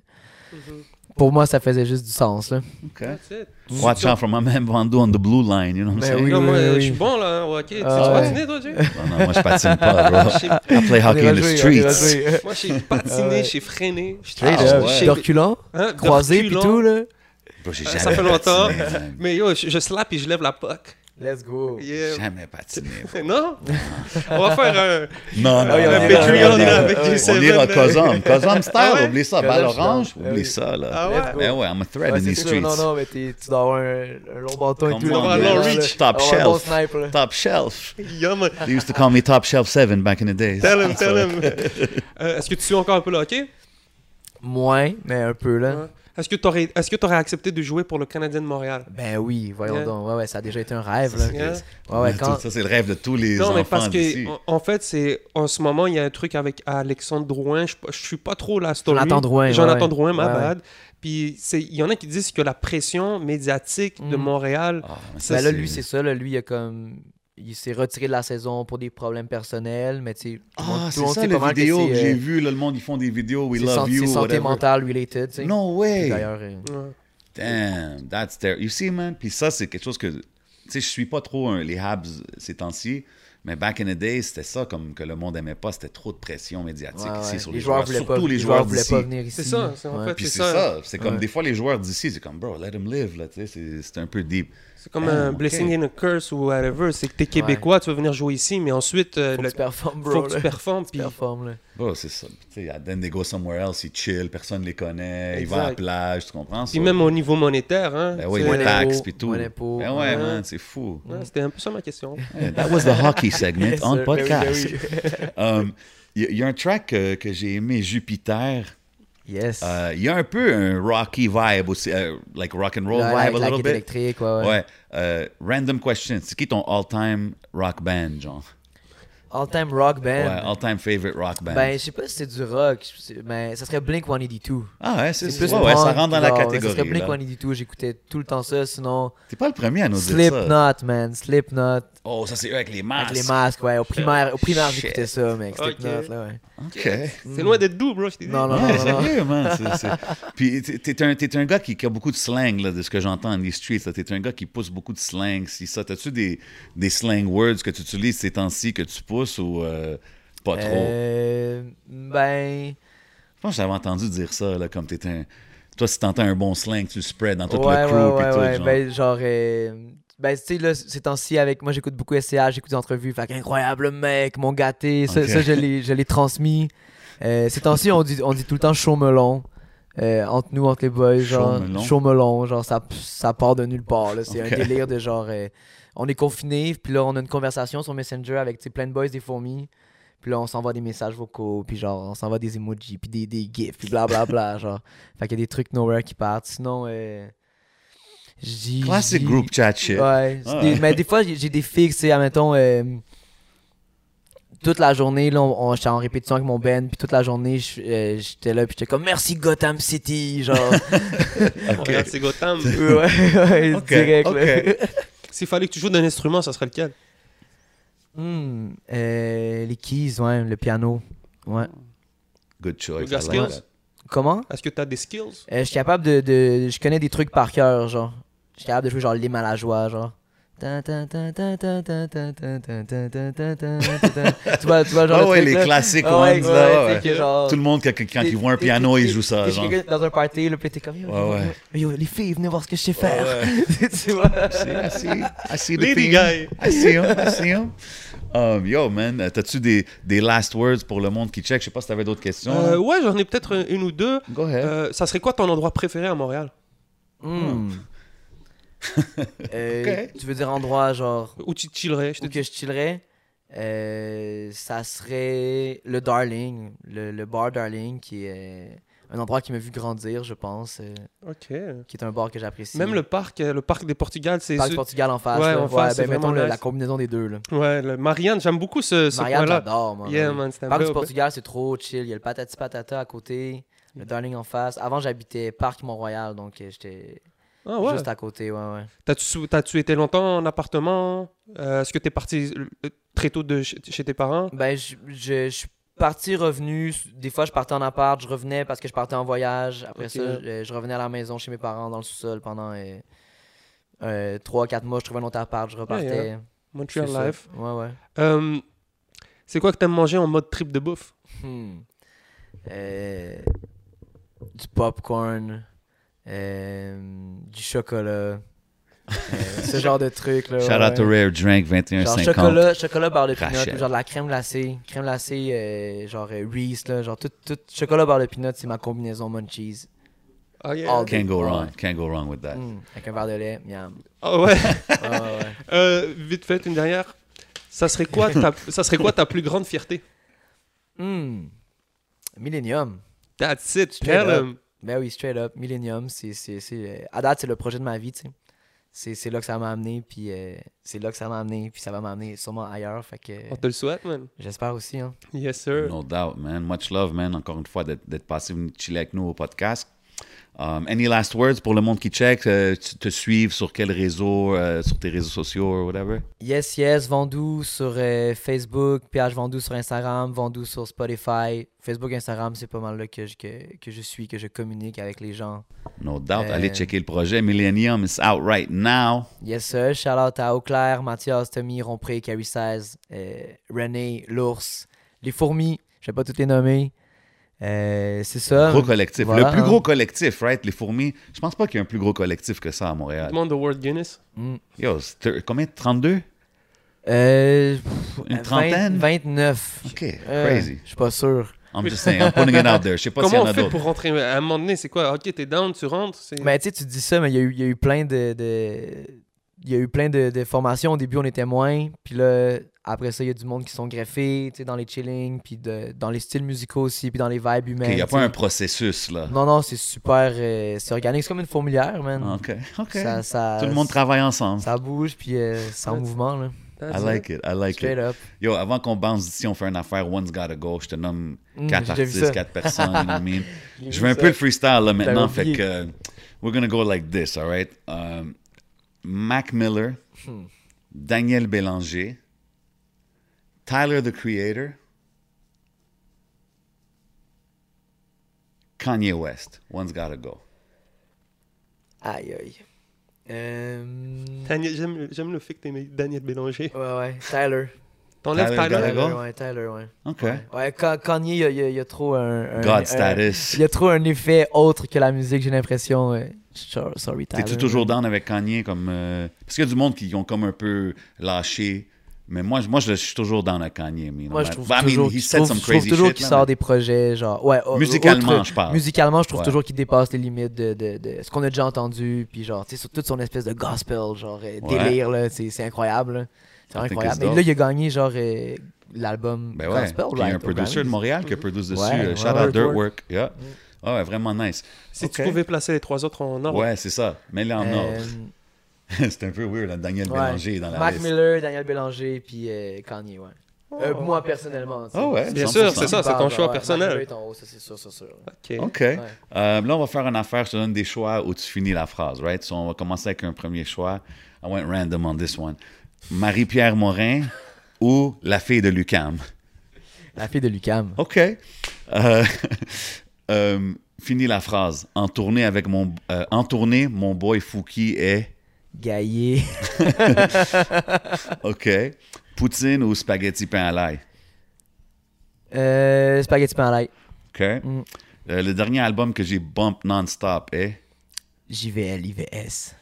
Pour moi, ça faisait juste du sens, là. OK. That's it. Watch out for my man Vando on the blue line, you know what I'm Ben saying? oui, Non, moi, oui, je suis bon là, hockey. Tu Ah, sais ouais. patiner, toi, Jay? Non, non, moi, je patine pas, bro. Je I play hockey in the streets. Moi, j'ai patiné, j'ai freiné. j'ai- Straight Ah, up. ouais. De reculant, Hein, croisé, puis reculons. tout, là. Bro, j'ai Euh, jamais ça fait longtemps. patiné. Mais yo, je, je slap et je lève la puck. Let's go. Yeah. Jamais patiné. Non? On va faire un. Non, non, Ah oui, non, on non, ira- non, on ira non. avec On J7, ira là. Cosum. Cosum style, Ah ouais? oublie ça. Balle orange. Ah oublie oui. ça, là. Ah ouais? Ben ouais, I'm a threat in these streets. Non, non, mais tu dois avoir un, un long bâton et tout. Long reach, top un shelf. Top shelf. They used to call me Top Shelf 7 back in the days. Tell him, tell him. Euh, Est-ce que tu suis encore un peu le hockey? Moins, mais un peu, là. Est-ce que tu aurais, est-ce que aurais accepté de jouer pour le Canadien de Montréal? Ben oui, voyons Yeah. donc. Ouais, ouais, ça a déjà été un rêve, Ça, là. c'est- Yeah. Ouais, ouais, quand... Ça, c'est le rêve de tous les Non, enfants mais parce que en, en fait, c'est en ce moment, il y a un truc avec Alexandre Drouin. Je, je suis pas trop la story. Jonathan Drouin, Jonathan ouais. Drouin, ma bad. Puis c'est- il y en a qui disent que la pression médiatique de Mm. Montréal. Ah, ça, Ben là, lui, c'est ça, là. Lui, il a comme... Il s'est retiré de la saison pour des problèmes personnels, mais tu sais... Ah, c'est ça pas mal que vidéo que, j'ai euh, vu. Là, le monde, ils font des vidéos. We love you. C'est santé whatever. mentale related, tu sais. No way. D'ailleurs, euh, Ouais. Damn, that's terrible. You see, man? Puis ça, c'est quelque chose que. Tu sais, je suis pas trop un- les Habs ces temps-ci, mais back in the day, c'était ça comme que le monde aimait pas. C'était trop de pression médiatique ouais, ici ouais. sur les les, joueurs joueurs. voulaient Surtout pas, les joueurs voulaient d'ici. pas venir ici. C'est ça, c'est en Ouais. fait. C'est ça. ça. C'est comme Ouais. des fois, les joueurs d'ici, c'est comme, bro, let them live, là, tu sais, c'est- c'est un peu deep. C'est comme Ah, un ok. blessing and a curse ou whatever. C'est que t'es québécois, tu vas venir jouer ici, mais ensuite, euh, Faut le- que tu performes, bro. faut que tu performes. Tu Puis performes, là. Bro, c'est ça. Tu sais, then they go somewhere else, ils chill, personne les connaît, ils vont à la plage, tu comprends? puis ça? même au niveau monétaire, hein. Ben oui, les taxes puis tout. Ben ouais, Ouais. man, c'est fou. Ouais, C'était un peu ça ma question. Yeah, That was the hockey segment Yes, on podcast. Ben ben Um, Il y, a- il y a un track que j'ai aimé, Jupiter. Yes. Euh, Il y a un peu un rocky vibe aussi, euh, like rock and roll Là, vibe a la little bit. électrique, ouais, ouais. Ouais. Euh, random question. C'est qui ton all-time rock band, genre? All-time rock band? Ouais, all-time favorite rock band. Ben, je sais pas si c'est du rock, mais ça serait Blink 182. ah ouais, c'est C'est ouais, ouais, ça rentre dans la genre, Ça catégorie. serait Blink là. 182, j'écoutais tout le temps ça. Sinon, T'es pas le premier à nous dire ça. Slipknot, man. Slipknot. Oh, ça c'est eux avec les masques. Avec les masques, ouais. Au primaire, au primaire j'écoutais ça, mec. Slipknot, là, ouais. Ok. C'est loin d'être doux, bro. je t'ai dit. Non, non, non, non. sérieux, man. Puis t'es- un, t'es un gars qui, qui a beaucoup de slang, là, de ce que j'entends dans les streets. T'es un gars qui pousse beaucoup de slang. Si ça, t'as-tu des, des slang words que tu utilises ces temps-ci que tu pousses ou euh, pas trop? Euh, ben. Je pense que j'avais entendu dire ça, là, comme t'es un. Toi, si t'entends un bon slang, tu le spread dans tout ouais, le crew. ouais, ouais, tout, ouais. genre. Ben, genre. Ben, tu sais, là, ces temps-ci, avec moi, j'écoute beaucoup SCH, j'écoute des entrevues. Fait incroyable mec, mon gâté. Ça, je l'ai transmis. Euh, ces temps-ci, on dit, on dit tout le temps chaud melon. euh, entre nous, entre les boys, genre, Chaud melon. genre, ça, ça part de nulle part. C'est un délire de genre, euh, on est confinés, puis là, on a une conversation sur Messenger avec, plein de boys, des fourmis, puis là, on s'envoie des messages vocaux, puis genre, on s'envoie des emojis, puis des, des gifs, puis blablabla, genre. Fait qu'il y a des trucs nowhere qui partent. Sinon, euh, j'ai... Classic j'ai- group chat shit. Ouais. Ah des- ouais. mais des fois, j'ai j'ai des fixes, tu sais, admettons, euh, toute la journée, là, on, on- j'étais en répétition avec mon Ben, puis toute la journée, euh, j'étais là, puis j'étais comme merci Gotham City, genre. C'est Gotham. ouais, ouais, Ok, direct. S'il fallait que tu joues d'un instrument, ça serait lequel? Hmm, euh, les keys, ouais, le piano. Ouais. Good choice. Like. Comment? Est-ce que tu as des skills? Euh, je suis capable de, de. Je connais des trucs par cœur, genre. Je suis capable de jouer genre Lime à genre. tu vois, tu vois, genre. Ah ouais, les classiques. Tout le monde, quand il voit un piano, il joue ça. Genre. Dans un party, le t'es comme. Yo, les filles, venez voir ce que je sais faire. tu vois. I see, I yo, man, t'as-tu des, des last words pour le monde qui check? Je sais pas si t'avais d'autres questions. Euh, ouais, j'en ai peut-être une ou deux. Go ahead. Euh, ça serait quoi ton endroit préféré à Montréal? Mm. Euh. Tu veux dire endroit genre Où tu chillerais je te où dis. que je chillerais? Euh, Ça serait le Darling, le, le bar Darling, qui est un endroit qui m'a vu grandir, je pense, euh, Ok. qui est un bar que j'apprécie. Même le parc, euh, le parc des Portugales, c'est. parc ce- Portugal en face. Ouais, là. en face, c'est ben, mettons le- la combinaison des deux. Là. Ouais, le Marianne, j'aime beaucoup ce, ce Marianne, j'adore, moi. Yeah, man, c'est un Parc du Portugal, c'est trop chill. Il y a le patati patata à côté, le Darling en face. Avant, j'habitais Parc Mont-Royal, donc j'étais Ah ouais. juste à côté. Ouais, ouais. T'as-tu été longtemps en appartement? Euh, Est-ce que t'es parti euh, très tôt de chez, chez tes parents? Ben, je, je, je suis parti, revenu. Des fois, je partais en appart, je revenais parce que je partais en voyage. Après ça, je, je revenais à la maison chez mes parents dans le sous-sol pendant 3-4 mois. Je trouvais un autre appart, je repartais. Montreal C'est ça. Life. Ouais, ouais. Euh, c'est quoi que t'aimes manger en mode trip de bouffe? Hmm. Euh, du popcorn, euh, du chocolat, euh, ce genre de trucs. Là, Shout ouais, out to. Rare Drink Genre 2150. chocolat, chocolat barre de ou genre de la crème glacée, crème glacée, euh, genre euh, Reese, là, genre tout, tout chocolat barre de peanut, c'est ma combinaison munchies. Ah All Can't go wrong. Can't go wrong with that. Mm, avec un verre de lait, miam. Ah ouais. Ouais, ouais. Euh, vite fait, une dernière. Ça serait quoi ta, ça serait quoi ta plus grande fierté? Mm. Millennium. That's it. Straight tell up. Ben oui, straight up. Millennium, c'est, c'est, c'est, euh, à date, c'est le projet de ma vie, tu sais. C'est, c'est là que ça m'a amené, puis euh, c'est là que ça m'a amené, puis ça va m'amener sûrement ailleurs, fait que On te le souhaite, man. j'espère aussi, hein. Yes, sir. No doubt, man. Much love, man. Encore une fois, d'être d'être passé venir chiller avec nous au podcast. Um, any last words pour le monde qui check, euh, te suivre sur quel réseau, euh, sur tes réseaux sociaux ou whatever? Yes, yes, Vendou sur euh, Facebook, PH Vendou sur Instagram, Vendou sur Spotify. Facebook, Instagram, c'est pas mal là que je, que, que je suis, que je communique avec les gens. No doubt. Allez checker le projet. Millennium is out right now. Yes, sir. Shout out à Auclair, Mathias, Tommy, Rompré, Carrie 16, euh, René, l'ours, les fourmis. Je vais pas toutes les nommer. Euh, c'est ça. Gros collectif. Voilà, le plus hein. gros collectif, right? Les fourmis. Je pense pas qu'il y ait un plus gros collectif que ça à Montréal. Demande de World Guinness. Mm. Yo, combien? 32? Euh, pff, Une 20 trentaine? 29. OK, Euh, crazy. Je suis pas sûr. I'm just saying, I'm putting it out there. Je sais pas y Comment en on a fait pour rentrer? À un moment donné, c'est quoi? Ok, t'es down, tu rentres. Mais tu sais, tu dis ça, mais il y, a eu- il y a eu plein de. de- Il y a eu plein de, de formations. Au début, on était moins. Puis là, après ça, il y a du monde qui sont greffés, tu sais, dans les chillings, puis de- dans les styles musicaux aussi, puis dans les vibes humaines. Il n'y a pas un processus, là. Non, non, c'est super. euh, c'est organique. C'est comme une fourmilière, man. OK, OK. Ça, ça, Tout le monde travaille ensemble. Ça bouge, puis euh, c'est en mouvement, là. That's I like it. I like Straight it. up. Yo, avant qu'on bounce d'ici, on fait une affaire One's Gotta Go. Je te nomme Mm, quatre artistes, quatre personnes. you know what I mean? Je veux un ça. peu le freestyle là maintenant. Fait que we're gonna go like this, all right? Um, Mac Miller, Hmm. Daniel Bélanger, Tyler the Creator, Kanye West. One's Gotta Go. Aïe, aïe. Euh... Daniel- J'aime j'aime le fait que t'aimes Daniel Bélanger. Ouais, ouais. Tyler. T'enlèves Tyler Tyler? Ouais, Tyler, ouais. OK. Ouais, Ka- Kanye, il y y y a trop un, un- God un- status. Il y a trop un effet autre que la musique, j'ai l'impression. ouais. Sorry, Tyler. T'es-tu toujours down avec Kanye comme euh, parce qu'il y a du monde qui ont comme un peu lâché mais moi je- moi je suis toujours down avec Kanye mais Moi, je trouve But I mean, toujours, he je said trouve- some je trouve crazy toujours qu'il sort mais- des projets, genre. Ouais, au- Musicalement, autre- je parle. Musicalement, je trouve Ouais. toujours qu'il dépasse les limites de, de, de ce qu'on a déjà entendu. Puis, genre, tu sais, sur toute son espèce de gospel, genre, euh, Ouais. délire, là. C'est c'est incroyable, là. C'est incroyable. Mais là, il a gagné, genre, euh, l'album ben ouais gospel, il y a un producer de Montréal qui a produit dessus Ouais, euh, ouais, shout out Dirtwork. Yeah Ah ouais vraiment nice Si tu pouvais placer les trois autres en ordre. ouais c'est ça mais là en Euh, ordre c'est un peu weird là, Daniel ouais. Bélanger dans la Mac liste Miller, Daniel Bélanger, puis euh, Kanye, ouais. Euh, moi, personnellement. Ah ouais, Bien 100%. sûr, c'est ça, c'est ton choix ouais, personnel. En haut, ça, c'est sûr, c'est sûr. Ok. Euh, là, on va faire une affaire. Je te donne des choix où tu finis la phrase, right? So, on va commencer avec un premier choix. I went random on this one. Marie-Pierre Morin ou la fille de Lucam? La fille de Lucam. OK. Euh, euh, finis la phrase. En tournée avec mon... euh, en tournée, mon boy Fouki est... Gaillé. OK. Poutine ou spaghetti pain à l'ail? Euh, spaghetti pain à l'ail. OK. Mm. Le dernier album que j'ai bump non-stop est... JVL, IVS.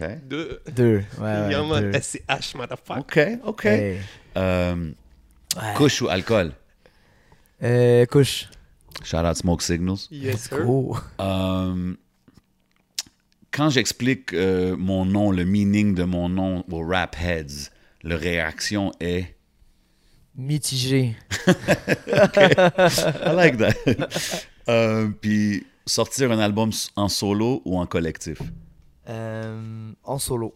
OK. Deux. Deux. Ouais, ouais, man. deux. SCH, motherfucker. OK. OK. Hey. Euh, Ouais. couche ou alcool? Euh, couche. Shout out Smoke Signals. Yes, sir. Oh. Euh, quand j'explique euh, mon nom, le meaning de mon nom aux rap heads, leur réaction est? Mitigé. I like that. Euh, puis sortir un album en solo ou en collectif? Euh, en solo.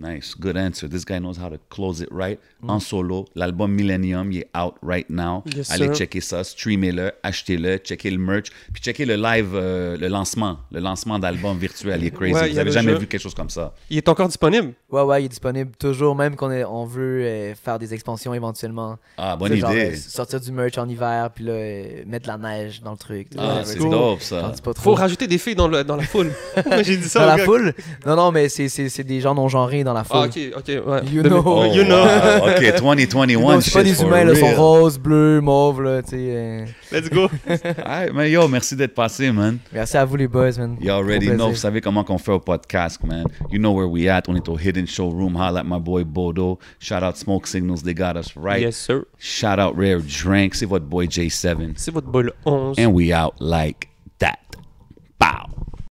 Nice, good answer. This guy knows how to close it right. En solo, l'album Millennium, il est out right now. Yes, Allez sir. checker ça, streamez-le, achetez-le, checkez le merch, puis checkez le live, euh, le lancement, le lancement d'album virtuel. Il est crazy. Ouais, Vous a avez le jamais jeu. vu quelque chose comme ça. Il est encore disponible? Ouais, ouais, il est disponible toujours, même qu'on on veut euh, faire des expansions éventuellement. Ah, bonne genre, idée. euh, sortir du merch en hiver, puis là, euh, mettre de la neige dans le truc. Ah, c'est sais. dope ça. Faut rajouter des filles dans, le, dans la foule. J'ai dit ça. Dans la gars. foule? Non, non, mais c'est- c'est c'est des gens non genrés dans la foule. Ah, ok, ok, ouais. You know. Oh, you know. wow. OK, 2021. You know, c'est pas des humains, là, ils sont roses, bleus, mauves, là, tu sais. euh. Let's go. Alright, mais yo, merci d'être passé, man. Merci à vous, les boys, man. You already know, vous savez comment qu'on fait au podcast, man. You know where we at. On est au Hidden Showroom. Holla at my boy Bodo. Shout out Smoke Signals, they got us right. Yes, sir. Shout out Rare Drink. C'est votre boy J7. C'est votre bol 11. And we out like that. Pow.